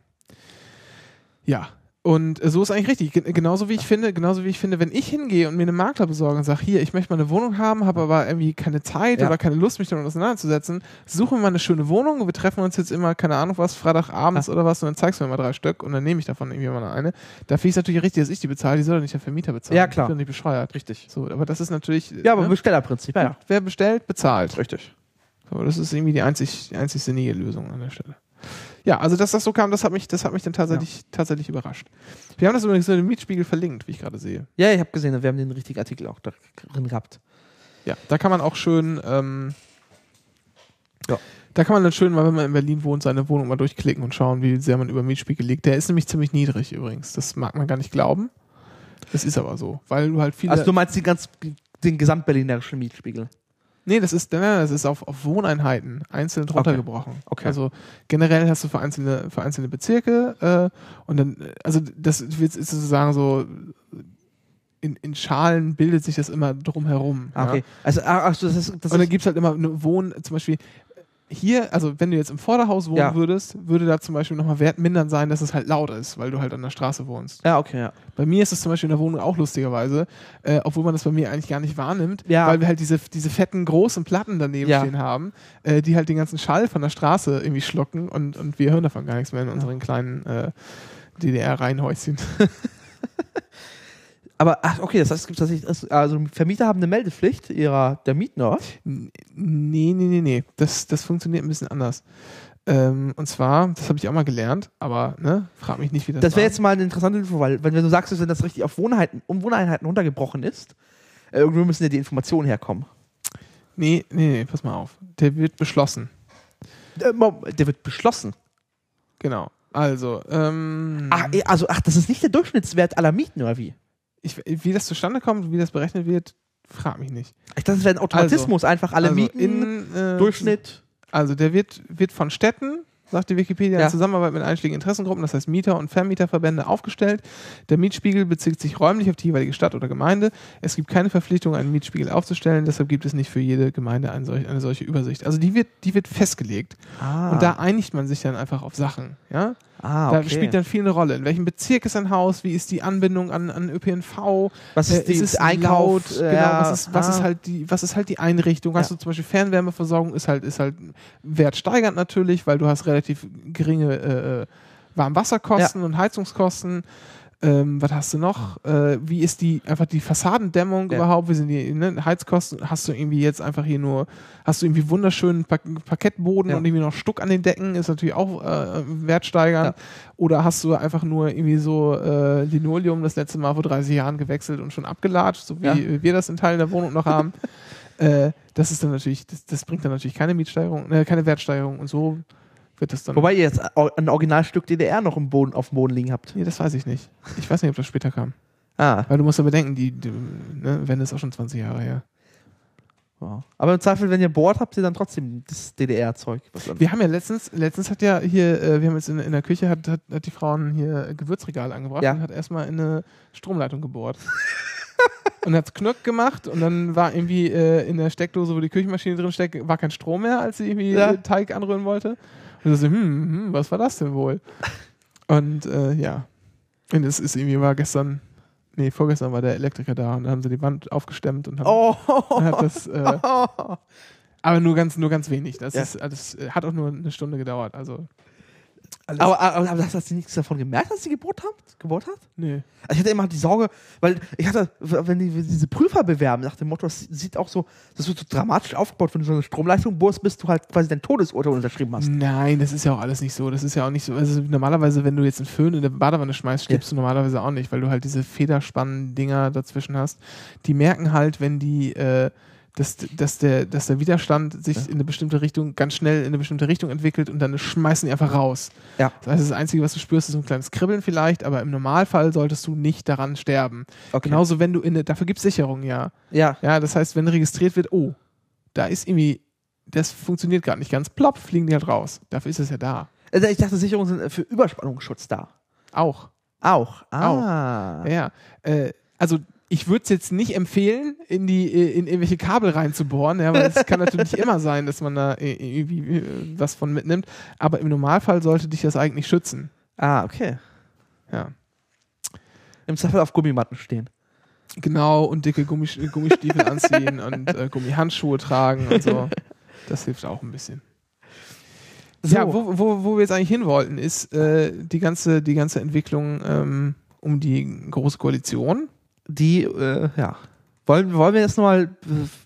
Ja. Und äh, so ist eigentlich richtig. Gen- Genauso wie ich finde, genauso wie ich finde, wenn ich hingehe und mir einen Makler besorge und sage, hier, ich möchte mal eine Wohnung haben, habe aber irgendwie keine Zeit Ja. oder keine Lust, mich damit auseinanderzusetzen, suchen wir mal eine schöne Wohnung und wir treffen uns jetzt immer, keine Ahnung was, Freitagabends oder was und dann zeigst du mir mal drei Stück und dann nehme ich davon irgendwie mal eine. Da finde ich es natürlich richtig, dass ich die bezahle, die soll doch nicht der Vermieter bezahlen. Ja, klar. Ich bin nicht bescheuert. Richtig. So, aber das ist natürlich. Ja, aber ne? Bestellerprinzip, ja. wer bestellt, bezahlt. Richtig. So, das ist irgendwie die einzig, die einzig sinnige Lösung an der Stelle. Ja, also dass das so kam, das hat mich, das hat mich dann tatsächlich, tatsächlich überrascht. Wir haben das übrigens in dem Mietspiegel verlinkt, wie ich gerade sehe. Ja, ich habe gesehen, wir haben den richtigen Artikel auch da drin gehabt. Ja, da kann man auch schön, ähm, Ja. da kann man dann schön mal, wenn man in Berlin wohnt, seine Wohnung mal durchklicken und schauen, wie sehr man über Mietspiegel liegt. Der ist nämlich ziemlich niedrig übrigens. Das mag man gar nicht glauben. Das ist aber so, weil du halt viele. Also du meinst die ganz, den gesamtberlinerischen Mietspiegel. Nee, das ist, das ist auf, auf Wohneinheiten einzeln runtergebrochen. Okay. Also generell hast du für einzelne, für einzelne Bezirke äh, und dann, also das wird ist sozusagen so, in, in Schalen bildet sich das immer drumherum. Ah, okay. Also, ah, ach, so, das ist, das Und dann gibt es halt immer eine Wohn, zum Beispiel hier, also wenn du jetzt im Vorderhaus wohnen Ja. würdest, würde da zum Beispiel nochmal Wert mindern sein, dass es halt laut ist, weil du halt an der Straße wohnst. ja, okay, ja. Bei mir ist es zum Beispiel in der Wohnung auch lustigerweise, äh, obwohl man das bei mir eigentlich gar nicht wahrnimmt, Ja. weil wir halt diese, diese fetten großen Platten daneben Ja. stehen haben, äh, die halt den ganzen Schall von der Straße irgendwie schlucken und, und wir hören davon gar nichts mehr in unseren kleinen äh, DDR-Reihenhäuschen. Aber, ach, okay, das heißt, es gibt tatsächlich, also Vermieter haben eine Meldepflicht ihrer, der? N- Nee, nee, nee, nee. Das, das funktioniert ein bisschen anders. Ähm, und zwar, das habe ich auch mal gelernt, aber ne, frag mich nicht, wie das Das wäre jetzt mal eine interessante Info, weil wenn, du sagst, dass wenn das richtig auf Wohneinheiten, um Wohneinheiten runtergebrochen ist, äh, irgendwo müssen ja die Informationen herkommen. Nee, nee, nee, pass mal auf. Der wird beschlossen. Äh, Mom- der wird beschlossen. Genau. Also, ähm, Ach, eh, also, ach, das ist nicht der Durchschnittswert aller Mieten, oder wie? Ich, wie das zustande kommt, wie das berechnet wird, frag mich nicht. Ich dachte, das wäre ein Automatismus, einfach alle also Mieten, in, äh, Durchschnitt. Also der wird, wird von Städten, sagt die Wikipedia, Ja. in Zusammenarbeit mit einschlägigen Interessengruppen, das heißt Mieter- und Vermieterverbände, aufgestellt. Der Mietspiegel bezieht sich räumlich auf die jeweilige Stadt oder Gemeinde. Es gibt keine Verpflichtung, einen Mietspiegel aufzustellen, deshalb gibt es nicht für jede Gemeinde eine solche, eine solche Übersicht. Also die wird, die wird festgelegt. Ah, Und da einigt man sich dann einfach auf Sachen. Ja? ah, Da okay. spielt dann viel eine Rolle. In welchem Bezirk ist ein Haus? Wie ist die Anbindung an, an ÖPNV? was ist Äh, die es Einkauf? laut? äh, genau, was ist, was ah. ist halt die, was ist halt die Einrichtung? Hast Ja. du zum Beispiel Fernwärmeversorgung, ist halt, ist halt wertsteigernd natürlich, weil du hast relativ geringe äh, Warmwasserkosten und Heizungskosten. Ähm, was hast du noch? Äh, wie ist die einfach die Fassadendämmung Ja. überhaupt? Wie sind die ne? Heizkosten? Hast du irgendwie jetzt einfach hier nur, hast du irgendwie wunderschönen Par Parkettboden Ja. und irgendwie noch Stuck an den Decken? Ist natürlich auch äh, wertsteigernd. Oder hast du einfach nur irgendwie so äh, Linoleum das letzte Mal vor 30 Jahren gewechselt und schon abgelatscht, so wie Ja. wir das in Teilen der Wohnung noch haben? äh, das ist dann natürlich, das, das bringt dann natürlich keine Mietsteigerung, äh, keine Wertsteigerung und so wird das dann. Wobei ihr jetzt ein Originalstück DDR noch im Boden, auf dem Boden liegen habt. Nee, das weiß ich nicht. Ich weiß nicht, ob das später kam. Ah. Weil du musst ja bedenken, die, die ne, Wende ist auch schon 20 Jahre her. Wow. Aber im Zweifel, wenn ihr bohrt, habt ihr dann trotzdem das DDR-Zeug. Wir haben ja letztens, letztens hat ja hier, äh, wir haben jetzt in, in der Küche, hat, hat, hat die Frauen hier Gewürzregal angebracht Ja. und hat erstmal in eine Stromleitung gebohrt. und hat Knöck gemacht und dann war irgendwie äh, in der Steckdose, wo die Küchenmaschine drin steckt, war kein Strom mehr, als sie irgendwie Ja. Teig anrühren wollte. Und so, hm, hm, was war das denn wohl? Und äh, ja. Und es ist irgendwie war gestern, nee, vorgestern war der Elektriker da und dann haben sie die Wand aufgestemmt und haben Oh. hat das, äh, aber nur ganz, nur ganz wenig. Das Ja. ist, das hat auch nur eine Stunde gedauert. Also, aber, aber, aber hast du nichts davon gemerkt, dass sie gebohrt hat? Gebohrt hat? nee. Also ich hatte immer die Sorge, weil ich hatte, wenn die wenn diese Prüfer bewerben, nach dem Motto, das sieht auch so, das wird so dramatisch aufgebaut, wenn du so eine Stromleitung bohrst, bis du halt quasi dein Todesurteil unterschrieben hast. Nein, das ist ja auch alles nicht so. Das ist ja auch nicht so. Also normalerweise, wenn du jetzt einen Föhn in der Badewanne schmeißt, stirbst du normalerweise auch nicht, weil du halt diese Federspannen-Dinger dazwischen hast. Die merken halt, wenn die, äh, dass, dass, der, dass der Widerstand sich in eine bestimmte Richtung, ganz schnell in eine bestimmte Richtung entwickelt und dann schmeißen die einfach raus. Ja. Das heißt, das Einzige, was du spürst, ist so ein kleines Kribbeln vielleicht, aber im Normalfall solltest du nicht daran sterben. Okay. Genauso, wenn du in eine, dafür gibt es Sicherung, ja. Ja. Ja, das heißt, wenn registriert wird, oh, da ist irgendwie, das funktioniert gerade nicht ganz, plopp, fliegen die halt raus. Dafür ist es ja da. Also ich dachte, Sicherungen sind für Überspannungsschutz da. Auch. Auch. Auch. Ah. Ja, ja. Äh, also ich würde es jetzt nicht empfehlen, in die äh, in irgendwelche Kabel reinzubohren, ja, weil es kann natürlich immer sein, dass man da äh, irgendwie äh, was von mitnimmt. Aber im Normalfall sollte dich das eigentlich schützen. Ah, okay. Ja. Im Zweifel auf Gummimatten stehen. Genau, und dicke Gummis Gummistiefel anziehen und äh, Gummihandschuhe tragen und so. Das hilft auch ein bisschen. So. Ja, wo, wo, wo wir jetzt eigentlich hin wollten, ist äh, die, ganze, die ganze Entwicklung ähm, um die Große Koalition. Die, äh, ja. Wollen, wollen wir jetzt nochmal,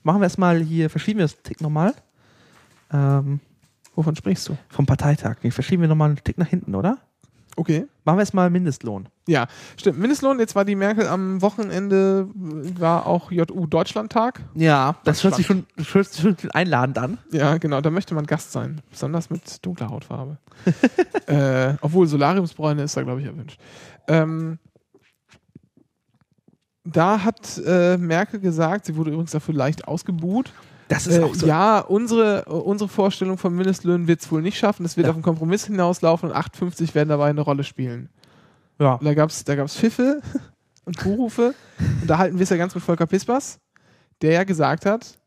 machen wir erstmal hier, verschieben wir das Tick nochmal. Ähm, Wovon sprichst du? vom Parteitag. Den verschieben wir nochmal einen Tick nach hinten, oder? Okay. Machen wir erstmal Mindestlohn. Ja, stimmt. Mindestlohn, jetzt war die Merkel am Wochenende, war auch JU Deutschlandtag. Ja, das Das hört sich schon, das hört sich schon einladend an. Ja, genau, da möchte man Gast sein. Besonders mit dunkler Hautfarbe. äh, obwohl Solariumsbräune ist da, glaube ich, erwünscht. Ähm, da hat äh, Merkel gesagt, sie wurde übrigens dafür leicht ausgebuht. Das Äh, Ja, unsere, äh, unsere Vorstellung von Mindestlöhnen wird es wohl nicht schaffen. Es wird Ja. auf einen Kompromiss hinauslaufen und 8,50 werden dabei eine Rolle spielen. ja. Und da gab es da gab's Pfiffe und Buhrufe. und da halten wir es ja ganz mit Volker Pispers, der ja gesagt hat,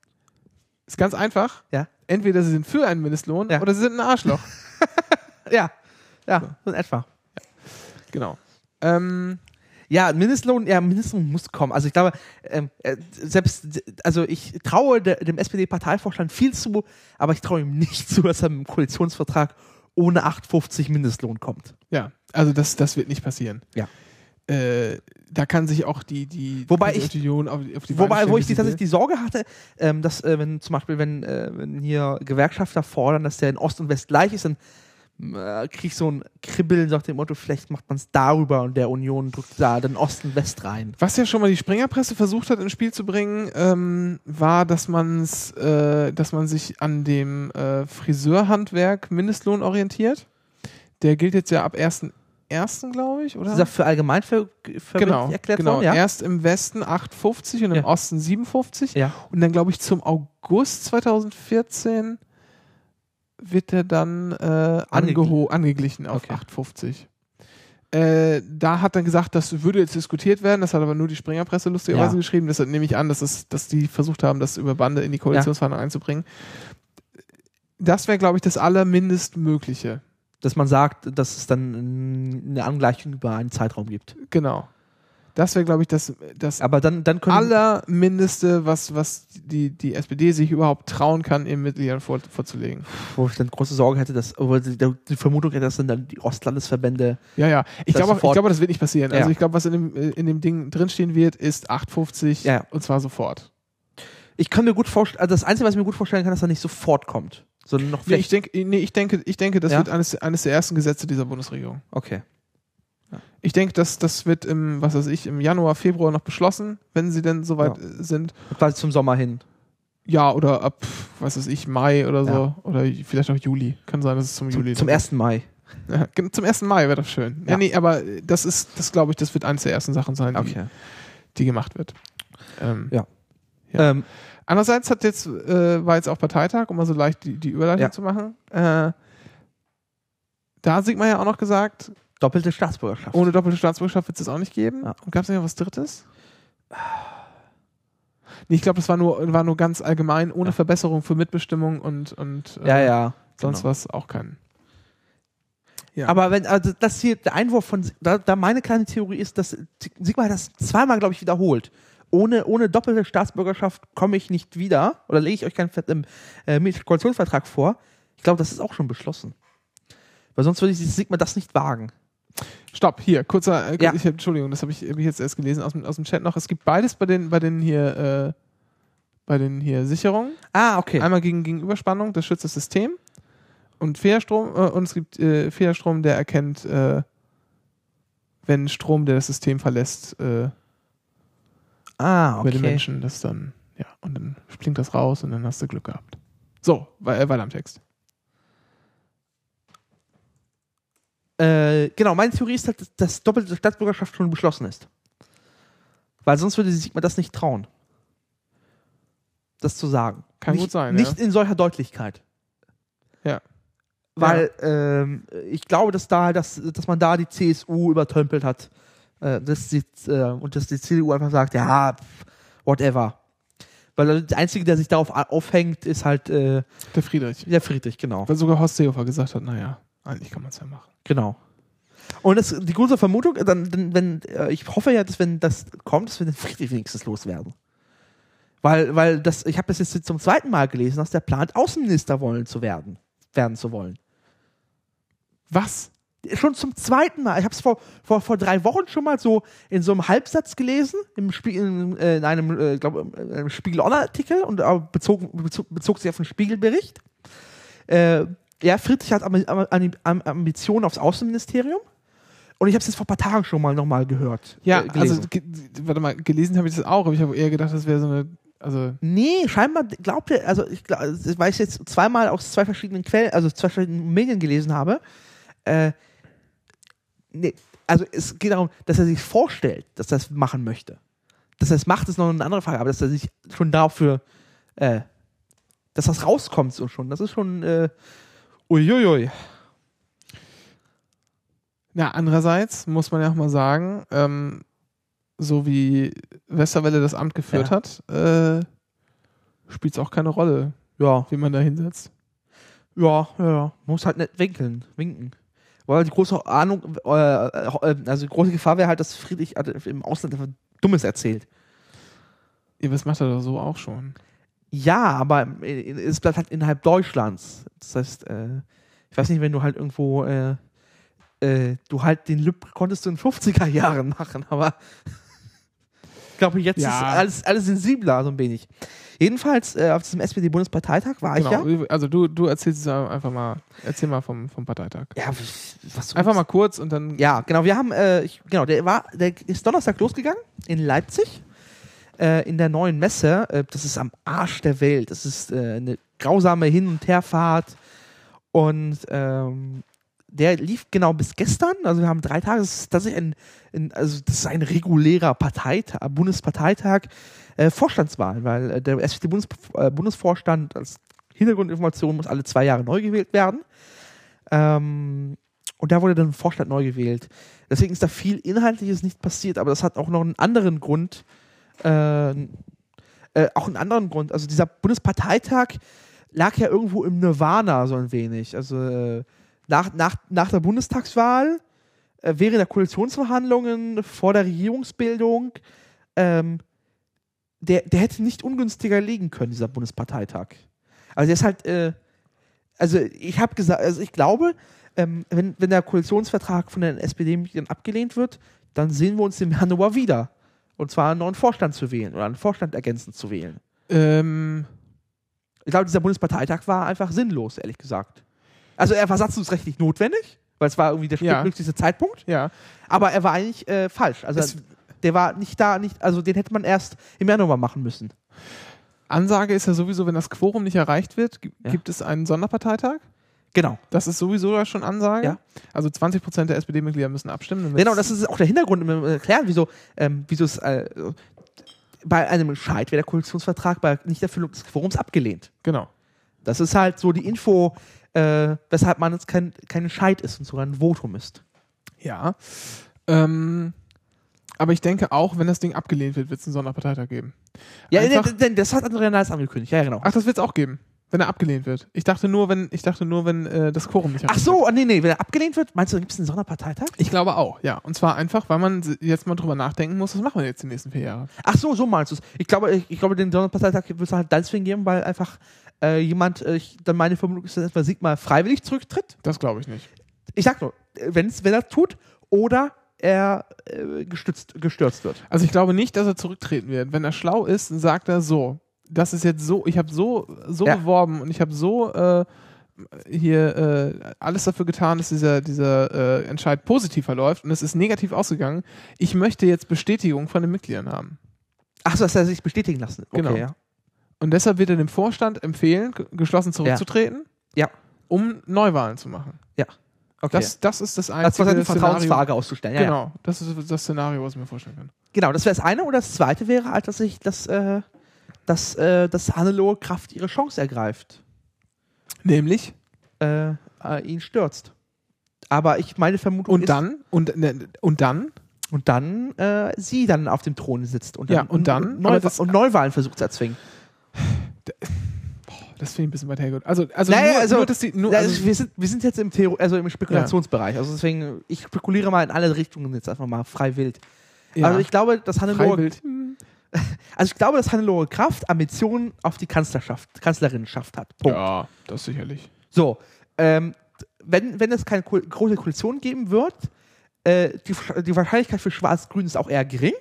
ist ganz einfach. Ja. Entweder sie sind für einen Mindestlohn Ja. oder sie sind ein Arschloch. Ja, ja, so in etwa. genau. Ähm, Ja, Mindestlohn, ja, Mindestlohn muss kommen. Also ich glaube, ähm, äh, selbst, also ich traue dem SPD-Parteivorstand viel zu, aber ich traue ihm nicht zu, dass er im Koalitionsvertrag ohne 8,50 Mindestlohn kommt. ja, also das, das wird nicht passieren. Ja. Äh, da kann sich auch die, die Wobei ich- Union auf, auf die Wobei, Beine wo ich die, tatsächlich die Sorge hatte, ähm, dass äh, wenn zum Beispiel, wenn, äh, wenn hier Gewerkschafter fordern, dass der in Ost und West gleich ist, dann äh, krieg ich so ein Kribbeln nach dem Motto, vielleicht macht man es darüber und der Union drückt da den Ost und West rein. Was ja schon mal die Springerpresse versucht hat ins Spiel zu bringen, ähm, war, dass man's, äh, dass man sich an dem äh, Friseurhandwerk Mindestlohn orientiert. Der gilt jetzt ja ab 1.1., glaube ich, oder? Ist das für allgemein ver genau, erklärt genau. worden? Ja. Erst im Westen 8,50 und im Ja. Osten 57. ja. Und dann, glaube ich, zum August 2014 wird er dann äh, angeho angeglichen auf Okay. 8,50. Äh, da hat er gesagt, das würde jetzt diskutiert werden, das hat aber nur die Springerpresse lustigerweise Ja. geschrieben. Deshalb nehme ich an, dass, es, dass die versucht haben, das über Bande in die Koalitionsverhandlungen einzubringen. Das wäre, glaube ich, das Allermindestmögliche. Dass man sagt, dass es dann eine Angleichung über einen Zeitraum gibt. Genau. Das wäre, glaube ich, das, das Aber dann, dann können Allermindeste, was, was die, die SPD sich überhaupt trauen kann, ihren Mitgliedern vor, vorzulegen. wo ich dann große Sorge hätte, dass oder die, die Vermutung hätte, dass dann, dann die Ostlandesverbände Ja, ja. Ich glaube, ich glaube, das wird nicht passieren. Also Ja. ich glaube, was in dem, äh, in dem Ding drinstehen wird, ist 8,50 Ja. und zwar sofort. Ich kann mir gut vorstellen, also das Einzige, was ich mir gut vorstellen kann, ist, dass er nicht sofort kommt, sondern noch Nee, ich, denk, nee, ich denke, ich denke, das Ja? wird eines, eines der ersten Gesetze dieser Bundesregierung. okay. Ich denke, dass das wird im, was weiß ich, im Januar, Februar noch beschlossen, wenn sie denn soweit Ja. äh, sind. Quasi zum Sommer hin. Ja, oder ab, was weiß ich, Mai oder so. Ja. Oder vielleicht auch Juli. Kann sein, dass es zum, Juli Zum dann- 1. Mai. Ja, zum 1. Mai wäre das schön. Ja. Nee, aber das ist, das glaube ich, das wird eines der ersten Sachen sein, die, Okay. die gemacht wird. Ähm, Ja. Ähm, Andererseits hat jetzt, äh, war jetzt auch Parteitag, um mal so leicht die, die Überleitung zu machen. Äh, da hat Sigmar ja auch noch gesagt, doppelte Staatsbürgerschaft. ohne doppelte Staatsbürgerschaft wird es auch nicht geben. Ja. Und gab es nicht noch was Drittes? Nee, ich glaube, das war nur, war nur ganz allgemein, ohne Ja. Verbesserung für Mitbestimmung und, und äh, ja, ja. sonst genau. was auch kein. Ja. Aber wenn, also das hier, der Einwurf von, da, da meine kleine Theorie ist, dass Sigmar hat das zweimal, glaube ich, wiederholt. Ohne, ohne doppelte Staatsbürgerschaft komme ich nicht wieder oder lege ich euch keinen Ver- ähm, äh, Koalitionsvertrag vor. Ich glaube, das ist auch schon beschlossen. Weil sonst würde ich Sigmar das nicht wagen. Stopp, hier, kurzer, äh, Ja. ich Entschuldigung, das habe ich, hab ich jetzt erst gelesen aus dem, aus dem Chat noch. Es gibt beides bei den, bei den hier, äh, bei den hier Sicherungen. Ah, okay. Einmal gegen Gegenüberspannung, das schützt das System. Und Fehlerstrom, äh, und es gibt äh, Fehlerstrom, der erkennt, äh, wenn Strom, der das System verlässt, äh, ah, bei den okay. Menschen, das dann, ja, und dann springt das raus und dann hast du Glück gehabt. So, äh, weiter am Text. Äh, genau, meine Theorie ist halt, dass- doppelte Staatsbürgerschaft schon beschlossen ist. Weil sonst würde Sigmar das nicht trauen. Das zu sagen. Kann nicht, gut sein, Nicht in solcher Deutlichkeit. Ja. Weil ähm, ich glaube, dass da, dass, dass man da die CSU übertölpelt hat. Äh, dass die, äh, und dass die CDU einfach sagt, ja, pff, whatever. Weil der Einzige, der sich darauf aufhängt, ist halt äh, Der Friedrich. der Friedrich, genau. Weil sogar Horst Seehofer gesagt hat, naja, eigentlich kann man es ja machen. Genau. Und das, die große Vermutung, dann, wenn, äh, ich hoffe ja, dass wenn das kommt, dass wir den Friedrich wenigstens loswerden. Weil, weil das, ich habe das jetzt zum zweiten Mal gelesen, dass der plant, Außenminister wollen zu werden, werden zu wollen. Was? Schon zum zweiten Mal. Ich habe es vor, vor, vor drei Wochen schon mal so in so einem Halbsatz gelesen, im Spiel, in, äh, in einem, äh, glaub, in einem Spiegel-Online-Artikel und äh, bezog, bezog, bezog sich auf einen Spiegelbericht. Äh, ja, Friedrich hat Ambi- Am- Am- Ambitionen aufs Außenministerium. Und ich habe es jetzt vor ein paar Tagen schon mal nochmal gehört. Ja, äh, also, warte mal, gelesen habe ich das auch, aber ich habe eher gedacht, das wäre so eine, also, Nee, scheinbar glaubt er, also ich, weil ich jetzt zweimal aus zwei verschiedenen Quellen, also zwei verschiedenen Medien gelesen habe, äh, nee, also es geht darum, dass er sich vorstellt, dass er das machen möchte. Dass er es macht, ist noch eine andere Frage, aber dass er sich schon dafür, äh, dass das rauskommt so schon, das ist schon, äh, uiuiui. Ja, andererseits muss man ja auch mal sagen, ähm, so wie Westerwelle das Amt geführt Ja. hat, äh, spielt es auch keine Rolle, Ja, wie man da hinsetzt. ja, ja, ja. Man muss halt nicht winkeln, winken. Weil die große Ahnung, äh, äh, also die große Gefahr wäre halt, dass Friedrich im Ausland einfach Dummes erzählt. Ja, das macht er doch so auch schon. Ja, aber äh, es bleibt halt innerhalb Deutschlands. Das heißt, äh, ich weiß nicht, wenn du halt irgendwo, äh, äh, du halt den Lüb konntest du in 50er Jahren machen, aber ich glaube, jetzt Ja. ist alles, alles sensibler, so ein wenig. Jedenfalls, äh, auf diesem SPD-Bundesparteitag war ich ja. Genau. Also du, du erzählst es einfach mal, erzähl mal vom, vom Parteitag. Ja, was Einfach mal kurz und dann. Ja, genau. Wir haben, äh, ich, genau, der war, der ist Donnerstag losgegangen in Leipzig äh, in der neuen Messe. Äh, das ist am Arsch der Welt. Das ist äh, eine grausame Hin- und Herfahrt und ähm, der lief genau bis gestern. Also wir haben drei Tage. Das ist tatsächlich ein, ein also das ist ein regulärer Parteitag, Bundesparteitag, äh, Vorstandswahl, weil äh, der SPD-Bundes äh, Bundesvorstand als Hintergrundinformation muss alle zwei Jahre neu gewählt werden. Ähm, und da wurde dann ein Vorstand neu gewählt. Deswegen ist da viel Inhaltliches nicht passiert, aber das hat auch noch einen anderen Grund. Äh, äh, auch einen anderen Grund. Also dieser Bundesparteitag lag ja irgendwo im Nirvana so ein wenig. Also äh, nach, nach, nach der Bundestagswahl, äh, während der Koalitionsverhandlungen, vor der Regierungsbildung, ähm, der, der hätte nicht ungünstiger liegen können, dieser Bundesparteitag. Also der ist halt, äh, also ich habe gesagt, also ich glaube, ähm, wenn, wenn der Koalitionsvertrag von den SPD-Mitgliedern abgelehnt wird, dann sehen wir uns im Januar wieder. Und zwar einen neuen Vorstand zu wählen oder einen Vorstand ergänzend zu wählen. Ähm, Ich glaube, dieser Bundesparteitag war einfach sinnlos, ehrlich gesagt. Also er war satzungsrechtlich notwendig, weil es war irgendwie der Ja. spätmöglichste Zeitpunkt, ja. aber er war eigentlich äh, falsch. Also Es- der war nicht da, nicht, also den hätte man erst im Januar machen müssen. Ansage ist ja sowieso, wenn das Quorum nicht erreicht wird, gi- Ja. gibt es einen Sonderparteitag. Genau. Das ist sowieso schon Ansage. Ja. Also 20 Prozent der SPD-Mitglieder müssen abstimmen. Genau, das ist auch der Hintergrund, um erklären, wieso, ähm, wieso es äh, bei einem Entscheid wäre der Koalitionsvertrag bei Nichterfüllung des Quorums abgelehnt. Genau. Das ist halt so die Info, äh, weshalb man jetzt kein, kein Entscheid ist und sogar ein Votum ist. Ja. Ähm, aber ich denke auch, wenn das Ding abgelehnt wird, wird es einen Sonderparteitag geben. Ja, Einfach- denn, denn das hat Andrea Nahles angekündigt. Ja, ja, genau. Ach, das wird es auch geben, wenn er abgelehnt wird. Ich dachte nur, wenn, ich dachte nur, wenn äh, das Quorum nicht Ach so, ah, nee, nee, wenn er abgelehnt wird, meinst du, gibt es einen Sonderparteitag? Ich glaube auch, ja. Und zwar einfach, weil man jetzt mal drüber nachdenken muss, was machen wir jetzt die nächsten vier Jahre. Ach so, so meinst du es. Ich glaube, ich, ich glaube, den Sonderparteitag wird es halt deswegen geben, weil einfach äh, jemand, äh, ich, dann meine Vermutung ist, dass etwa Sigmar freiwillig zurücktritt. Das glaube ich nicht. Ich sag nur, wenn's, wenn er es tut oder er äh, gestützt, gestürzt wird. Also ich glaube nicht, dass er zurücktreten wird. Wenn er schlau ist, dann sagt er so, das ist jetzt so, ich habe so, so Ja. beworben und ich habe so äh, hier äh, alles dafür getan, dass dieser, dieser äh, Entscheid positiv verläuft und es ist negativ ausgegangen. Ich möchte jetzt Bestätigung von den Mitgliedern haben. Ach so, dass er sich bestätigen lassen. Okay, Genau. ja. Und deshalb wird er dem Vorstand empfehlen, geschlossen zurückzutreten, Ja. um Neuwahlen zu machen. Okay. Das, das ist das das einzige war eine Szenario. Vertrauensfrage auszustellen. Ja, ja. Genau, das ist das Szenario, was ich mir vorstellen kann. Genau, das wäre das eine. Oder das zweite wäre halt, dass ich, dass, äh, dass, äh, dass Hannelore Kraft ihre Chance ergreift. Nämlich Äh, äh, ihn stürzt. Aber ich meine Vermutung und ist, dann und, ne, und dann und dann äh, sie dann auf dem Thron sitzt und Ja, dann, und dann- und, aber Neuwa das- und Neuwahlen versucht zu erzwingen. Das finde ich ein bisschen weit hergeholt. Also, also, Naja, nur, also- nur, dass die, nur, Ja, also, also wir, sind, wir sind jetzt im, Theor also im Spekulationsbereich. Also deswegen, ich spekuliere mal in alle Richtungen jetzt einfach mal frei wild. ja, Also ich glaube, dass Hannelore, Freiwild. Hm. also ich glaube, dass Hannelore Kraft Ambitionen auf die Kanzlerschaft, Kanzlerinnenschaft hat. Punkt. Ja, das sicherlich. So, ähm, wenn, wenn es keine Ko große Koalition geben wird, äh, die, die Wahrscheinlichkeit für Schwarz-Grün ist auch eher gering.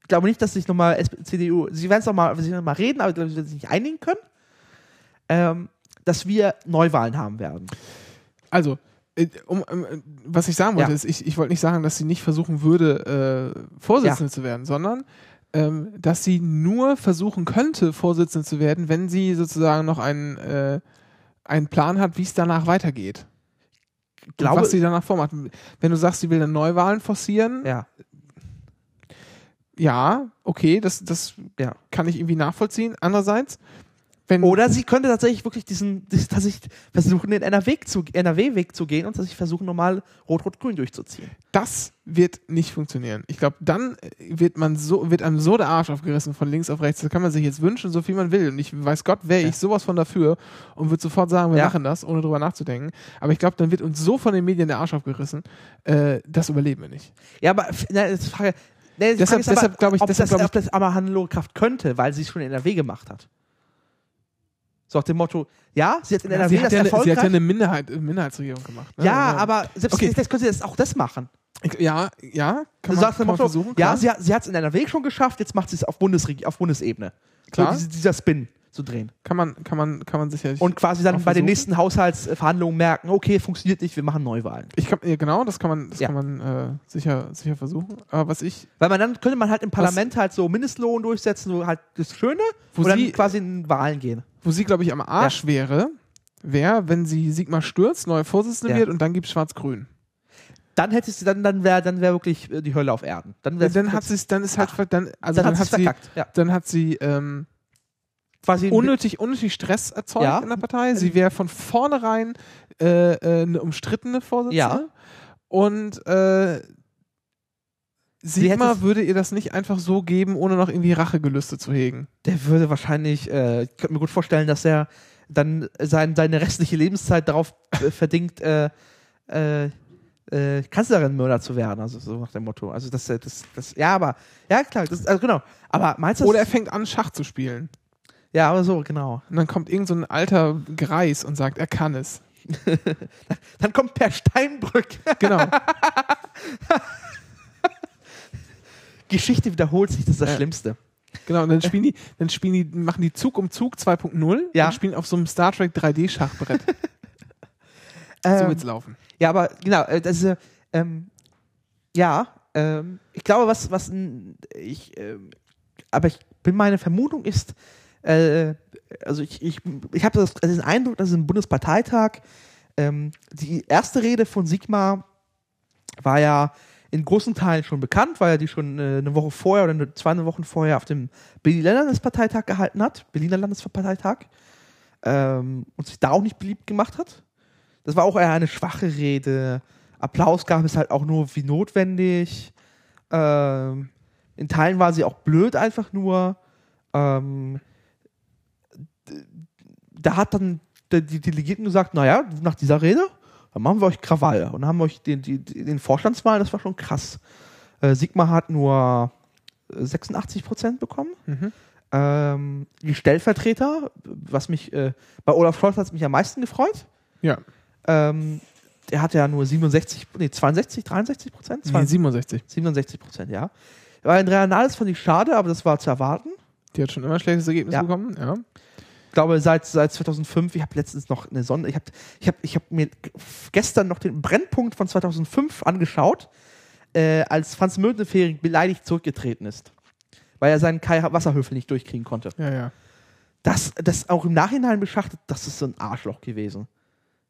Ich glaube nicht, dass sich nochmal CDU, sie werden es nochmal noch mal reden, aber ich glaube, sie werden sich nicht einigen können, ähm, dass wir Neuwahlen haben werden. Also, äh, um, ähm, was ich sagen wollte, Ja. ist, ich, ich wollte nicht sagen, dass sie nicht versuchen würde, äh, Vorsitzende zu werden, sondern ähm, dass sie nur versuchen könnte, Vorsitzende zu werden, wenn sie sozusagen noch einen, äh, einen Plan hat, wie es danach weitergeht. Glaube- was sie danach vormacht. Wenn du sagst, sie will dann Neuwahlen forcieren, Ja. ja, okay, das, das Ja. kann ich irgendwie nachvollziehen. Andererseits, wenn Oder sie könnte tatsächlich wirklich diesen, tatsächlich versuchen, den NRW-Weg zu, NRW zu gehen und tatsächlich versuchen, normal Rot-Rot-Grün durchzuziehen. Das wird nicht funktionieren. Ich glaube, dann wird man so, wird einem so der Arsch aufgerissen von links auf rechts. Das kann man sich jetzt wünschen, so viel man will. Und ich weiß Gott, wäre Ja. ich sowas von dafür und würde sofort sagen, wir Ja. machen das, ohne drüber nachzudenken. Aber ich glaube, dann wird uns so von den Medien der Arsch aufgerissen, äh, das überleben wir nicht. Ja, aber na, das ist die Frage. Ne, die Deshalb- deshalb glaub ich- ob, deshalb das, glaub ich- das aber Hannelore Kraft könnte, weil sie es schon in NRW gemacht hat. So nach dem Motto, ja, sie hat in NRW sie, hat das ja eine, sie erfolgreich. hat ja eine Minderheit, Minderheitsregierung gemacht. Ne? ja, Also, aber selbst Okay. das könnte sie das auch das machen. ja, ja, kann man, kann man versuchen. ja, sie, hat- sie hat es in NRW schon geschafft, jetzt macht sie es auf, Bundesreg auf Bundesebene. Klar. So, diese, dieser Spin zu drehen. kann man, kann man, kann man sicherlich. Und quasi dann bei den nächsten Haushaltsverhandlungen merken, okay, funktioniert nicht, wir machen Neuwahlen. ich kann, ja, genau, das kann man, das Ja. kann man äh, sicher, sicher versuchen. Aber was ich, Weil man dann könnte man halt im Parlament halt so Mindestlohn durchsetzen, so halt das Schöne, Wo und dann sie- quasi in Wahlen gehen. Wo sie, glaube ich, am Arsch wäre, wäre, wenn sie Sigmar stürzt, neue Vorsitzende Ja. wird und dann gibt es Schwarz-Grün. Dann hättest du, dann, dann wäre dann wär wirklich äh, die Hölle auf Erden. Dann, wär's- Dann hat sie dann ist halt, dann, also dann dann, hat sie sie, verkackt. Ja. dann hat sie ähm, Quasi unnötig, unnötig Stress erzeugt Ja. in der Partei. Sie wäre von vornherein äh, äh, eine umstrittene Vorsitzende. Ja. Und äh, Es- würde ihr das nicht einfach so geben, ohne noch irgendwie Rachegelüste zu hegen. der würde wahrscheinlich, äh, ich könnte mir gut vorstellen, dass er dann sein, seine restliche Lebenszeit darauf äh, verdingt, äh, äh, äh, Kanzlerin-Mörder zu werden, also so nach dem Motto. Also das, äh, das, das, ja, aber, ja klar, das, also genau. Aber meinst du, Oder er fängt an, Schach zu spielen. ja, aber so, genau. Und dann kommt irgend so ein alter Greis und sagt, er kann es. Dann kommt Per Steinbrück. Genau. Geschichte wiederholt sich, das ist das Ja. Schlimmste. Genau, und dann spielen die, dann spielen die, machen die Zug um Zug 2.0 Ja. und spielen auf so einem Star Trek 3D-Schachbrett. so Ähm, wird's laufen. Ja, aber genau, äh, das ist, äh, ähm, ja, ähm, ich glaube, was, was ich, ähm, aber ich bin, meine Vermutung ist, äh, also ich, ich, ich habe das, also den Eindruck, dass im Bundesparteitag ähm, die erste Rede von Sigmar war ja in großen Teilen schon bekannt, weil er die schon äh, eine Woche vorher oder eine, zwei Wochen vorher auf dem Berliner Landesparteitag gehalten hat, Berliner Landesparteitag, ähm, und sich da auch nicht beliebt gemacht hat. Das war auch eher eine schwache Rede. Applaus gab es halt auch nur wie notwendig. Ähm, in Teilen war sie auch blöd einfach nur. Ähm, da hat dann die Delegierten gesagt, naja, nach dieser Rede, dann machen wir euch Krawall. Und haben euch den, den, den Vorstandswahlen, das war schon krass. Äh, Sigma hat nur 86 Prozent bekommen. Mhm. Ähm, die Stellvertreter, was mich, äh, bei Olaf Scholz hat es mich am meisten gefreut. Ja. Ähm, der hatte ja nur 67, nee, 62, 63 Prozent? Nee, 67. 67 Prozent, ja. Bei den Reanales fand ich schade, aber das war zu erwarten. Die hat schon immer ein schlechtes Ergebnis Ja. bekommen. Ja. Ich glaube, seit, seit 2005, ich habe letztens noch eine Sonne, ich habe ich hab, ich hab mir gestern noch den Brennpunkt von 2005 angeschaut, äh, als Franz Möldefering beleidigt zurückgetreten ist. Weil er seinen Kai Wasserhöfel nicht durchkriegen konnte. Ja, ja. Das, das auch im Nachhinein beschachtet, das ist so ein Arschloch gewesen.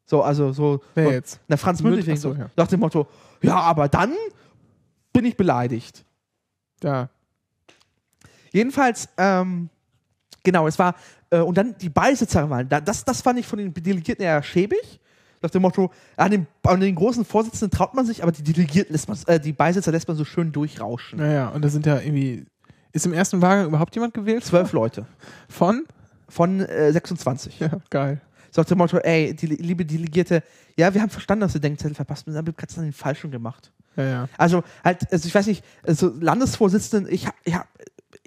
So, also so. Wer so, jetzt? Na, Franz so, so, ja. nach dem Motto, ja, aber dann bin ich beleidigt. Ja. Jedenfalls, ähm, genau, es war, äh, und dann die Beisitzerwahlen, da, das, das fand ich von den Delegierten eher schäbig. Nach dem Motto, an den, an den großen Vorsitzenden traut man sich, aber die Delegierten lässt man, äh, die Beisitzer lässt man so schön durchrauschen. Ja, ja. Und da sind ja irgendwie. Ist im ersten Wahlgang überhaupt jemand gewählt? Zwölf Leute. Von? Von äh, 26. Ja, geil. So nach dem Motto, ey, die, liebe Delegierte, ja, wir haben verstanden, dass du Denkzettel verpasst hast, aber du hast dann den falschen gemacht. Ja, ja. Also halt, also ich weiß nicht, also Landesvorsitzenden, ich hab, ich hab,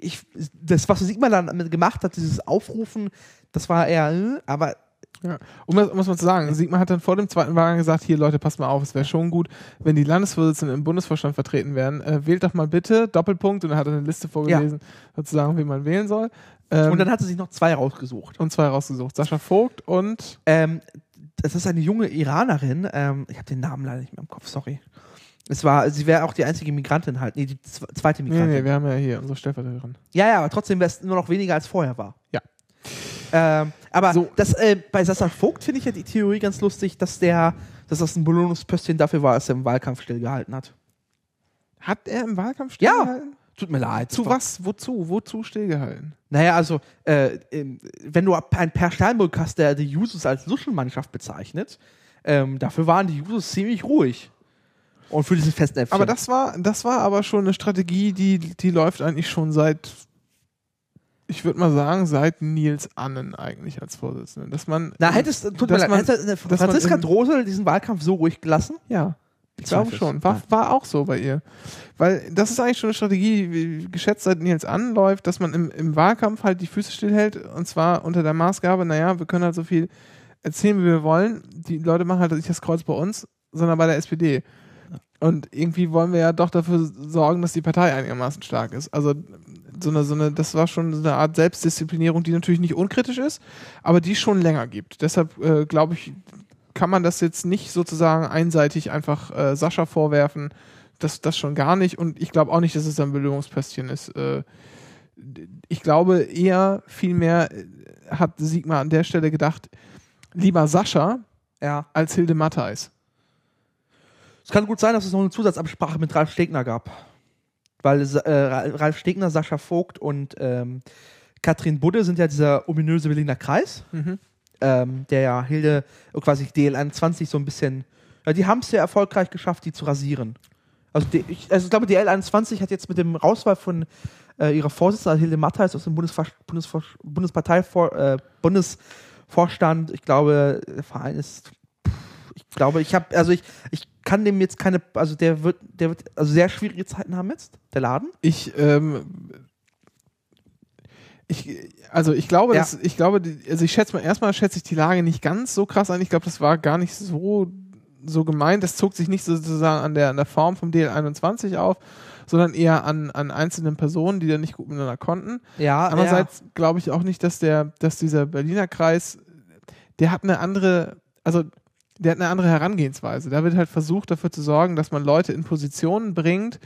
ich, das, was Sigmar dann gemacht hat, dieses Aufrufen, das war eher, äh, aber Ja. Um das muss man zu sagen, Sigmar hat dann vor dem zweiten Wahlgang gesagt, hier Leute, passt mal auf, es wäre schon gut, wenn die Landesvorsitzenden im Bundesvorstand vertreten werden. Äh, wählt doch mal bitte, Doppelpunkt, und dann hat er eine Liste vorgelesen, sozusagen, wie man wählen soll. Ähm, und dann hat sie sich noch zwei rausgesucht. und zwei rausgesucht. Sascha Vogt und Ähm, das ist eine junge Iranerin, ähm, ich habe den Namen leider nicht mehr im Kopf, sorry. Es war, sie wäre auch die einzige Migrantin halt, nee, die zwe- zweite nee, Migrantin. nee, wir haben ja hier unsere Stellvertreterin. Ja, ja, aber trotzdem wäre es nur noch weniger als vorher war. Ja. Ähm, aber So. das, äh, bei Sascha Vogt finde ich ja die Theorie ganz lustig, dass der, dass das ein Belohnungspöstchen dafür war, dass er im Wahlkampf stillgehalten hat. Hat er im Wahlkampf Ja. stillgehalten? Tut mir leid. Zu was? Wozu? Wozu stillgehalten? Naja, also, äh, ähm, wenn du ein Per Steinbrück hast, der die Jusos als Luschelmannschaft bezeichnet, ähm, dafür waren die Jusos ziemlich ruhig. Und für diese Festäpfchen. Aber das war, das war aber schon eine Strategie, die, die läuft eigentlich schon seit, ich würde mal sagen, seit Nils Annen eigentlich als Vorsitzender. Dass man. Na, hättest, tut mir dass leid, man- hätte äh, Franziska Drosel diesen Wahlkampf so ruhig gelassen? Ja. Ich glaube schon. War, war auch so bei ihr. Weil das ist eigentlich schon eine Strategie, geschätzt seit Nils Annen läuft, dass man im, im Wahlkampf halt die Füße stillhält und zwar unter der Maßgabe, naja, wir können halt so viel erzählen, wie wir wollen. Die Leute machen halt nicht das Kreuz bei uns, sondern bei der SPD. Und irgendwie wollen wir ja doch dafür sorgen, dass die Partei einigermaßen stark ist. Also so eine, so eine, das war schon so eine Art Selbstdisziplinierung, die natürlich nicht unkritisch ist, aber die schon länger gibt. Deshalb äh, glaube ich, kann man das jetzt nicht sozusagen einseitig einfach äh, Sascha vorwerfen. Das, das schon gar nicht. Und ich glaube auch nicht, dass es ein Belohnungspöstchen ist. Äh, ich glaube eher, vielmehr äh, hat Sigmar an der Stelle gedacht, lieber Sascha Ja. als Hilde Mattheis. Es kann gut sein, dass es noch eine Zusatzabsprache mit Ralf Stegner gab. Weil äh, Ralf Stegner, Sascha Vogt und ähm, Katrin Budde sind ja dieser ominöse Berliner Kreis, ähm, der ja Hilde äh, quasi DL21 so ein bisschen. Ja, die haben es sehr erfolgreich geschafft, die zu rasieren. Also, die, ich, also ich glaube, die L21 hat jetzt mit dem Rauswahl von äh, ihrer Vorsitzenden Hilde Mattheis aus dem Bundesver Bundesver Bundesparteivor äh, Bundesvorstand, ich glaube, der Verein ist ich glaube, ich habe, also ich, ich kann dem jetzt keine, also der wird, der wird also sehr schwierige Zeiten haben jetzt, der Laden. Ich, ähm, ich, also ich glaube, Ja. dass, ich glaube, also ich schätze mal, erstmal schätze ich die Lage nicht ganz so krass ein. Ich glaube, das war gar nicht so, so gemeint. Das zog sich nicht sozusagen an der, an der Form vom DL21 auf, sondern eher an, an einzelnen Personen, die da nicht gut miteinander konnten. Ja, Andererseits glaube ich auch nicht, dass der, dass dieser Berliner Kreis, der hat eine andere, also der hat eine andere Herangehensweise. Da wird halt versucht, dafür zu sorgen, dass man Leute in Positionen bringt,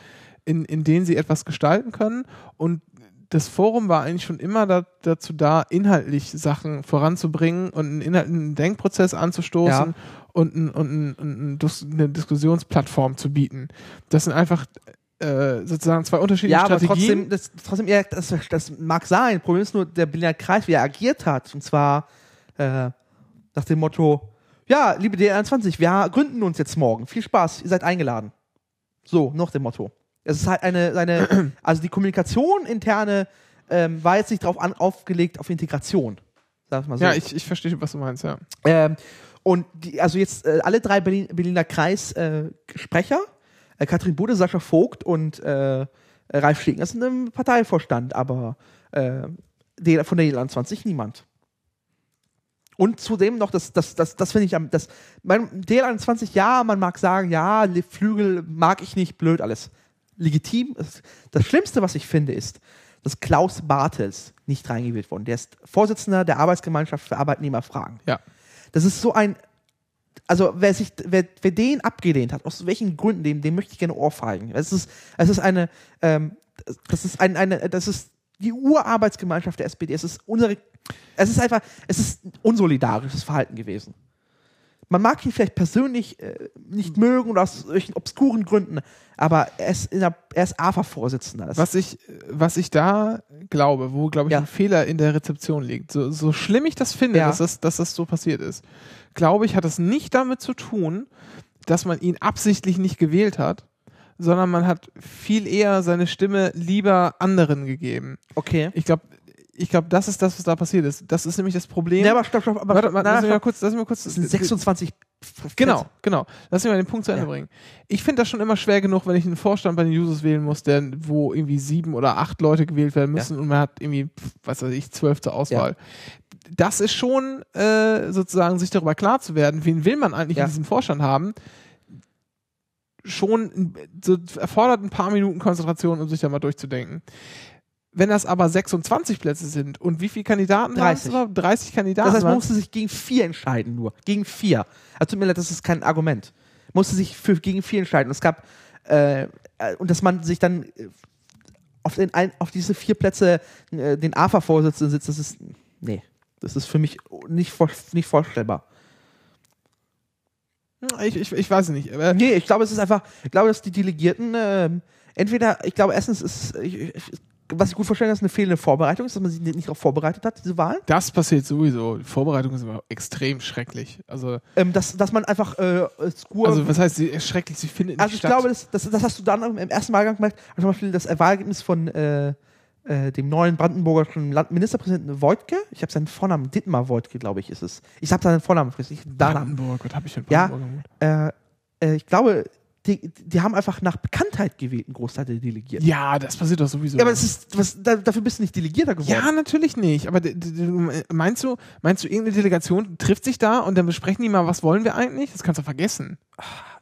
in, in denen sie etwas gestalten können und das Forum war eigentlich schon immer da, dazu da, inhaltlich Sachen voranzubringen und einen inhaltlichen Denkprozess anzustoßen Ja. und, ein, und ein, und eine Diskussionsplattform zu bieten. Das sind einfach äh, sozusagen zwei unterschiedliche Ja, aber Strategien. trotzdem, das, trotzdem ja, das, das mag sein. Problem ist nur, der Berliner Kreis, wie er agiert hat. Und zwar äh, nach dem Motto, ja, liebe D21, wir gründen uns jetzt morgen. Viel Spaß, ihr seid eingeladen. So, nach dem Motto. Es ist halt eine, eine also die Kommunikation interne ähm, war jetzt nicht darauf an, aufgelegt auf Integration. Sag mal so. ja, ich, ich verstehe, was du meinst, ja. Ähm, und die, also jetzt äh, alle drei Berlin, Berliner Kreis-Sprecher, äh, äh, Katrin Bude, Sascha Vogt und äh, Ralf Schlegner sind im Parteivorstand, aber äh, von der DL21 niemand. Und zudem noch, das, das, das, das finde ich am, das, mein, DL21, ja, man mag sagen, ja, Flügel mag ich nicht, blöd alles. Legitim. Das, das Schlimmste, was ich finde, ist, dass Klaus Bartels nicht reingewählt worden. Der ist Vorsitzender der Arbeitsgemeinschaft für Arbeitnehmerfragen. Ja. Das ist so ein, also wer sich, wer, wer den abgelehnt hat, aus welchen Gründen, dem, dem möchte ich gerne ohrfeigen. Es ist, es ist eine, ähm, das ist ein, eine, das ist die Urarbeitsgemeinschaft der SPD. Es ist unsere, es ist einfach, es ist unsolidarisches Verhalten gewesen. Man mag ihn vielleicht persönlich äh, nicht mögen oder aus solchen obskuren Gründen, aber er ist, der, er ist AFA-Vorsitzender. Was ich, was ich da glaube, wo, glaube ich, Ja. ein Fehler in der Rezeption liegt, so, so schlimm ich das finde, Ja. dass, das, dass das so passiert ist, glaube ich, hat das nicht damit zu tun, dass man ihn absichtlich nicht gewählt hat, sondern man hat viel eher seine Stimme lieber anderen gegeben. okay. Ich glaube, ich glaube, das ist das, was da passiert ist. Das ist nämlich das Problem. Ja, aber stopp, stopp, aber Warte, warte, na, lass mich mal kurz, lass mich mal kurz. das sind 26 Genau, genau. Lass mich mal den Punkt zu Ende Ja. bringen. Ich finde das schon immer schwer genug, wenn ich einen Vorstand bei den Users wählen muss, der, wo irgendwie sieben oder acht Leute gewählt werden müssen und man hat irgendwie, was weiß ich, zwölf zur Auswahl. Das ist schon äh, sozusagen, sich darüber klar zu werden, wen will man eigentlich Ja. in diesem Vorstand haben, schon so erfordert ein paar Minuten Konzentration, um sich da mal durchzudenken. Wenn das aber 26 Plätze sind und wie viele Kandidaten waren es 30. überhaupt? 30 Kandidaten. Das heißt, man musste sich gegen vier entscheiden nur. Gegen vier. Also tut mir leid, das ist kein Argument. Musste sich für gegen vier entscheiden. Und es gab, äh, äh, und dass man sich dann äh, auf, den, auf diese vier Plätze äh, den AFA-Vorsitzenden sitzt, das ist, nee, das ist für mich nicht, nicht vorstellbar. ich, ich, ich weiß es nicht. Aber Nee, ich glaube, es ist einfach, ich glaube, dass die Delegierten, ähm, entweder, ich glaube, erstens ist, ich, ich, was ich gut verstehen kann, ist eine fehlende Vorbereitung, ist, dass man sich nicht darauf vorbereitet hat, diese Wahl. Das passiert sowieso. Die Vorbereitung ist aber extrem schrecklich. Also, Ähm, dass, dass man einfach äh, Skur also was heißt sie, schrecklich? Sie findet nicht Also ich statt. glaube, das, das, das hast du dann im ersten Wahlgang gemacht. Also zum Beispiel das Wahlergebnis von äh, äh, dem neuen brandenburgischen Land Ministerpräsidenten Wojtke. Ich habe seinen Vornamen, Dittmar Wojtke, glaube ich, ist es. Ich habe seinen Vornamen vergessen. Brandenburg, was habe ich Ja. Brandenburg gemacht? Äh, äh, ich glaube, die, die haben einfach nach Bekanntheit gewählt, ein Großteil der Delegierten. Ja, das passiert doch sowieso. Ja, aber das ist, was, da, dafür bist du nicht Delegierter geworden. Ja, natürlich nicht. Aber meinst du, meinst du, irgendeine Delegation trifft sich da und dann besprechen die mal, was wollen wir eigentlich? Das kannst du vergessen.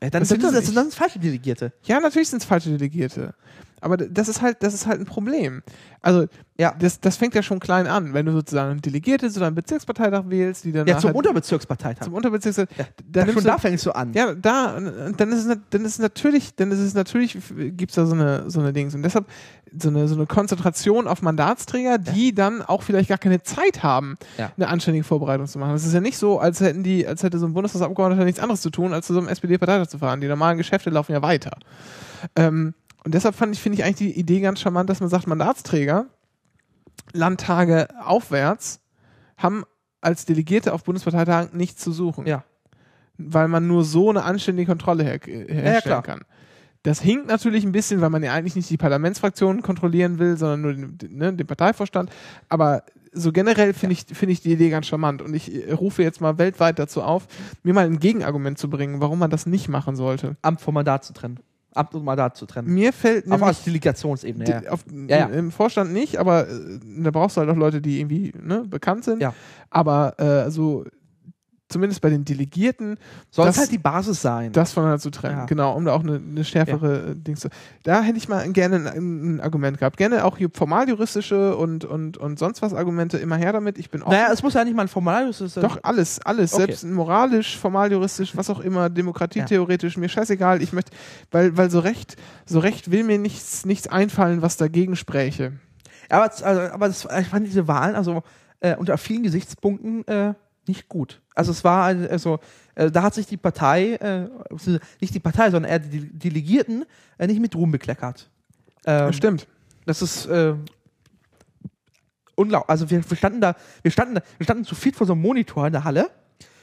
Ja, dann, das sind das, dann sind falsche Delegierte. Ja, natürlich sind es falsche Delegierte. Aber das ist halt, das ist halt ein Problem. Also, Ja. das, das fängt ja schon klein an, wenn du sozusagen Delegierte zu deinem Bezirksparteitag wählst, die dann Ja, zum halt Unterbezirksparteitag. zum Unterbezirksparteitag. ja, dann schon du- da fängst du an. Ja, da, dann ist es, dann ist natürlich, dann ist es natürlich, gibt es da so eine, so eine Dings. Und deshalb so eine, so eine Konzentration auf Mandatsträger, die dann auch vielleicht gar keine Zeit haben, Ja. eine anständige Vorbereitung zu machen. Es ist ja nicht so, als hätten die, als hätte so ein Bundestagsabgeordneter nichts anderes zu tun, als zu so einem SPD-Parteitag zu fahren. Die normalen Geschäfte laufen ja weiter. Ähm, und deshalb fand ich, finde ich eigentlich die Idee ganz charmant, dass man sagt, Mandatsträger, Landtage aufwärts, haben als Delegierte auf Bundesparteitagen nichts zu suchen Ja. weil man nur so eine anständige Kontrolle her herstellen klar. kann. Das hinkt natürlich ein bisschen, weil man ja eigentlich nicht die Parlamentsfraktionen kontrollieren will, sondern nur den, ne, den Parteivorstand. Aber so generell finde ich, finde ich die Idee ganz charmant. Und ich äh, rufe jetzt mal weltweit dazu auf, mir mal ein Gegenargument zu bringen, warum man das nicht machen sollte. Amt vom Mandat zu trennen. Amt und Mandat zu trennen. Mir fällt Auf nämlich als Delegationsebene, ja. auf, Ja, ja. im Vorstand nicht, aber äh, da brauchst du halt auch Leute, die irgendwie ne, bekannt sind. Ja. Aber äh, so zumindest bei den Delegierten Soll das- es halt die Basis sein. das voneinander zu trennen, Ja. genau, um da auch eine, eine schärfere äh, Dings zu. Da hätte ich mal gerne ein, ein Argument gehabt. Gerne auch hier formaljuristische und, und, und sonst was Argumente immer her damit. Ich bin offen. naja, es muss ja nicht mal ein Formalius sein. Doch, alles, alles. Okay. Selbst moralisch, formaljuristisch, was auch immer, demokratietheoretisch, mir scheißegal. Ich möchte, weil, weil so recht, so recht will mir nichts, nichts einfallen, was dagegen spräche. Aber, also, aber das, ich fand diese Wahlen, also äh, unter vielen Gesichtspunkten äh, nicht gut. Also es war, also äh, da hat sich die Partei, äh, nicht die Partei, sondern eher die Delegierten äh, nicht mit Ruhm bekleckert. Ähm, Stimmt. Das ist äh, unglaublich. Also wir, wir, standen da, wir standen, wir standen zu viel vor so einem Monitor in der Halle.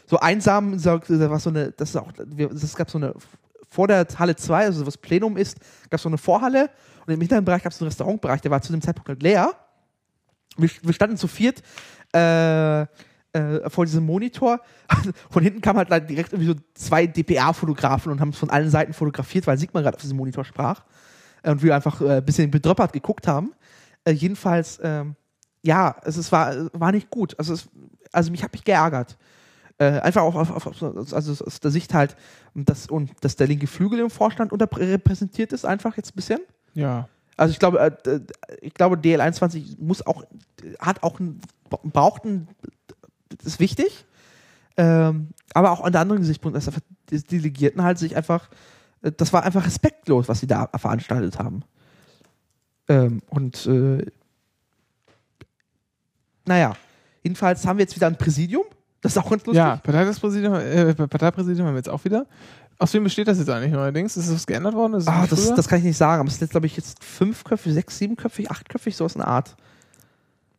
So einsam, so, was so eine, das ist auch, es gab so eine, vor der Halle 2, also was Plenum ist, gab es so eine Vorhalle und im hinteren Bereich gab es einen Restaurantbereich, der war zu dem Zeitpunkt leer. Wir, wir standen zu viert äh, äh, vor diesem Monitor. Von hinten kam halt direkt irgendwie so zwei DPA-Fotografen und haben es von allen Seiten fotografiert, weil Sigmar gerade auf diesem Monitor sprach. Und wir einfach äh, ein bisschen bedröppert geguckt haben. Äh, jedenfalls, ähm, ja, es, es war, war nicht gut. Also, es, also mich hat mich geärgert. Äh, einfach auch auf, auf, also aus der Sicht halt, dass, und dass der linke Flügel im Vorstand unterrepräsentiert ist, einfach jetzt ein bisschen. Ja. Also ich glaube, äh, ich glaube, DL21 muss auch, hat auch braucht ein, das ist wichtig. Ähm, aber auch an der anderen Gesichtspunkt, dass die Delegierten halt sich einfach, äh, das war einfach respektlos, was sie da veranstaltet haben. Ähm, und äh, naja, jedenfalls haben wir jetzt wieder ein Präsidium. Das ist auch ganz lustig. Ja, Parteipräsidium, äh, Parteipräsidium haben wir jetzt auch wieder. Aus wem besteht das jetzt eigentlich neuerdings? Ist das geändert worden? Ist ah, das, das, kann ich nicht sagen. Aber es ist jetzt, glaube ich, jetzt fünfköpfig, sechs, siebenköpfig, achtköpfig, so ist eine Art.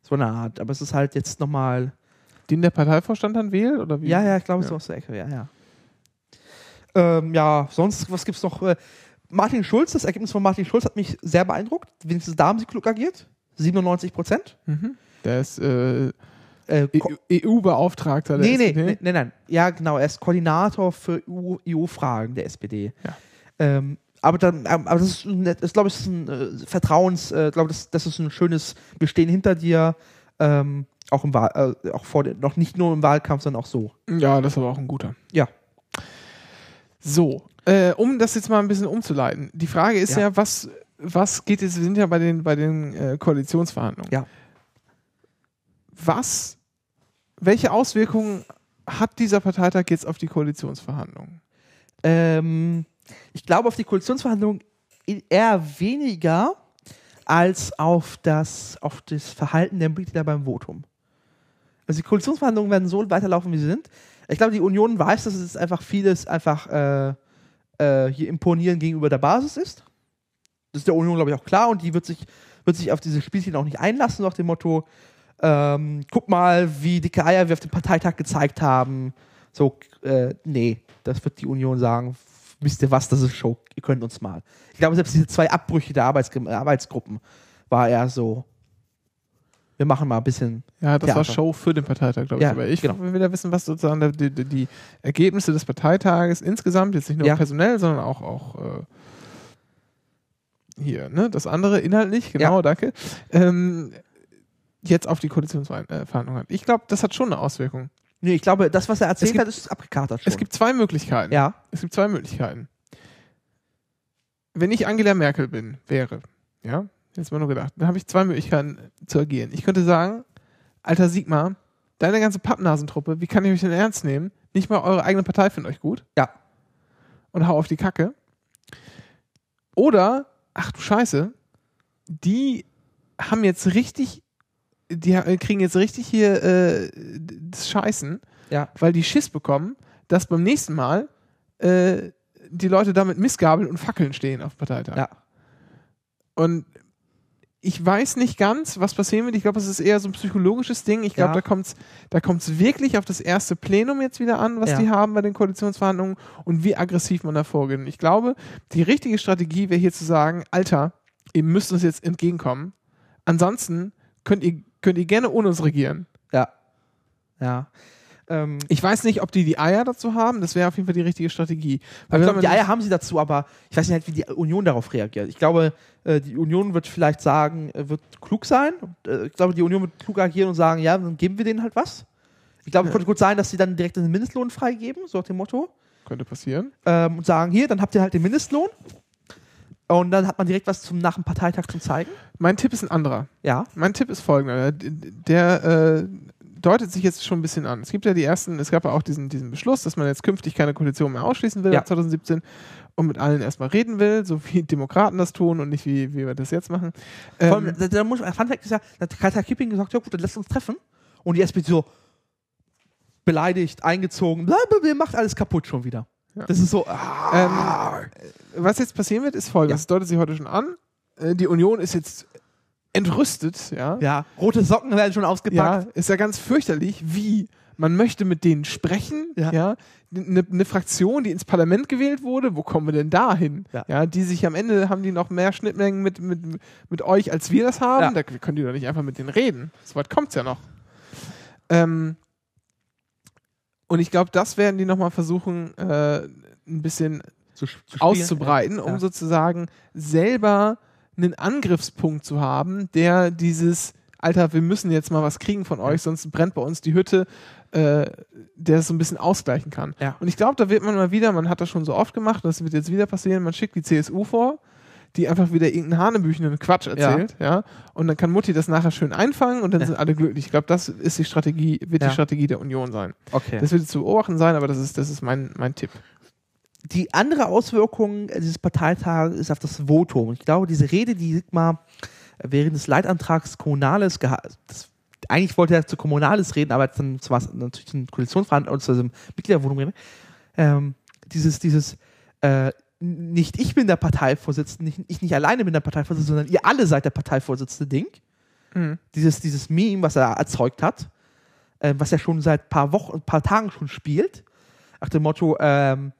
So eine Art. Aber es ist halt jetzt nochmal. Den der Parteivorstand dann wählt? Oder wie? Ja, ja, ich glaube, ja. so aus der Ecke, ja, ja. Ähm, ja, sonst, was gibt's noch? Äh, Martin Schulz, das Ergebnis von Martin Schulz hat mich sehr beeindruckt. Wenigstens da haben sie klug agiert. 97 Prozent. Mhm. Der ist äh, äh, EU-Beauftragter der nee, SPD? Nee, nee, nein. Ja, genau. Er ist Koordinator für EU-Fragen der SPD. Ja. Ähm, aber dann, ähm, aber das ist, ist glaube ich, ein äh, Vertrauens, äh, glaube das, das ist ein schönes Bestehen hinter dir, ähm, auch im Wahl, äh, auch vor, noch nicht nur im Wahlkampf, sondern auch so. Ja, das ist aber auch ein guter. Ja. So, äh, um das jetzt mal ein bisschen umzuleiten. Die Frage ist ja, ja was, was geht jetzt, wir sind ja bei den, bei den äh, Koalitionsverhandlungen. Ja. Was welche Auswirkungen hat dieser Parteitag jetzt auf die Koalitionsverhandlungen? Ähm, ich glaube, auf die Koalitionsverhandlungen eher weniger als auf das, auf das Verhalten der Mitglieder beim Votum. Also die Koalitionsverhandlungen werden so weiterlaufen, wie sie sind. Ich glaube, die Union weiß, dass es einfach vieles einfach äh, äh, hier imponieren gegenüber der Basis ist. Das ist der Union, glaube ich, auch klar und die wird sich, wird sich auf diese Spielchen auch nicht einlassen, nach dem Motto, ähm, guck mal, wie dicke Eier wir auf dem Parteitag gezeigt haben. So, äh, nee, das wird die Union sagen. Wisst ihr was, das ist Show, ihr könnt uns mal. Ich glaube, selbst diese zwei Abbrüche der Arbeits Arbeitsgruppen war eher so, wir machen mal ein bisschen. Ja, das Theater. war Show für den Parteitag, glaube ich. Ja, Aber ich genau. will wieder wissen, was sozusagen die, die, die, Ergebnisse des Parteitages insgesamt, jetzt nicht nur ja. personell, sondern auch, auch äh, hier, ne? Das andere inhaltlich, genau, ja. danke. Ähm, jetzt auf die Koalitionsverhandlungen hat. Ich glaube, das hat schon eine Auswirkung. Nee, ich glaube, das, was er erzählt gibt, hat, ist abgekatert schon. Es gibt zwei Möglichkeiten. Ja. Es gibt zwei Möglichkeiten. Wenn ich Angela Merkel bin, wäre, ja, jetzt mal nur gedacht, dann habe ich zwei Möglichkeiten zu agieren. Ich könnte sagen, alter Sigmar, deine ganze Pappnasentruppe, wie kann ich euch denn ernst nehmen? Nicht mal eure eigene Partei findet euch gut. Ja. Und hau auf die Kacke. Oder, ach du Scheiße, die haben jetzt richtig die kriegen jetzt richtig hier äh, das Scheißen, ja. weil die Schiss bekommen, dass beim nächsten Mal äh, die Leute da mit Missgabeln und Fackeln stehen auf Parteitag. Ja. Und ich weiß nicht ganz, was passieren wird. Ich glaube, es ist eher so ein psychologisches Ding. Ich glaube, ja. da kommt es da kommt's wirklich auf das erste Plenum jetzt wieder an, was ja. die haben bei den Koalitionsverhandlungen und wie aggressiv man da vorgeht. Und ich glaube, die richtige Strategie wäre hier zu sagen, Alter, ihr müsst uns jetzt entgegenkommen. Ansonsten könnt ihr könnt ihr gerne ohne uns regieren. Ja. Ja. Ähm, ich weiß nicht, ob die die Eier dazu haben. Das wäre auf jeden Fall die richtige Strategie. Weil glaube, die Eier haben sie dazu, aber ich weiß nicht, halt, wie die Union darauf reagiert. Ich glaube, äh, die Union wird vielleicht sagen, äh, wird klug sein. Äh, ich glaube, die Union wird klug agieren und sagen, ja, dann geben wir denen halt was. Ich glaube, es ja. könnte gut sein, dass sie dann direkt den Mindestlohn freigeben, so nach dem Motto. Könnte passieren. Ähm, und sagen, hier, dann habt ihr halt den Mindestlohn. Und dann hat man direkt was zum nach dem Parteitag zum zeigen. Mein Tipp ist ein anderer. Ja. Mein Tipp ist folgender. Der, äh, deutet sich jetzt schon ein bisschen an. Es gibt ja die ersten, es gab ja auch diesen, diesen Beschluss, dass man jetzt künftig keine Koalition mehr ausschließen will Ja. ab 2017 und mit allen erstmal reden will, so wie Demokraten das tun und nicht wie, wie wir das jetzt machen. Vor Ähm, allem, da, da muss, Fun Fact ist ja, da hat Katja Kipping gesagt, ja gut, dann lasst uns treffen. Und die SPD so beleidigt, eingezogen, blablabla, macht alles kaputt schon wieder. Ja. Das ist so, ah, was jetzt passieren wird, ist folgendes. Ja. Das deutet sich heute schon an. Äh, Die Union ist jetzt entrüstet, ja. ja, rote Socken werden schon Ja, ausgepackt. ist ja ganz fürchterlich, wie man möchte mit denen sprechen, Ja. ja. Eine ne Fraktion, die ins Parlament gewählt wurde, wo kommen wir denn da hin? Ja. die sich am Ende haben die noch mehr Schnittmengen mit, mit, mit euch, als wir das haben. Ja. Da können die doch nicht einfach mit denen reden. So weit kommt's ja noch. Ähm, und ich glaube, das werden die nochmal versuchen, äh, ein bisschen Zu, zu auszubreiten, um Ja. sozusagen selber einen Angriffspunkt zu haben, der dieses, Alter, wir müssen jetzt mal was kriegen von euch, sonst brennt bei uns die Hütte, äh, der es so ein bisschen ausgleichen kann. Ja. Und ich glaube, da wird man mal wieder, man hat das schon so oft gemacht, das wird jetzt wieder passieren, man schickt die CSU vor, die einfach wieder irgendeinen hanebüchenden Quatsch erzählt, ja. und dann kann Mutti das nachher schön einfangen und dann Ja. sind alle glücklich. Ich glaube, das ist die Strategie, wird Ja. die Strategie der Union sein. Okay. Das wird zu beobachten sein, aber das ist, das ist mein, mein Tipp. Die andere Auswirkung dieses Parteitages ist auf das Votum. Ich glaube, diese Rede, die Sigmar während des Leitantrags Kommunales geha- das eigentlich wollte er zu Kommunales reden, aber dann war es natürlich ein Koalitionsverhandlung zu diesem Mitgliederwohnung. Ähm, dieses, dieses, äh, nicht ich bin der Parteivorsitzende, nicht, ich nicht alleine bin der Parteivorsitzende, sondern ihr alle seid der Parteivorsitzende Ding. Mhm. Dieses, dieses Meme, was er erzeugt hat, äh, was er schon seit paar Wochen, ein paar Tagen schon spielt, nach dem Motto, ähm,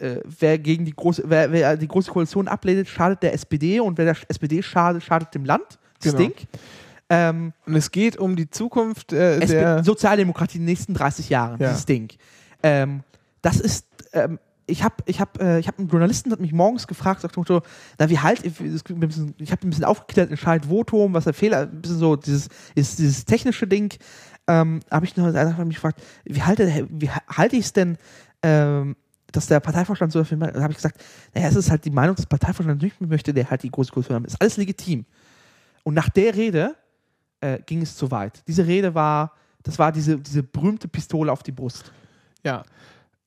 äh, wer gegen die große, wer, wer die große Koalition ablehnt, schadet der SPD und wer der SPD schadet, schadet dem Land. Das Genau. Ding. Ähm, Und es geht um die Zukunft äh, der. Sozialdemokratie in den nächsten 30 Jahren, Ja. dieses Ding. Ähm, das ist, ähm, ich habe ich hab, äh, ich hab einen Journalisten, hat mich morgens gefragt, sagt Motto, na, wie halt, ich, ich habe ein bisschen aufgeklärt, entscheidet Votum, was der Fehler, ein bisschen so, dieses, ist dieses technische Ding, ähm, habe ich noch einfach mich gefragt, wie halte, wie halte ich es denn, ähm, dass der Parteivorstand so dafür meint, da habe ich gesagt, naja, es ist halt die Meinung des Parteivorstands nicht möchte, der halt die große Kultur haben. Ist alles legitim. Und nach der Rede äh, ging es zu weit. Diese Rede war, das war diese, diese berühmte Pistole auf die Brust. Ja.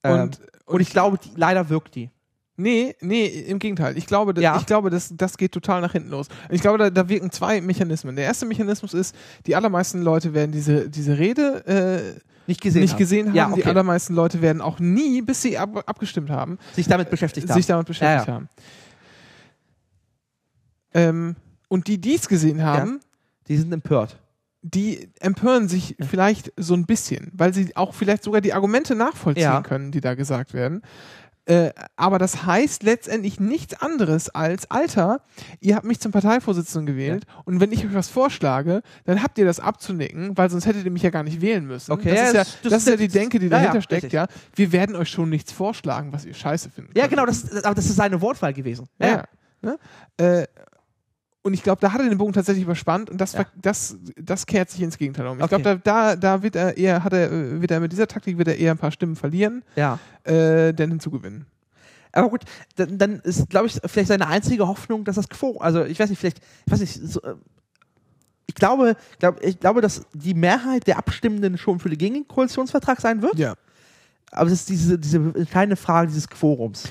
Ähm, Und, Und ich glaube, die, leider wirkt die. Nee, nee, im Gegenteil. Ich glaube, das, Ja. ich glaube das, das geht total nach hinten los. Ich glaube, da, da wirken zwei Mechanismen. Der erste Mechanismus ist, die allermeisten Leute werden diese, diese Rede äh, Nicht gesehen. nicht haben. gesehen haben. Ja, Die okay. allermeisten Leute werden auch nie, bis sie ab, abgestimmt haben, Sich damit beschäftigt haben. sich damit beschäftigt Ja, haben. Ähm, und die dies gesehen haben, Die sind empört. die empören sich vielleicht so ein bisschen, weil sie auch vielleicht sogar die Argumente nachvollziehen Ja. können, die da gesagt werden. Äh, aber das heißt letztendlich nichts anderes als, Alter, ihr habt mich zum Parteivorsitzenden gewählt und wenn ich euch was vorschlage, dann habt ihr das abzunicken, weil sonst hättet ihr mich ja gar nicht wählen müssen. Okay, das, ja, ist ja, das- das, ist ja die Denke, die ja, dahinter ja, steckt, richtig. ja. Wir werden euch schon nichts vorschlagen, was ihr scheiße findet. Ja, genau, das, aber das ist seine Wortwahl gewesen. Ja. ja. Ne? Äh, und ich glaube, da hat er den Bogen tatsächlich überspannt und das, Ja. das, das kehrt sich ins Gegenteil um. Ich Okay. glaube, da, da, da wird er eher, hat er, äh, wird er mit dieser Taktik wird er eher ein paar Stimmen verlieren, ja. äh, denn hinzugewinnen. Aber gut, dann, dann ist, glaube ich, vielleicht seine einzige Hoffnung, dass das Quorum, also ich weiß nicht, vielleicht, ich weiß nicht, so, äh, ich glaube, glaub, ich glaube, dass die Mehrheit der Abstimmenden schon für den Gegenkoalitionsvertrag sein wird. Ja. Aber es ist diese, diese kleine Frage dieses Quorums.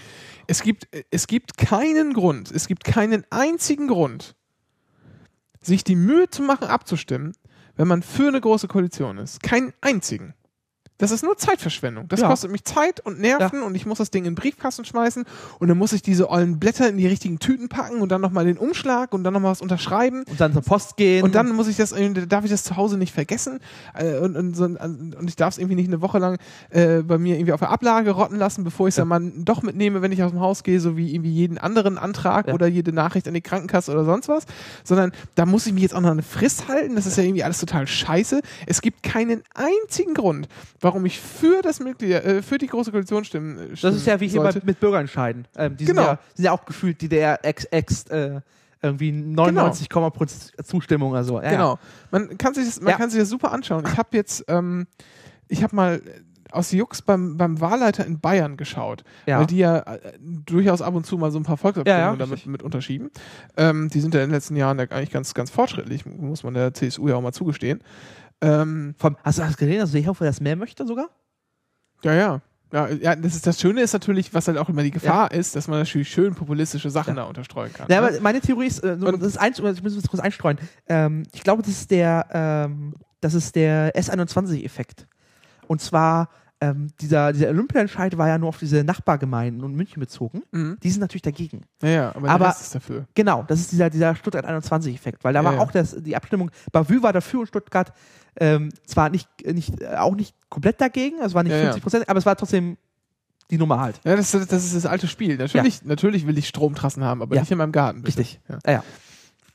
Es gibt, es gibt keinen Grund, es gibt keinen einzigen Grund, sich die Mühe zu machen, abzustimmen, wenn man für eine große Koalition ist. Keinen einzigen. Das ist nur Zeitverschwendung. Das Ja. kostet mich Zeit und Nerven und ich muss das Ding in den Briefkasten schmeißen und dann muss ich diese ollen Blätter in die richtigen Tüten packen und dann nochmal den Umschlag und dann nochmal was unterschreiben. Und dann zur Post gehen. Und dann muss ich das, darf ich das zu Hause nicht vergessen äh, und, und, und ich darf es irgendwie nicht eine Woche lang äh, bei mir irgendwie auf der Ablage rotten lassen, bevor ich es Ja. dann mal doch mitnehme, wenn ich aus dem Haus gehe, so wie irgendwie jeden anderen Antrag Ja. oder jede Nachricht an die Krankenkasse oder sonst was, sondern da muss ich mich jetzt auch noch eine Frist halten. Das ist ja irgendwie alles total scheiße. Es gibt keinen einzigen Grund, warum ich für das Mitglied, äh, für die große Koalition stimmen. äh, das ist ja wie hier bei, mit Bürgerentscheiden. Ähm, die Genau. sind, ja, sind ja auch gefühlt die der ex, ex äh, irgendwie 99, Prozent Zustimmung oder so. Ja, Genau. Man kann sich das, man Ja. kann sich das super anschauen. Ich habe jetzt, ähm, ich habe mal aus Jux beim, beim Wahlleiter in Bayern geschaut, Ja. weil die ja äh, durchaus ab und zu mal so ein paar Volksabstimmungen damit mit unterschieben. Ähm, die sind ja in den letzten Jahren ja eigentlich ganz, ganz fortschrittlich, muss man der CSU ja auch mal zugestehen. Ähm, Vom, hast du das gesehen, dass Seehofer das mehr möchte sogar? ja, ja. Ja, ja das, ist, das Schöne ist natürlich, was halt auch immer die Gefahr ist, dass man natürlich schön populistische Sachen Ja. da unterstreuen kann. Ja, ne? aber meine Theorie ist, äh, das ist eins, ich muss das kurz einstreuen. Ähm, ich glaube, das ist der, ähm, das ist der S21-Effekt. Und zwar, ähm, dieser, dieser Olympiaentscheid war ja nur auf diese Nachbargemeinden und München bezogen. Mhm. Die sind natürlich dagegen. Ja, ja, aber, Aber- ist dafür. Genau, das ist dieser, dieser Stuttgart 21-Effekt, weil da Ja, war ja. auch das, die Abstimmung, Bavü war dafür und Stuttgart ähm, zwar nicht, nicht, äh, auch nicht komplett dagegen, also war nicht Ja, ja. 50 Prozent, aber es war trotzdem die Nummer halt. Ja, das, das ist das alte Spiel. Natürlich, natürlich will ich Stromtrassen haben, aber Ja. nicht in meinem Garten. bitte. Richtig. Ja.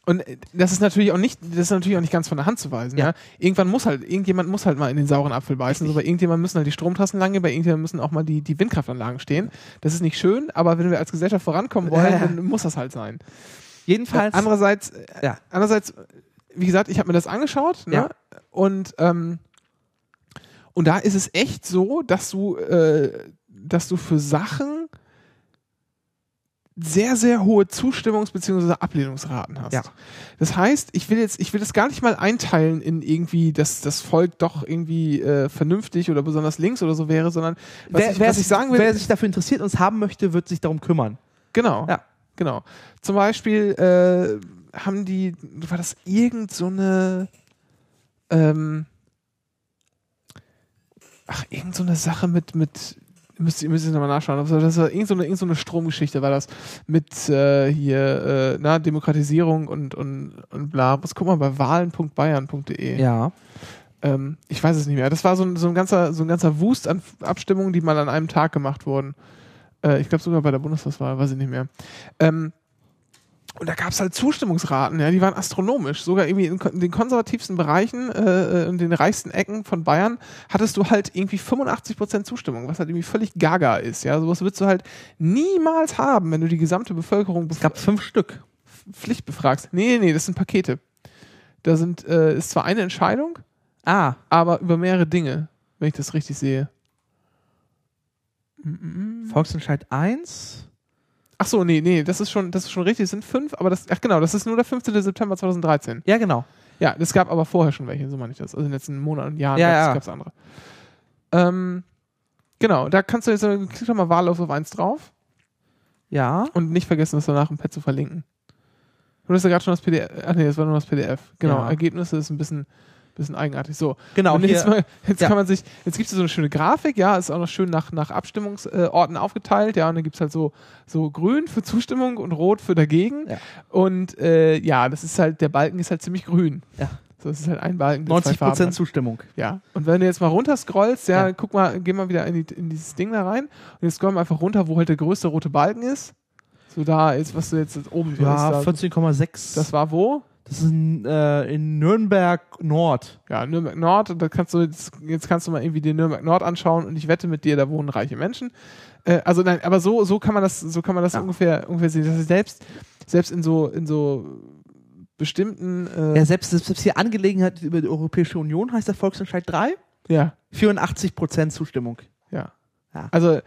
Und äh, das ist natürlich auch nicht, das ist natürlich auch nicht ganz von der Hand zu weisen. Ja. Ja. Irgendwann muss halt, irgendjemand muss halt mal in den sauren Apfel beißen. So, bei irgendjemandem müssen halt die Stromtrassen lang gehen, bei irgendjemandem müssen auch mal die, die Windkraftanlagen stehen. Das ist nicht schön, aber wenn wir als Gesellschaft vorankommen wollen, Ja. dann muss das halt sein. Jedenfalls, Äh, andererseits, äh, ja. andererseits, wie gesagt, ich habe mir das angeschaut ne? Ja. und ähm, und da ist es echt so, dass du, äh, dass du für Sachen sehr, sehr hohe Zustimmungs- bzw. Ablehnungsraten hast. Ja. Das heißt, ich will jetzt, ich will das gar nicht mal einteilen in irgendwie, dass das Volk doch irgendwie äh, vernünftig oder besonders links oder so wäre, sondern was, wer, ich, wer, was ich sagen will, wer sich dafür interessiert und es haben möchte, wird sich darum kümmern. Genau. Ja. Genau. Zum Beispiel äh, haben die, war das irgend so eine, ähm, ach, irgend so eine Sache mit, mit, müsst ihr, müsst ihr nochmal nachschauen, aber das war irgend so eine, irgend so eine Stromgeschichte, war das mit äh, hier, äh, na, Demokratisierung und, und, und bla. Was guck mal bei wahlen.bayern.de. Ja. Ähm, ich weiß es nicht mehr. Das war so ein, so ein ganzer, so ein ganzer Wust an Abstimmungen, die mal an einem Tag gemacht wurden. Äh, ich glaube sogar bei der Bundestagswahl, weiß ich nicht mehr. Ähm, und da gab es halt Zustimmungsraten, ja, die waren astronomisch. Sogar irgendwie in, den konservativsten Bereichen äh, äh, in den reichsten Ecken von Bayern hattest du halt irgendwie 85% Zustimmung, was halt irgendwie völlig gaga ist. Ja, sowas würdest du halt niemals haben, wenn du die gesamte Bevölkerung Es gab fünf Stück. Pflicht befragst. Nee, nee, nee, das sind Pakete. Da sind, äh, ist zwar eine Entscheidung, Ah, aber über mehrere Dinge, wenn ich das richtig sehe. Volksentscheid 1. Ach so, nee, nee, das ist schon, das ist schon richtig, es sind fünf, aber das, ach genau, das ist nur der 15. September 2013. Ja, genau. Ja, das gab aber vorher schon welche, so meine ich das. Also in den letzten Monaten und Jahren Ja, ja. gab's andere. Ähm, genau, da kannst du jetzt, äh, klick doch mal wahllos auf eins drauf Ja. und nicht vergessen, das danach im Pad zu verlinken. Du hast ja gerade schon das PDF, ach nee, das war nur das PDF. Genau, Ja. Ergebnisse ist ein bisschen, bisschen eigenartig. So, Genau. Und jetzt, mal, jetzt Ja. kann man sich, jetzt gibt es so eine schöne Grafik, ja, ist auch noch schön nach, nach Abstimmungsorten aufgeteilt, ja, und dann gibt es halt so, so grün für Zustimmung und rot für dagegen. Ja. Und äh, ja, das ist halt, der Balken ist halt ziemlich grün. Ja. So, das ist halt ein Balken, der zwei 90 Farben Prozent. Zustimmung. Ja. Und wenn du jetzt mal runter scrollst, ja, Ja. guck mal, geh mal wieder in, die, in dieses Ding da rein und jetzt scrollen wir einfach runter, wo halt der größte rote Balken ist. So da ist, was du jetzt oben Ja, ist. Da, 14,6. das war wo? Das ist in, äh, in Nürnberg Nord. Ja, Nürnberg Nord, und da kannst du jetzt, jetzt kannst du mal irgendwie den Nürnberg Nord anschauen und ich wette mit dir, da wohnen reiche Menschen. Äh, also nein, aber so, so kann man das, so kann man das Ja. ungefähr, ungefähr sehen. Das ist selbst, selbst in so, in so bestimmten, äh, Ja, selbst, selbst hier Angelegenheit über die Europäische Union heißt der Volksentscheid 3. ja, 84 Prozent Zustimmung. ja, Ja. Also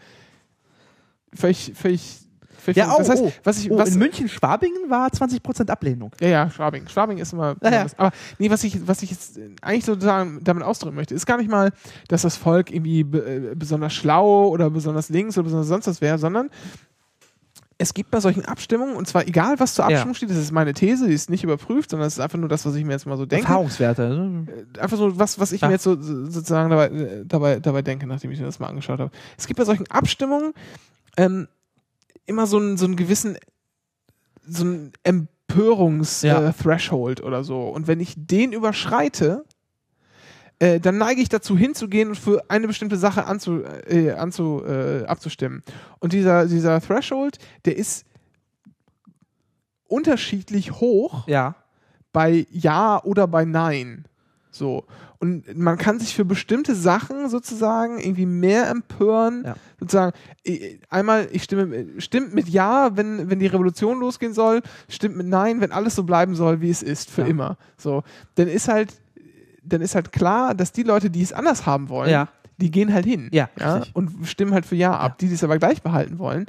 völlig, völlig Ja, oh, das heißt, oh, was ich, Oh, was, in München-Schwabingen war 20 Prozent Ablehnung. Ja, ja, Schwabing. Schwabing ist immer. Ja, ja. Aber nee, was ich, was ich jetzt eigentlich sozusagen damit ausdrücken möchte, ist gar nicht mal, dass das Volk irgendwie äh, besonders schlau oder besonders links oder besonders sonst was wäre, sondern es gibt bei solchen Abstimmungen, und zwar egal, was zur Ja. Abstimmung steht, das ist meine These, die ist nicht überprüft, sondern es ist einfach nur das, was ich mir jetzt mal so denke. Erfahrungswerte. ne? Einfach so was, was ich Ja. mir jetzt so, so, sozusagen dabei, äh, dabei, dabei denke, nachdem ich mir das mal angeschaut habe. Es gibt bei solchen Abstimmungen ähm, immer so einen, so einen gewissen, so einen Ja. Empörungs-Threshold oder so. Und wenn ich den überschreite, äh, dann neige ich dazu hinzugehen und für eine bestimmte Sache anzu, äh, anzu, äh, abzustimmen. Und dieser, dieser Threshold, der ist unterschiedlich hoch Ja. bei Ja oder bei Nein. So. Und man kann sich für bestimmte Sachen sozusagen irgendwie mehr empören. Ja. Sozusagen, einmal, ich stimme, stimmt mit Ja, wenn, wenn die Revolution losgehen soll, stimmt mit Nein, wenn alles so bleiben soll, wie es ist, für Ja. immer. So. Dann ist halt, dann ist halt klar, dass die Leute, die es anders haben wollen, Ja. die gehen halt hin. Ja, ja und stimmen halt für Ja ab. Die, die es aber gleich behalten wollen,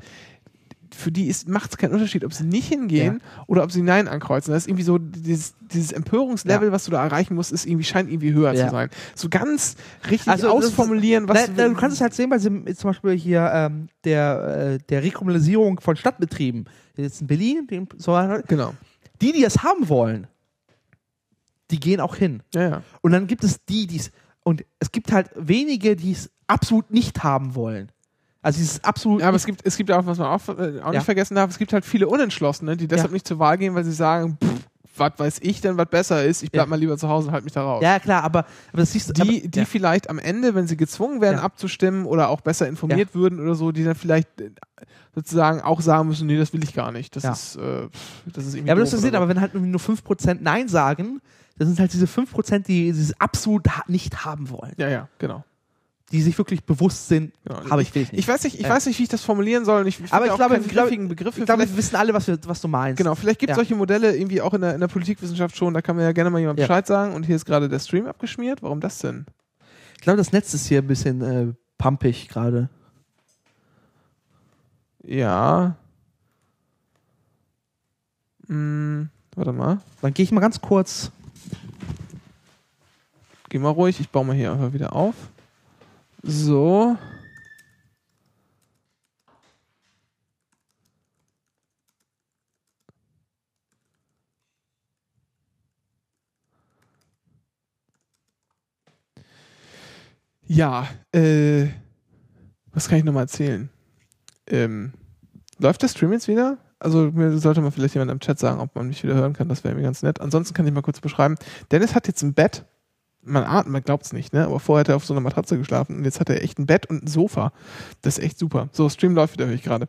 für die macht es keinen Unterschied, ob sie nicht hingehen oder ob sie Nein ankreuzen. Das ist irgendwie so, dieses, dieses Empörungslevel, Ja. was du da erreichen musst, ist irgendwie, scheint irgendwie höher Ja. zu sein. So ganz richtig Also, ausformulieren, was Na, na, du kannst es halt sehen bei diesem, zum Beispiel hier ähm, der, äh, der Rekommunalisierung von Stadtbetrieben. Jetzt in Berlin, dem, so, Genau. die, die das haben wollen, die gehen auch hin. Ja, ja. Und dann gibt es die, die es. Und es gibt halt wenige, die es absolut nicht haben wollen. Also dieses absolut. Ja, aber es gibt, es gibt auch, was man auch, äh, auch Ja. nicht vergessen darf, es gibt halt viele Unentschlossene, die deshalb Ja. nicht zur Wahl gehen, weil sie sagen, was weiß ich denn, was besser ist, ich bleib Ja. mal lieber zu Hause und halt mich da raus. ja, klar, aber, aber das siehst du. die, aber, die vielleicht am Ende, wenn sie gezwungen werden abzustimmen oder auch besser informiert würden oder so, die dann vielleicht äh, sozusagen auch sagen müssen, nee, das will ich gar nicht. Das Ja. ist, äh, das ist irgendwie Ja, aber du hast doof gesehen, oder so. aber wenn halt nur 5% Nein sagen, das sind halt diese 5%, die dieses absolut nicht haben wollen. Ja, ja, genau. Die sich wirklich bewusst sind, genau. habe ich, will ich nicht. Ich weiß nicht, ich Ja. weiß nicht, wie ich das formulieren soll. Ich, ich Aber ich glaube, ich glaube- ich glaube, wir wissen alle, was, wir, was du meinst. Genau, vielleicht gibt es Ja. solche Modelle irgendwie auch in der, in der Politikwissenschaft schon. Da kann mir ja gerne mal jemand Ja. Bescheid sagen. Und hier ist gerade der Stream abgeschmiert. Warum das denn? Ich glaube, das Netz ist hier ein bisschen äh, pumpig gerade. Ja. Hm, warte mal. Dann gehe ich mal ganz kurz. Geh mal ruhig. Ich baue mal hier einfach wieder auf. So. Ja, äh, was kann ich nochmal erzählen? Ähm, läuft der Stream jetzt wieder? Also mir sollte mal vielleicht jemand im Chat sagen, ob man mich wieder hören kann, das wäre mir ganz nett. Ansonsten kann ich mal kurz beschreiben. Dennis hat jetzt ein Bett. Man atmet, man glaubt es nicht, ne? Aber vorher hat er auf so einer Matratze geschlafen und jetzt hat er echt ein Bett und ein Sofa. Das ist echt super. So, Stream läuft wieder, höre ich gerade.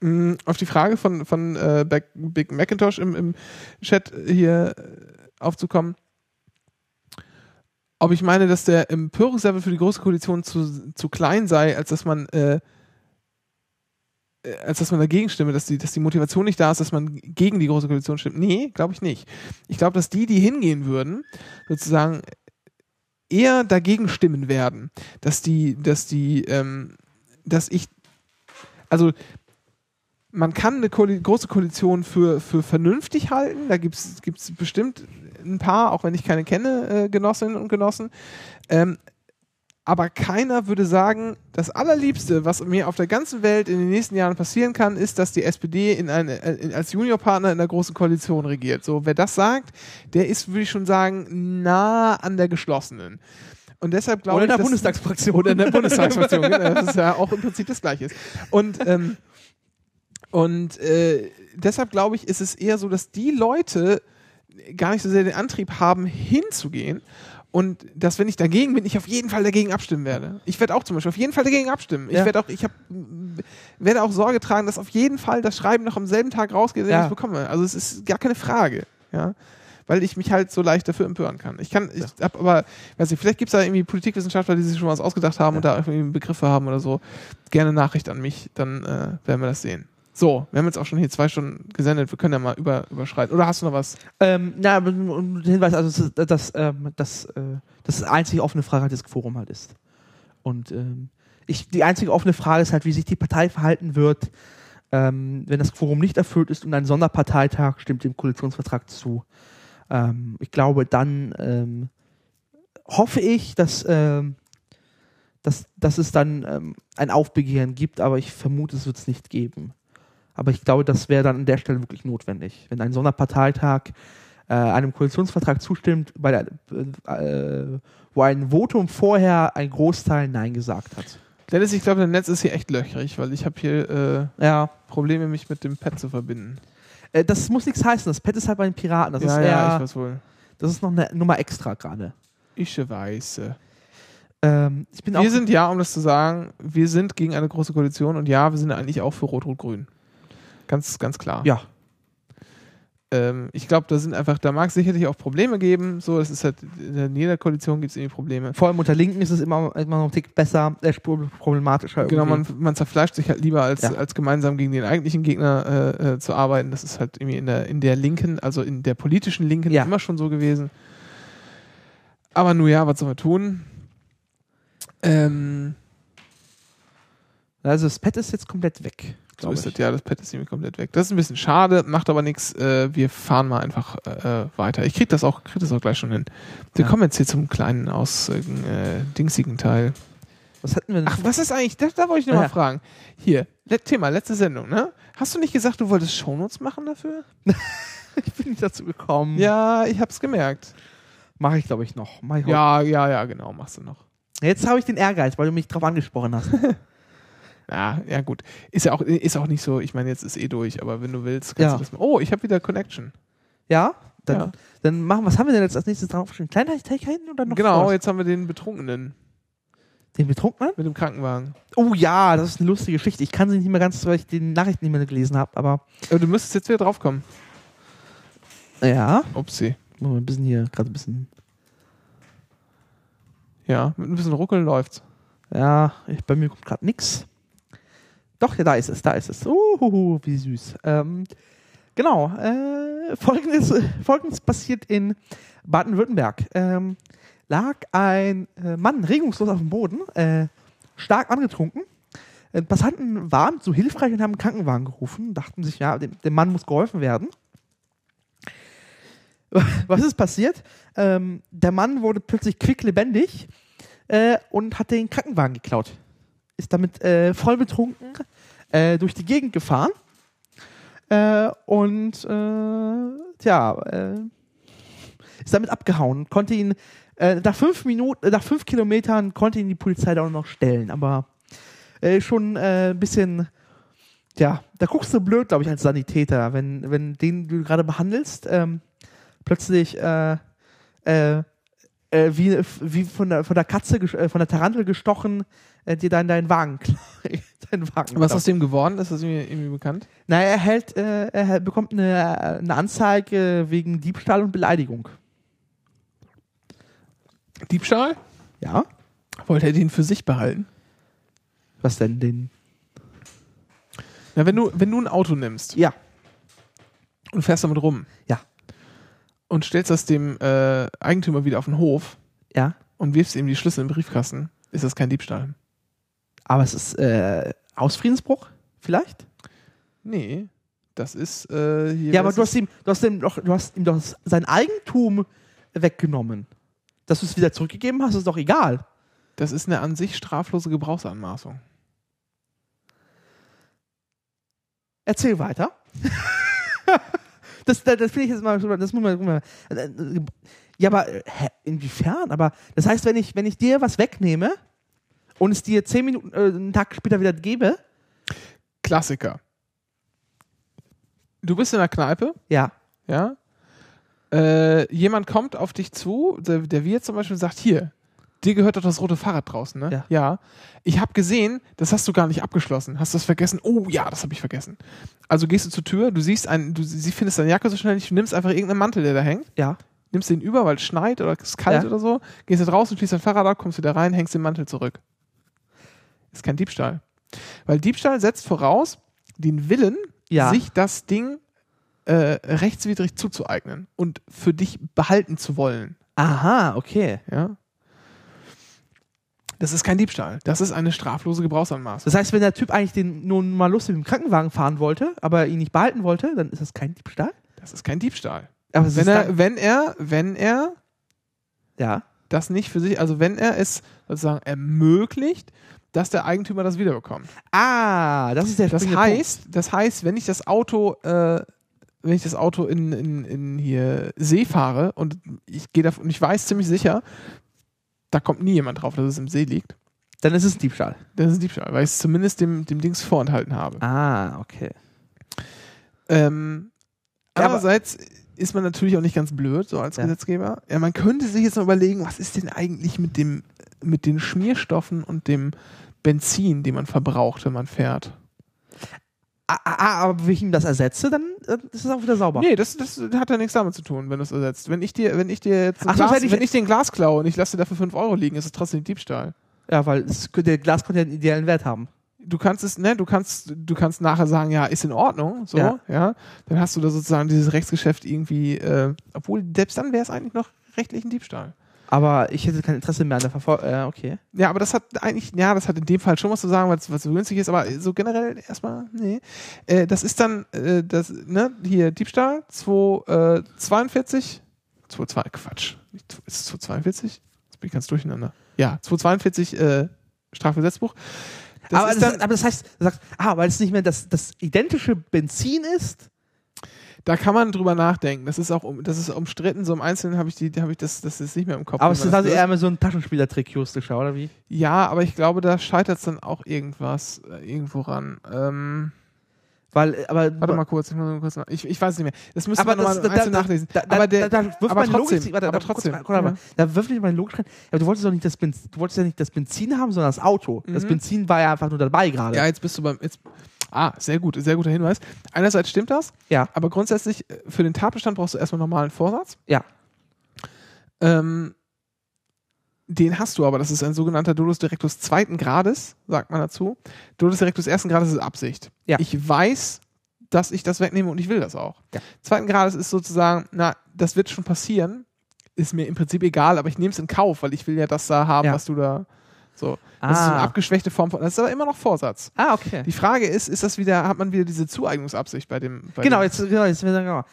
Mm, Auf die Frage von, von äh, Big Macintosh im, im Chat hier äh, aufzukommen, ob ich meine, dass der Empörungslevel für die Große Koalition zu, zu klein sei, als dass man äh, äh, als dass man dagegen stimme, dass die, dass die Motivation nicht da ist, dass man gegen die Große Koalition stimmt. Nee, glaube ich nicht. Ich glaube, dass die, die hingehen würden, sozusagen eher dagegen stimmen werden. Dass die, dass die, ähm, dass ich, also man kann eine Koali große Koalition für, für vernünftig halten. Da gibt es bestimmt ein paar, auch wenn ich keine kenne, äh, Genossinnen und Genossen. Ähm, aber keiner würde sagen, das Allerliebste, was mir auf der ganzen Welt in den nächsten Jahren passieren kann, ist, dass die SPD in eine, äh, als Juniorpartner in der großen Koalition regiert. So, wer das sagt, der ist, würde ich schon sagen, nah an der geschlossenen. Und deshalb glaube Oder ich. in der Bundestagsfraktion. Oder in der Bundestagsfraktion, genau, das ist ja auch im Prinzip das Gleiche. Und, ähm, und äh, deshalb glaube ich, ist es eher so, dass die Leute gar nicht so sehr den Antrieb haben, hinzugehen. Und dass, wenn ich dagegen bin, ich auf jeden Fall dagegen abstimmen werde. Ich werde auch zum Beispiel auf jeden Fall dagegen abstimmen. Ich Ja. werde auch, ich hab, werde auch Sorge tragen, dass auf jeden Fall das Schreiben noch am selben Tag rausgeht, den Ja. ich es bekomme. Also es ist gar keine Frage. Ja weil ich mich halt so leicht dafür empören kann. Ich kann, ich hab aber, weiß nicht, vielleicht gibt es da irgendwie Politikwissenschaftler, die sich schon was ausgedacht haben und da irgendwie Begriffe haben oder so. Gerne Nachricht an mich, dann äh, werden wir das sehen. So, wir haben jetzt auch schon hier zwei Stunden gesendet, wir können ja mal über, überschreiten. Oder hast du noch was? Ähm, na, Hinweis, also das, das, ähm, das, äh, das einzige offene Frage halt das Forum halt ist. Und ähm, ich, die einzige offene Frage ist halt, wie sich die Partei verhalten wird, ähm, wenn das Quorum nicht erfüllt ist und ein Sonderparteitag stimmt dem Koalitionsvertrag zu. Ähm, ich glaube, dann ähm, hoffe ich, dass, ähm, dass, dass es dann ähm, ein Aufbegehren gibt, aber ich vermute, es wird es nicht geben. Aber ich glaube, das wäre dann an der Stelle wirklich notwendig. Wenn ein Sonderparteitag äh, einem Koalitionsvertrag zustimmt, bei der, äh, wo ein Votum vorher ein Großteil Nein gesagt hat. Dennis, ich glaube, dein Netz ist hier echt löchrig, weil ich habe hier äh, Ja. Probleme, mich mit dem Pad zu verbinden. Äh, das muss nichts heißen. Das Pad ist halt bei den Piraten. Das, ja, ist, eher, ja, ich weiß wohl. das ist noch eine Nummer extra gerade. Ich weiß. Ähm, ich Wir sind ja, um das zu sagen, wir sind gegen eine große Koalition und ja, wir sind eigentlich auch für Rot-Rot-Grün. Ganz, ganz klar. ja. Ähm, ich glaube, da sind einfach, da mag es sicherlich auch Probleme geben. So, das ist halt, in jeder Koalition gibt es irgendwie Probleme. Vor allem unter Linken ist es immer, immer noch ein Tick besser, äh, problematischer. Genau, man, man zerfleischt sich halt lieber, als, Ja. als gemeinsam gegen den eigentlichen Gegner äh, äh, zu arbeiten. Das ist halt irgendwie in der, in der Linken, also in der politischen Linken Ja. immer schon so gewesen. Aber nun ja, was soll man tun? Ähm, Also das Pad ist jetzt komplett weg. So ist das, ja, das Pad ist irgendwie komplett weg. Das ist ein bisschen schade, macht aber nichts. Äh, wir fahren mal einfach äh, weiter. Ich krieg das auch, krieg das auch gleich schon hin. Wir Ja. kommen jetzt hier zum kleinen, aus äh, dingsigen Teil. Was hatten wir denn? Ach, was ist eigentlich, da, da wollte ich noch Ah, mal ja. fragen. Hier, Thema, letzte Sendung, ne? Hast du nicht gesagt, du wolltest Shownotes machen dafür? ich bin nicht dazu gekommen. Ja, ich hab's gemerkt. Mache ich, glaube ich, noch. Ich Ja, ja, ja, genau, machst du noch. Jetzt habe ich den Ehrgeiz, weil du mich drauf angesprochen hast. Ja, ja, gut. Ist ja auch, ist auch nicht so, ich meine, jetzt ist eh durch, aber wenn du willst, kannst Ja. du das mal. Oh, ich habe wieder Connection. ja? Dann, Ja. dann machen, was haben wir denn jetzt als nächstes draufgeschrieben? Kleinigkeiten oder noch Genau, was? jetzt haben wir den Betrunkenen Den Betrunkenen? mit dem Krankenwagen. Oh ja, das ist eine lustige Geschichte. Ich kann sie nicht mehr ganz, weil ich die Nachrichten nicht mehr gelesen habe, aber Aber du müsstest jetzt wieder draufkommen. ja. Upsi. Mal ein bisschen hier, gerade ein bisschen. Ja, mit ein bisschen Ruckeln läuft's. Ja, ich, bei mir kommt gerade nix. Doch, da ist es, da ist es. Uhuhu, wie süß. Ähm, genau, äh, folgendes, folgendes passiert in Baden-Württemberg. Ähm, lag ein äh, Mann regungslos auf dem Boden, äh, stark angetrunken. Äh, Passanten waren so hilfreich und haben einen Krankenwagen gerufen, dachten sich, ja, dem, dem Mann muss geholfen werden. Was ist passiert? Ähm, der Mann wurde plötzlich quicklebendig äh, und hat den Krankenwagen geklaut. Ist damit äh, voll betrunken äh, durch die Gegend gefahren. Äh, und äh, tja, äh, ist damit abgehauen. Konnte ihn äh, nach fünf Minuten, äh, nach fünf Kilometern konnte ihn die Polizei da auch noch stellen. Aber schon ein bisschen, ja, da guckst du blöd, glaube ich, als Sanitäter, wenn, wenn den du gerade behandelst, ähm, plötzlich wie, wie von der, von der Katze, von der Tarantel gestochen, äh, dir dann deinen Wagen, deinen Wagen Was klaut. aus dem geworden ist, ist das irgendwie, irgendwie bekannt? Na, er hält, äh, er bekommt eine, eine Anzeige wegen Diebstahl und Beleidigung. Diebstahl? Ja? Wollte er den für sich behalten? Was denn den? Na, wenn du, wenn du ein Auto nimmst Ja. und fährst damit rum Ja. und stellst das dem äh, Eigentümer wieder auf den Hof Ja. und wirfst ihm die Schlüssel im Briefkasten, ist das kein Diebstahl. Aber es ist äh, Hausfriedensbruch, vielleicht? Nee, das ist äh, hier. Ja, aber du hast ihm, du hast ihm doch, du hast ihm doch sein Eigentum weggenommen. Dass du es wieder zurückgegeben hast, ist doch egal. das ist eine an sich straflose Gebrauchsanmaßung. Erzähl weiter. das das, das finde ich jetzt mal, das muss man, muss man ja, aber äh, hä, inwiefern? Aber das heißt, wenn ich, wenn ich dir was wegnehme und es dir zehn Minuten, äh, einen Tag später wieder gebe, Klassiker. Du bist in der Kneipe, ja, ja. Äh, jemand kommt auf dich zu, der, der Wirt zum Beispiel sagt, hier, dir gehört doch das rote Fahrrad draußen, ne? Ja. ja. Ich habe gesehen, das hast du gar nicht abgeschlossen. Hast du das vergessen? Oh ja, das habe ich vergessen. Also gehst du zur Tür, du siehst einen, du sie findest deine Jacke so schnell nicht, du nimmst einfach irgendeinen Mantel, der da hängt, ja, nimmst den über, weil es schneit oder es ist kalt Ja. oder so, gehst da draußen, schließt dein Fahrrad ab, kommst wieder rein, hängst den Mantel zurück. Ist kein Diebstahl. Weil Diebstahl setzt voraus den Willen, Ja. sich das Ding äh, rechtswidrig zuzueignen und für dich behalten zu wollen. Aha, okay. Ja? Das ist kein Diebstahl. Das ist eine straflose Gebrauchsanmaßung. Das heißt, wenn der Typ eigentlich den nur mal lustig mit dem Krankenwagen fahren wollte, aber ihn nicht behalten wollte, dann ist das kein Diebstahl. Das ist kein Diebstahl. Aber Wenn er, wenn er, wenn er ja, das nicht für sich, also wenn er es sozusagen ermöglicht, dass der Eigentümer das wiederbekommt. ah, das ist der Das heißt, das heißt, wenn ich das Auto, äh, wenn ich das Auto in, in, in hier See fahre und ich gehe davon und ich weiß ziemlich sicher, da kommt nie jemand drauf, dass es im See liegt. Punkt. Dann ist es ein Diebstahl. Das ist ein Diebstahl, weil ich es zumindest dem, dem Dings vorenthalten habe. Ah, okay. Ähm, Ja, aber- andererseits ist man natürlich auch nicht ganz blöd, so als Ja. Gesetzgeber. Ja, man könnte sich jetzt mal überlegen, was ist denn eigentlich mit dem, mit den Schmierstoffen und dem Benzin, den man verbraucht, wenn man fährt? Ah, ah, ah, aber wenn ich ihm das ersetze, dann ist es auch wieder sauber. Nee, das, das hat ja nichts damit zu tun, wenn du es ersetzt. Wenn ich dir, wenn ich dir jetzt ein Ach so, Glas, wenn ich- wenn ich dir ein Glas klaue und ich lasse dir dafür 5 Euro liegen, ist es trotzdem Diebstahl. Ja, weil es, der Glas konnte ja einen ideellen Wert haben. Du kannst es, ne, du kannst, du kannst nachher sagen, ja, ist in Ordnung, so, ja. Ja. Dann hast du da sozusagen dieses Rechtsgeschäft irgendwie, äh, obwohl selbst dann wäre es eigentlich noch rechtlich ein Diebstahl. Aber ich hätte kein Interesse mehr an der Verfolgung. Äh, okay. Ja, aber das hat eigentlich, ja, das hat in dem Fall schon was zu sagen, weil es so günstig ist, aber so generell erstmal, nee. Äh, das ist dann, äh, das, ne, hier Diebstahl, 242, 22, Quatsch, ist es 242? Jetzt bin ich ganz durcheinander. Ja, 242 äh, Strafgesetzbuch. Das aber, das, aber, das, heißt, du sagst, ah, weil es nicht mehr das, das identische Benzin ist, da kann man drüber nachdenken. Das ist auch das ist umstritten. So im Einzelnen habe ich die, habe ich das, das ist nicht mehr im Kopf. Aber es ist also eher so ein Taschenspielertrick, Justischer, oder wie? Ja, aber ich glaube, da scheitert es dann auch irgendwas äh, irgendwo ran. Ähm, weil, aber, warte mal kurz, ich, mal kurz nach, ich, ich weiß nicht mehr. Das müsste man nochmal einzeln da, nachlesen. Da, da, aber der, da, wirft aber trotzdem, Logik, warte, aber trotzdem. Kurz, kurz, ja. Da wirft nicht meine Logik rein. Aber du wolltest doch nicht das Benzin, du wolltest ja nicht das Benzin haben, sondern das Auto. Mhm. Das Benzin war ja einfach nur dabei gerade. Ja, jetzt bist du beim, jetzt, Ah, sehr gut, sehr guter Hinweis. Einerseits stimmt das, ja. aber grundsätzlich äh, für den Tatbestand brauchst du erstmal normalen Vorsatz. Ja. Ähm, den hast du aber, das ist ein sogenannter Dolus Directus zweiten Grades, sagt man dazu. Dolus Directus ersten Grades ist Absicht. Ja. Ich weiß, dass ich das wegnehme und ich will das auch. Ja. Zweiten Grades ist sozusagen, na, das wird schon passieren, ist mir im Prinzip egal, aber ich nehme es in Kauf, weil ich will ja das da haben, Ja. was du da so. Ah. Das ist eine abgeschwächte Form von, das ist aber immer noch Vorsatz. Ah, okay. Die Frage ist, ist das wieder, hat man wieder diese Zueignungsabsicht bei dem, bei Genau, dem, jetzt, genau, jetzt genau.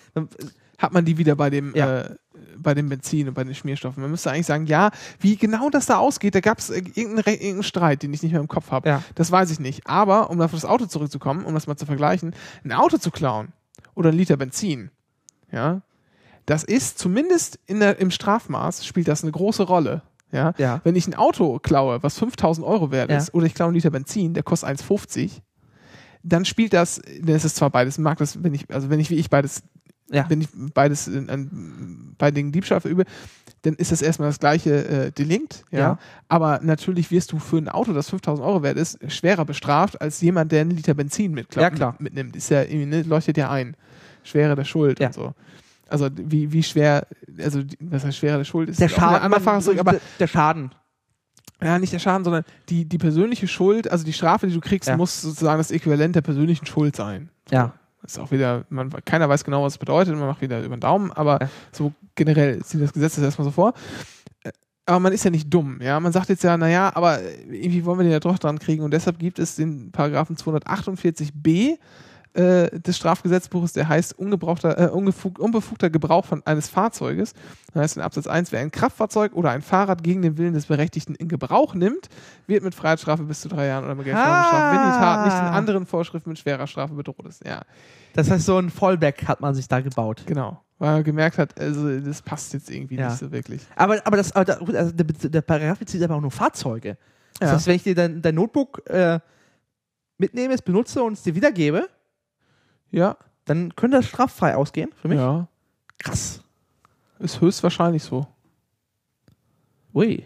hat man die wieder bei dem, Ja. äh, bei dem Benzin und bei den Schmierstoffen. Man müsste eigentlich sagen, ja, wie genau das da ausgeht, da gab es irgendeinen, Re- irgendeinen Streit, den ich nicht mehr im Kopf habe. Ja. Das weiß ich nicht. Aber, um auf das Auto zurückzukommen, um das mal zu vergleichen, ein Auto zu klauen oder ein Liter Benzin, ja, das ist zumindest in der, im Strafmaß spielt das eine große Rolle. Ja? Ja. Wenn ich ein Auto klaue, was 5000 Euro wert Ja. ist, oder ich klaue einen Liter Benzin, der kostet 1,50, dann spielt das, dann ist es zwar beides, mag das, wenn ich, also wenn ich wie ich beides, Ja. wenn ich beides in, an, bei den Diebstahl verübe, dann ist das erstmal das gleiche äh, Delikt, ja? Ja. Aber natürlich wirst du für ein Auto, das 5000 Euro wert ist, schwerer bestraft als jemand, der einen Liter Benzin mitklaut, Ja, klar. mitnimmt. Ist ja irgendwie, ne, leuchtet ja ein. Schwere der Schuld Ja. und so. Also wie, wie schwer, also was heißt schwere Schuld ist? Der Schaden, andere Fassung, aber der Schaden. ja, nicht der Schaden, sondern die, die persönliche Schuld, also die Strafe, die du kriegst, Ja. muss sozusagen das Äquivalent der persönlichen Schuld sein. Ja. Das ist auch wieder, man, keiner weiß genau, was es bedeutet, man macht wieder über den Daumen, aber Ja. so generell sieht das Gesetz das erstmal so vor. Aber man ist ja nicht dumm, ja. Man sagt jetzt ja, naja, aber irgendwie wollen wir den ja doch dran kriegen und deshalb gibt es den Paragraphen 248b äh, des Strafgesetzbuches, der heißt ungebrauchter, äh, ungefug, unbefugter Gebrauch von eines Fahrzeuges. Das heißt in Absatz 1, wer ein Kraftfahrzeug oder ein Fahrrad gegen den Willen des Berechtigten in Gebrauch nimmt, wird mit Freiheitsstrafe bis zu drei Jahren oder mit Geldstrafe Ah. bestraft, wenn die Tat nicht in anderen Vorschriften mit schwerer Strafe bedroht ist. Ja, Das heißt, so ein Fallback hat man sich da gebaut. genau. Weil er gemerkt hat, also das passt jetzt irgendwie Ja. nicht so wirklich. Aber, aber, das, aber da, also der, der Paragraph bezieht aber auch nur Fahrzeuge. Das Ja. heißt, wenn ich dir dein, dein Notebook äh, mitnehme, es benutze und es dir wiedergebe, Ja, dann könnte das straffrei ausgehen für mich. ja. Krass. Ist höchstwahrscheinlich so. Ui.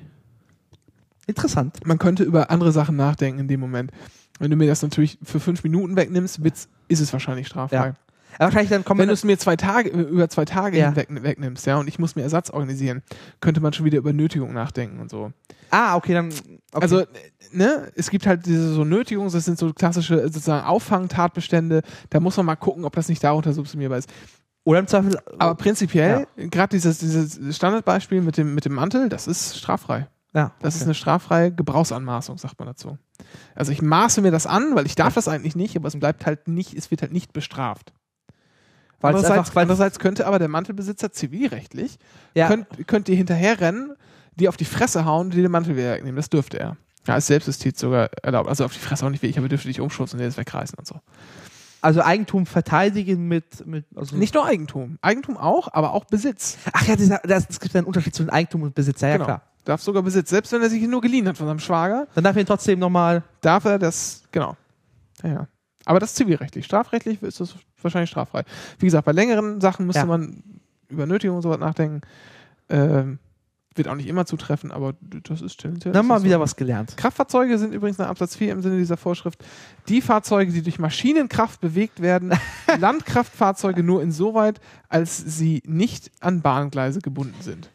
Interessant. Man könnte über andere Sachen nachdenken in dem Moment. Wenn du mir das natürlich für fünf Minuten wegnimmst, ist es wahrscheinlich straffrei. Ja. Aber wahrscheinlich dann kommen Wenn du es mir zwei Tage, über zwei Tage Ja. hinweg wegnimmst, ja, und ich muss mir Ersatz organisieren, könnte man schon wieder über Nötigung nachdenken und so. Ah, okay, dann. Okay. Also, ne, es gibt halt diese so Nötigungs, das sind so klassische sozusagen Auffangtatbestände, da muss man mal gucken, ob das nicht darunter subsumierbar ist. Oder im Zweifel. Aber prinzipiell, gerade dieses, dieses Standardbeispiel mit dem, mit dem Mantel, das ist straffrei. ja, Das ist okay. eine straffreie Gebrauchsanmaßung, sagt man dazu. Also ich maße mir das an, weil ich darf das eigentlich nicht, aber es bleibt halt nicht, es wird halt nicht bestraft. Andererseits, einfach- andererseits könnte aber der Mantelbesitzer zivilrechtlich, Ja. könnt, könnt ihr hinterherrennen, die auf die Fresse hauen, die den Mantel wieder wegnehmen. Das dürfte er. Ja, als Selbstjustiz sogar erlaubt. Also auf die Fresse auch nicht wirklich, aber dürfte dich umschubsen und dir das wegreißen und so. Also Eigentum verteidigen mit. mit also Nicht nur Eigentum. Eigentum auch, aber auch Besitz. Ach ja, es gibt einen Unterschied zwischen Eigentum und Besitz. Ja, ja Genau. klar. Darf sogar Besitz. Selbst wenn er sich ihn nur geliehen hat von seinem Schwager, Dann darf ich ihn trotzdem nochmal. darf er das, genau. Ja, ja. Aber das ist zivilrechtlich. Strafrechtlich ist das wahrscheinlich straffrei. Wie gesagt, bei längeren Sachen müsste Ja. man über Nötigung und sowas nachdenken. Ähm, wird auch nicht immer zutreffen, aber das ist tendenziell. Dann mal wieder so. was gelernt. Kraftfahrzeuge sind übrigens nach Absatz 4 im Sinne dieser Vorschrift die Fahrzeuge, die durch Maschinenkraft bewegt werden, Landkraftfahrzeuge nur insoweit, als sie nicht an Bahngleise gebunden sind.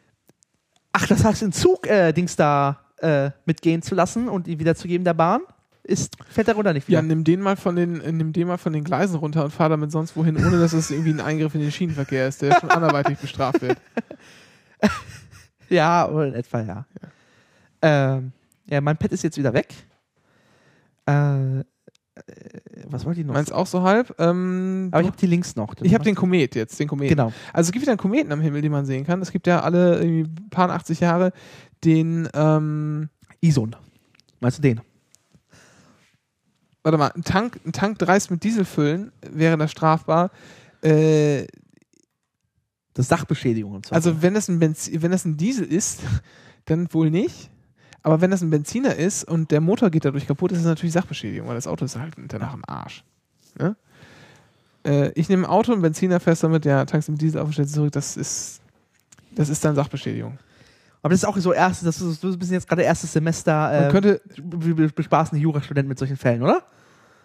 Ach, das heißt, den Zug äh, Dings da äh, mitgehen zu lassen und ihn wiederzugeben der Bahn, ist, fällt darunter nicht Ja, wieder. nimm den mal von den, äh, nimm den mal von den Gleisen runter und fahr damit sonst wohin, ohne dass es irgendwie ein Eingriff in den Schienenverkehr ist, der schon anderweitig bestraft wird. Ja, oder in etwa, ja. Ähm, ja, mein Pad ist jetzt wieder weg. Äh, äh, was wollte ich noch? Meins auch so halb. Ähm, Aber ich habe die Links noch. ich habe den Komet jetzt, den Kometen. Genau. Also es gibt wieder einen Kometen am Himmel, den man sehen kann. Es gibt ja alle irgendwie ein paar 80 Jahre den, ähm, Ison. Meinst du den? Warte mal, ein Tank, ein Tank dreist mit Diesel füllen, wäre das strafbar. Äh, Das ist Sachbeschädigung und so. also wenn das, ein Benzi wenn das ein Diesel ist, dann wohl nicht. Aber wenn das ein Benziner ist und der Motor geht dadurch kaputt, ist es natürlich Sachbeschädigung, weil das Auto ist halt danach im Arsch. Ne? Äh, ich nehme ein Auto und Benziner fest damit, ja, tankst mit Diesel auf und stellst zurück, das ist, das ist dann Sachbeschädigung. Aber das ist auch so erstes, das ist, du bist jetzt gerade erstes Semester, Man äh, könnte, wir bespaßen die Jurastudenten mit solchen Fällen, oder?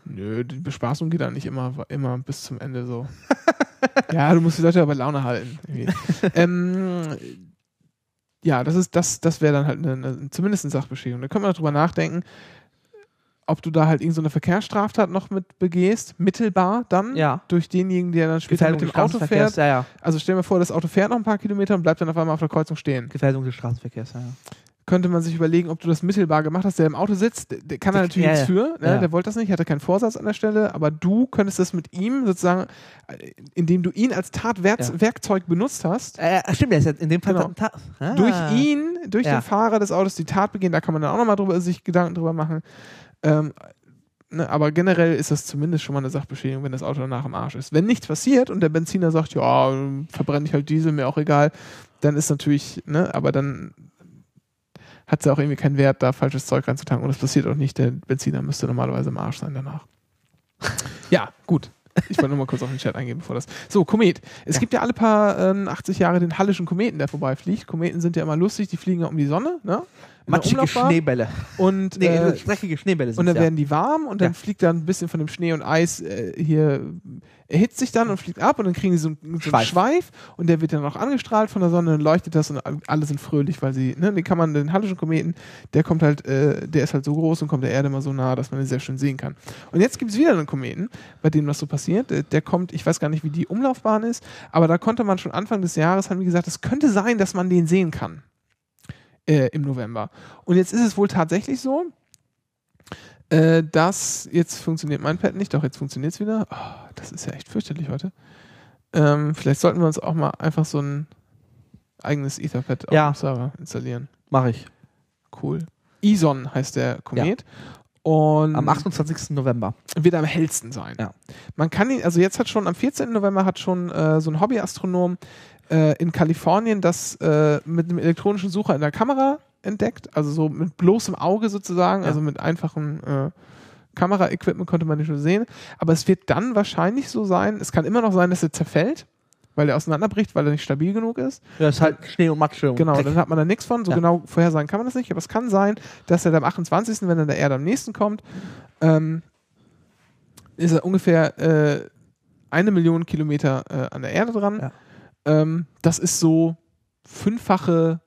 Nö, die Bespaßung geht dann nicht immer, immer bis zum Ende so. ja, du musst die Leute aber bei Laune halten. ähm, ja, das ist, das, das wäre dann halt eine, eine, zumindest eine Sachbeschädigung. Da können wir drüber nachdenken, ob du da halt irgendeine so Verkehrsstraftat noch mit begehst, mittelbar dann, Ja. durch denjenigen, der dann später Gefährdung mit dem Auto fährt. ja, ja. Also stell dir vor, das Auto fährt noch ein paar Kilometer und bleibt dann auf einmal auf der Kreuzung stehen. Gefährdung des Straßenverkehrs, ja, könnte man sich überlegen, ob du das mittelbar gemacht hast. Der im Auto sitzt, der, der kann da Der- natürlich ja, nichts für, ne? Der wollte das nicht, hatte keinen Vorsatz an der Stelle, aber du könntest das mit ihm sozusagen, äh, indem du ihn als Tatwerkzeug benutzt hast, Äh, äh, stimmt, der ist ja in dem Fall Genau. ein Ta- ah. durch ihn, durch den Fahrer des Autos die Tat begehen, da kann man dann auch nochmal drüber, sich Gedanken drüber machen. Ähm, ne, aber generell ist das zumindest schon mal eine Sachbeschädigung, wenn das Auto danach im Arsch ist. Wenn nichts passiert und der Benziner sagt, ja, verbrenne ich halt Diesel, mir auch egal, dann ist natürlich, ne, aber dann hat es ja auch irgendwie keinen Wert, da falsches Zeug reinzutanken. Und das passiert auch nicht. Der Benziner müsste normalerweise im Arsch sein danach. ja, gut. Ich wollte nur mal kurz auf den Chat eingehen, bevor das. So, Komet. Es Ja. gibt ja alle paar ähm, 80 Jahre den Hallischen Kometen, der vorbeifliegt. Kometen sind ja immer lustig, die fliegen ja um die Sonne, ne? Matschige. Schneebälle. Und, Nee, äh, dreckige Schneebälle sind und dann ja. werden die warm und dann Ja. fliegt dann ein bisschen von dem Schnee und Eis äh, hier, erhitzt sich dann und fliegt ab und dann kriegen die so, einen- so einen Schweif. Schweif und der wird dann auch angestrahlt von der Sonne und leuchtet das und alle sind fröhlich, weil sie, ne, den kann man, den Hallischen Kometen, der kommt halt, äh, der ist halt so groß und kommt der Erde immer so nah, dass man ihn sehr schön sehen kann. Und jetzt gibt es wieder einen Kometen, bei dem das so passiert. Der, der kommt, ich weiß gar nicht, wie die Umlaufbahn ist, aber da konnte man schon Anfang des Jahres, haben die gesagt, es könnte sein, dass man den sehen kann. Äh, Im November. Und jetzt ist es wohl tatsächlich so, äh, dass jetzt funktioniert mein Pad nicht, doch jetzt funktioniert es wieder. Oh, das ist ja echt fürchterlich heute. Ähm, vielleicht sollten wir uns auch mal einfach so ein eigenes Etherpad auf Ja. dem Server installieren. Mache ich. Cool. Ison heißt der Komet. Und Am 28. November. wird am hellsten sein. Ja. Man kann ihn, also jetzt hat schon, am 14. November hat schon äh, so ein Hobbyastronom äh, in Kalifornien das äh, mit einem elektronischen Sucher in der Kamera entdeckt, also so mit bloßem Auge sozusagen, Ja. also mit einfachem äh, Kameraequipment konnte man nicht schon sehen. Aber es wird dann wahrscheinlich so sein, es kann immer noch sein, dass er zerfällt, weil er auseinanderbricht, weil er nicht stabil genug ist. Ja, ist halt Schnee und Matsche und Genau, dann hat man da nichts von. So Ja. genau vorhersagen kann man das nicht. Aber es kann sein, dass er am 28., wenn er der Erde am nächsten kommt, ähm, ist er ungefähr äh, eine Million Kilometer äh, an der Erde dran. Ja. Ähm, das ist so fünffache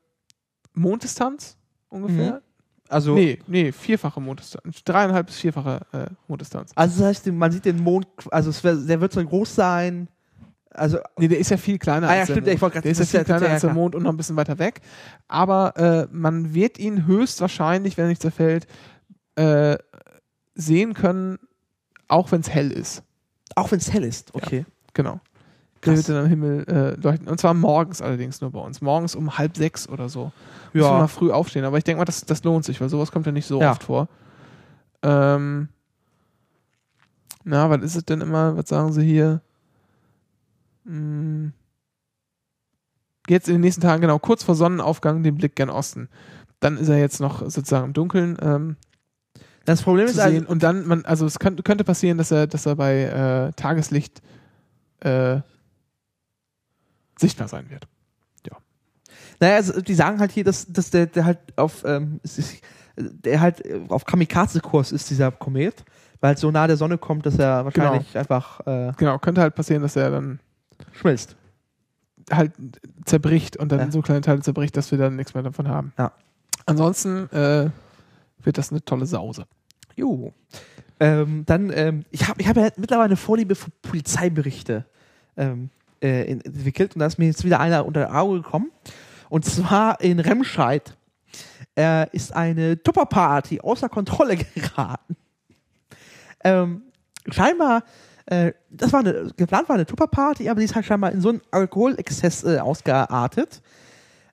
Monddistanz ungefähr. Also, Nee, nee, vierfache Monddistanz. Dreieinhalb bis vierfache äh, Monddistanz. also das heißt, man sieht den Mond, also es wär, der wird so groß sein. Also, Nee, der ist ja viel kleiner Ah ja, als stimmt, der ich Mond. wollte grad- Der ist ja viel ja- kleiner ja, als der. Mond und noch ein bisschen weiter weg. Aber äh, man wird ihn höchstwahrscheinlich, wenn er nicht zerfällt, äh, sehen können, auch wenn es hell ist. auch wenn es hell ist. Okay. Genau. Der Krass. wird dann am Himmel äh, leuchten. Und zwar morgens allerdings nur bei uns. Morgens um halb sechs oder so. Müssen wir mal Ja. früh aufstehen. Aber ich denke mal, das, das lohnt sich, weil sowas kommt ja nicht so Ja. oft vor. Ähm, na, was ist es denn immer? Was sagen sie hier? Hm. Jetzt in den nächsten Tagen, genau, kurz vor Sonnenaufgang, den Blick gen Osten. Dann ist er jetzt noch sozusagen im Dunkeln ähm, Das Problem ist also. Und dann, man, also es könnte, könnte passieren, dass er, dass er bei äh, Tageslicht äh, sichtbar sein wird. naja, also die sagen halt hier, dass, dass der, der halt auf, ähm, es der halt auf Kamikaze-Kurs ist, dieser Komet, weil halt so nah der Sonne kommt, dass er wahrscheinlich einfach äh, Genau, könnte halt passieren, dass er dann schmilzt. halt zerbricht und dann Ja. so kleine Teile zerbricht, dass wir dann nichts mehr davon haben. Ja. Ansonsten äh, wird das eine tolle Sause. Jo. Ähm, dann, ähm, ich habe ich hab ja mittlerweile eine Vorliebe für Polizeiberichte ähm, äh, entwickelt und da ist mir jetzt wieder einer unter das Auge gekommen. Und zwar in Remscheid äh, ist eine Tupperparty außer Kontrolle geraten. Ähm, scheinbar, äh, das war eine, geplant war eine Tupperparty, aber die ist halt scheinbar in so einen Alkoholexzess äh, ausgeartet,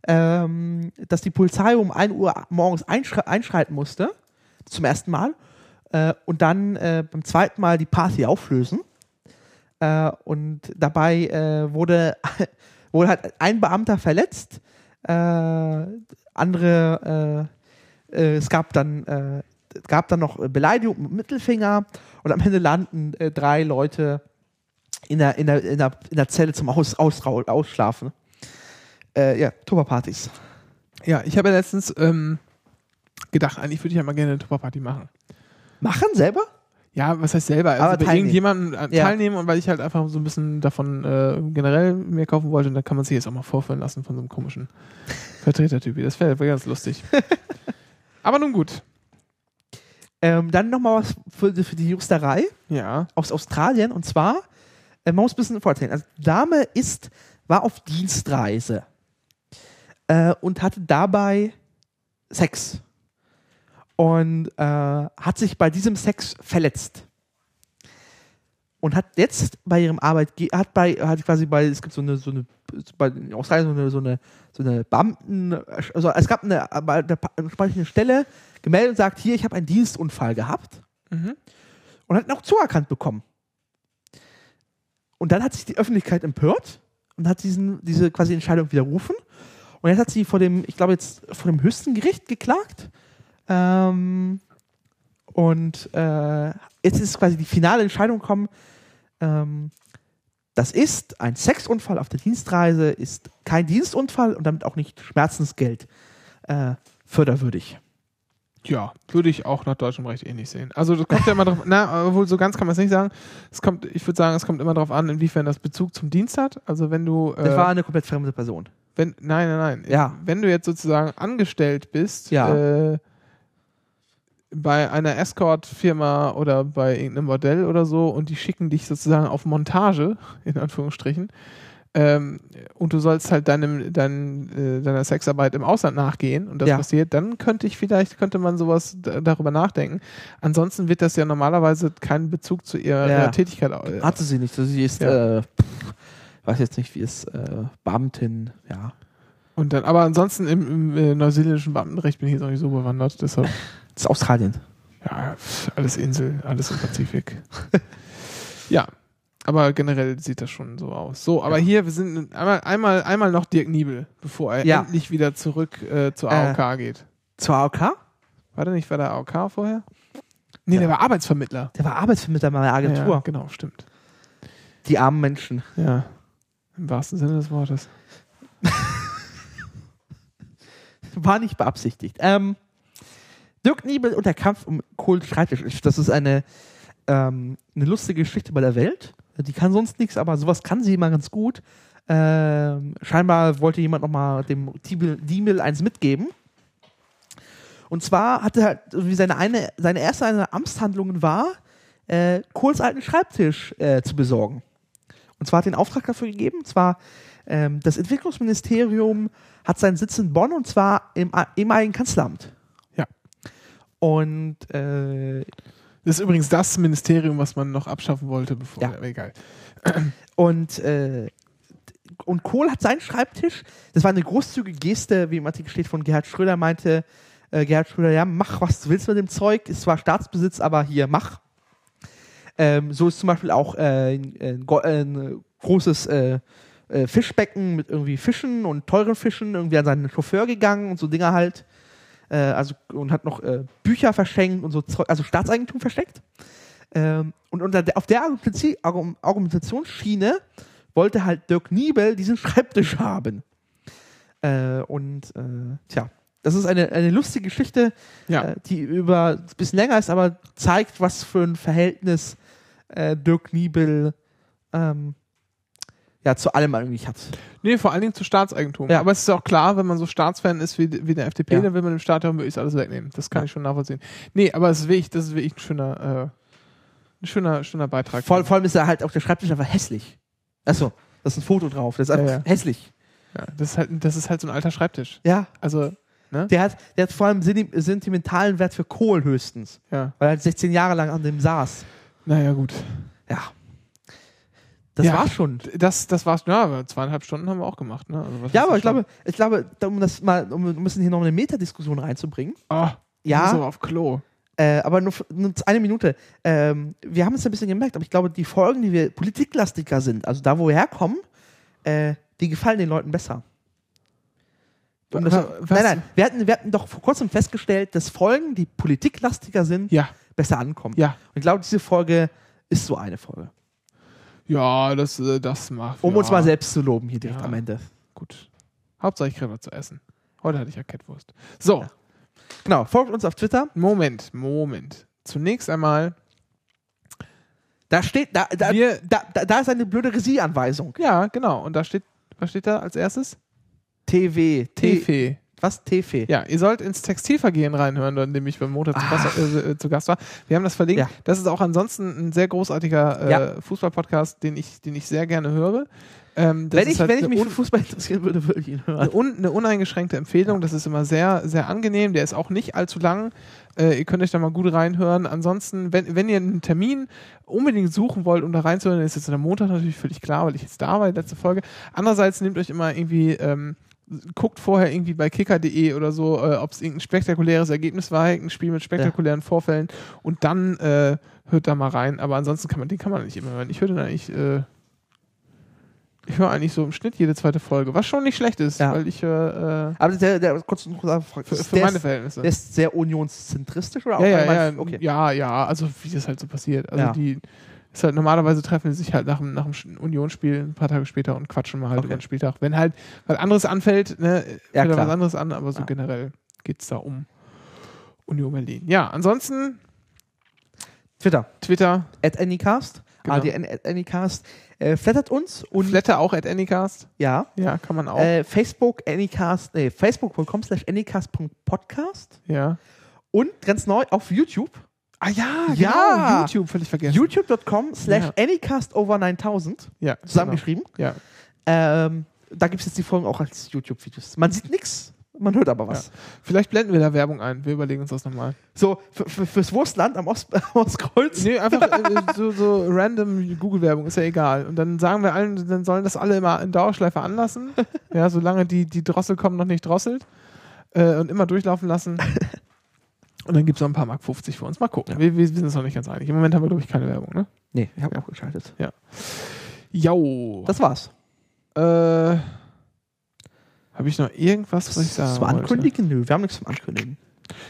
ähm, dass die Polizei um 1 Uhr morgens einschre einschreiten musste, zum ersten Mal, äh, und dann äh, beim zweiten Mal die Party auflösen. Äh, und dabei äh, wurde, wurde halt ein Beamter verletzt, äh, andere, äh, äh, es gab dann, gab dann noch Beleidigung mit Mittelfinger und am Ende landen drei Leute in der, in der, in der, in der Zelle zum Aus, Ausrau, Ausschlafen. Ja, Tupperpartys. Ja, ich habe ja letztens ähm, gedacht, eigentlich würde ich ja mal gerne eine Tupperparty machen. Machen selber? Ja, was heißt selber? Also Aber bei teilnehmen. irgendjemandem äh, Ja. teilnehmen und weil ich halt einfach so ein bisschen davon äh, generell mehr kaufen wollte, dann kann man sich jetzt auch mal vorführen lassen von so einem komischen Vertretertyp. Das wäre wär ganz lustig. Aber nun gut. Ähm, dann nochmal was für, für die Justerei Ja. aus Australien und zwar, äh, man muss ein bisschen vorzählen. Also, Dame ist, war auf Dienstreise äh, und hatte dabei Sex und äh, hat sich bei diesem Sex verletzt und hat jetzt bei ihrem Arbeitgeber hat bei hat quasi bei es gibt so eine so eine bei Australien so eine so eine so eine Beamten also es gab eine bei der entsprechenden Stelle gemeldet und sagt hier ich habe einen Dienstunfall gehabt Mhm. und hat ihn auch zuerkannt bekommen. Und dann hat sich die Öffentlichkeit empört und hat diesen, diese quasi Entscheidung widerrufen. Und jetzt hat sie vor dem, ich glaube jetzt vor dem höchsten Gericht geklagt. Ähm, und äh, jetzt ist quasi die finale Entscheidung gekommen. Ähm, das ist ein Sexunfall auf der Dienstreise, ist kein Dienstunfall und damit auch nicht Schmerzensgeld äh, förderwürdig. Ja, würde ich auch nach deutschem Recht ähnlich sehen. Also das kommt ja immer drauf, na, obwohl so ganz kann man es nicht sagen. Es kommt, ich würde sagen, es kommt immer darauf an, inwiefern das Bezug zum Dienst hat. Also wenn du, Das äh, war eine komplett fremde Person. wenn, nein, nein, nein. Ja. Wenn du jetzt sozusagen angestellt bist, Ja. äh, bei einer Escort-Firma oder bei irgendeinem Modell oder so und die schicken dich sozusagen auf Montage, in Anführungsstrichen, ähm, und du sollst halt deinem, dein, äh, deiner Sexarbeit im Ausland nachgehen und das Ja. passiert, dann könnte ich vielleicht, könnte man sowas darüber nachdenken. Ansonsten wird das ja normalerweise keinen Bezug zu ihrer Ja. Tätigkeit. Äh, Hatte sie nicht. Also sie ist, Ja. äh, weiß jetzt nicht, wie es äh, Beamtin, ja. und dann, aber ansonsten im, im äh, neuseeländischen Beamtenrecht bin ich jetzt auch nicht so bewandert, deshalb. Das ist Australien. Ja, alles Insel, alles im Pazifik. ja, aber generell sieht das schon so aus. So, aber hier, wir sind einmal, einmal, einmal noch Dirk Niebel, bevor er Ja. endlich wieder zurück äh, zur Äh. AOK geht. Zur AOK? War der nicht bei der AOK vorher? Nee, Ja. der war Arbeitsvermittler. Der war Arbeitsvermittler meiner Agentur. Ja, genau, stimmt. Die armen Menschen. Ja, im wahrsten Sinne des Wortes. War nicht beabsichtigt. Ähm, Dirk Niebel und der Kampf um Kohl Schreibtisch. Das ist eine, ähm, eine lustige Geschichte bei der Welt. Die kann sonst nichts, aber sowas kann sie immer ganz gut. Ähm, scheinbar wollte jemand nochmal dem Diebel eins mitgeben. Und zwar hatte er, wie seine, eine, seine erste eine Amtshandlungen war, äh, Kohls alten Schreibtisch äh, zu besorgen. Und zwar hat er den Auftrag dafür gegeben. Und zwar ähm, das Entwicklungsministerium hat seinen Sitz in Bonn und zwar im a- ehemaligen Kanzleramt. Und äh, Das ist übrigens das Ministerium, was man noch abschaffen wollte, bevor. Ja. aber egal. Und, äh, und Kohl hat seinen Schreibtisch, das war eine großzügige Geste, wie im Artikel steht, von Gerhard Schröder, meinte äh, Gerhard Schröder, ja, mach, was du willst mit dem Zeug, ist zwar Staatsbesitz, aber hier, mach. Ähm, so ist zum Beispiel auch äh, ein, ein großes äh, äh, Fischbecken mit irgendwie Fischen und teuren Fischen irgendwie an seinen Chauffeur gegangen und so Dinger halt. Äh, also, und hat noch äh, Bücher verschenkt und so Zeug, also Staatseigentum versteckt. Ähm, und unter der, auf der Argumentationsschiene wollte halt Dirk Niebel diesen Schreibtisch haben. Äh, und äh, tja, das ist eine, eine lustige Geschichte, Ja. äh, die über ein bisschen länger ist, aber zeigt, was für ein Verhältnis äh, Dirk Niebel ähm, ja, zu allem eigentlich hat. Nee, vor allen Dingen zu Staatseigentum. Ja. Aber es ist auch klar, wenn man so Staatsfan ist wie, wie der FDP, Ja. dann will man dem Staat ja möglichst alles wegnehmen. Das kann Ja. ich schon nachvollziehen. Nee, aber es ist wirklich, das ist wirklich ein schöner, äh, ein schöner, schöner Beitrag. Vor, vor allem ist er halt auch der Schreibtisch einfach hässlich. Achso, da ist ein Foto drauf, das ist einfach hässlich. Ja, das, ist halt, das ist halt so ein alter Schreibtisch. Ja. Also, ne? Der hat, der hat vor allem senti- sentimentalen Wert für Kohl höchstens. Ja. Weil er halt 16 Jahre lang an dem saß. Naja, gut. Ja. Das Ja. war's schon. Das, das war's. Ja, aber zweieinhalb Stunden haben wir auch gemacht. Ne? Also, Ja, aber ich glaube, ich glaube, um das mal, um ein bisschen hier noch eine Metadiskussion reinzubringen. Oh, Ja. Aber auf Klo. Äh, aber nur, nur eine Minute. Ähm, wir haben es ein bisschen gemerkt, aber ich glaube, die Folgen, die wir politiklastiger sind, also da, wo wir herkommen, äh, die gefallen den Leuten besser. Um das, nein, nein, wir hatten, wir hatten doch vor kurzem festgestellt, dass Folgen, die politiklastiger sind, Ja, besser ankommen. ja. Und ich glaube, diese Folge ist so eine Folge. Ja, das, äh, das macht. Um ja. uns mal selbst zu loben hier direkt Ja. am Ende. Gut. Hauptsache, ich kriege was zu essen. Heute hatte ich ja Kettwurst. So, Ja. Genau, folgt uns auf Twitter. Moment, Moment. Zunächst einmal, Da steht, da, da, Wir- da, da, da ist eine blöde Regieanweisung. ja, genau. Und da steht, was steht da als erstes? TV. T TV. Was? TV. Ja, ihr sollt ins Textilvergehen reinhören, in dem ich beim Montag zu. Gast, äh, äh, zu Gast war. Wir haben das verlinkt. Ja. Das ist auch ansonsten ein sehr großartiger äh, Ja. Fußball-Podcast, den ich, den ich sehr gerne höre. Ähm, Wenn ich, halt wenn ich eine mich für Fußball interessieren würde, würde ich ihn eine, hören. un, eine uneingeschränkte Empfehlung. Das ist immer sehr, sehr angenehm. Der ist auch nicht allzu lang. Äh, ihr könnt euch da mal gut reinhören. Ansonsten, wenn, wenn ihr einen Termin unbedingt suchen wollt, um da reinzuhören, dann ist jetzt der Montag natürlich völlig klar, weil ich jetzt da war, die letzte Folge. Andererseits nehmt euch immer irgendwie, ähm, guckt vorher irgendwie bei kicker.de oder so, äh, ob es irgendein spektakuläres Ergebnis war, irgendein Spiel mit spektakulären Vorfällen und dann äh, hört da mal rein. Aber ansonsten kann man, den kann man nicht immer hören. Ich höre eigentlich, äh, ich höre eigentlich so im Schnitt jede zweite Folge, was schon nicht schlecht ist, Ja. weil ich höre äh, Aber der, der, kurz eine Frage. für, für der, meine ist, Verhältnisse. der ist sehr unionszentristisch oder auch ja, ja, ja, Okay. ja, ja, also wie das halt so passiert. Also Ja. die ist halt normalerweise treffen die sich halt nach dem, nach dem Unionsspiel ein paar Tage später und quatschen mal halt Okay. über den Spieltag. Wenn halt was anderes anfällt, ne, Ja, fällt was anderes an, aber so Ja. generell geht es da um Union Berlin. Ja, ansonsten Twitter. Twitter, At Anycast. Genau. ADN at Anycast. Äh, flattert uns und Flatter auch at Anycast. ja. Ja, kann man auch. Äh, Facebook Anycast, nee, facebook.com slash anycast.podcast ja. und ganz neu auf YouTube. Ah ja, Ja. genau, YouTube, völlig vergessen. youtube.com slash Ja. anycast over 9000 ja, zusammengeschrieben. Genau. Ja. Ähm, da gibt es jetzt die Folgen auch als YouTube-Videos. Man sieht nichts, man hört aber was. Vielleicht blenden wir da Werbung ein. Wir überlegen uns das nochmal. So, für, für, fürs Wurstland am Ost, am Ostkreuz. Nee, einfach äh, so, so random Google-Werbung, ist ja egal. Und dann sagen wir allen, dann sollen das alle immer in Dauerschleife anlassen. ja, solange die, die Drossel kommen noch nicht drosselt. Äh, und immer durchlaufen lassen. Und dann gibt es noch ein paar Mark 50 für uns. Mal gucken. Ja. Wir, wir sind uns noch nicht ganz einig. Im Moment haben wir, glaube ich, keine Werbung, ne? Nee, ich habe Ja. auch geschaltet. Jo. Das war's. Äh, Habe ich noch irgendwas, was ich sagen Zum? Ankündigen? Nö, wir haben nichts zum Ankündigen.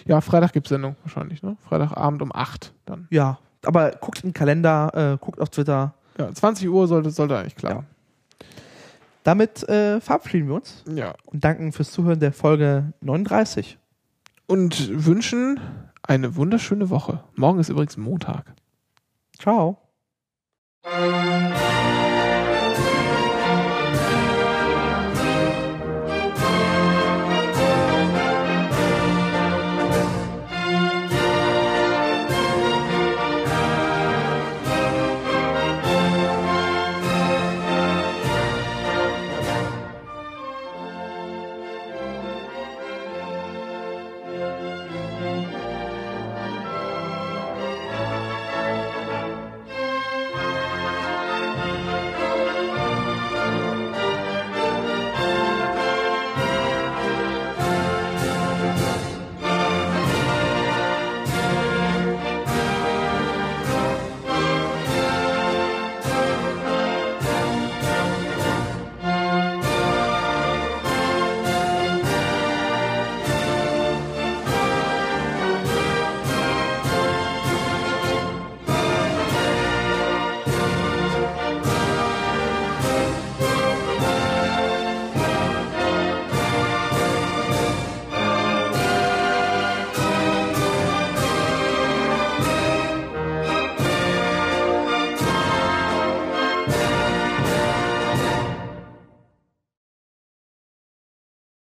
Ja, Freitag gibt es Sendung wahrscheinlich, ne? Freitagabend um 8 dann. Ja, aber guckt im Kalender, äh, guckt auf Twitter. Ja, 20 Uhr sollte, sollte eigentlich klar. Damit äh, verabschieden wir uns ja. und danken fürs Zuhören der Folge 39 und wünschen eine wunderschöne Woche. Morgen ist übrigens Montag. Ciao.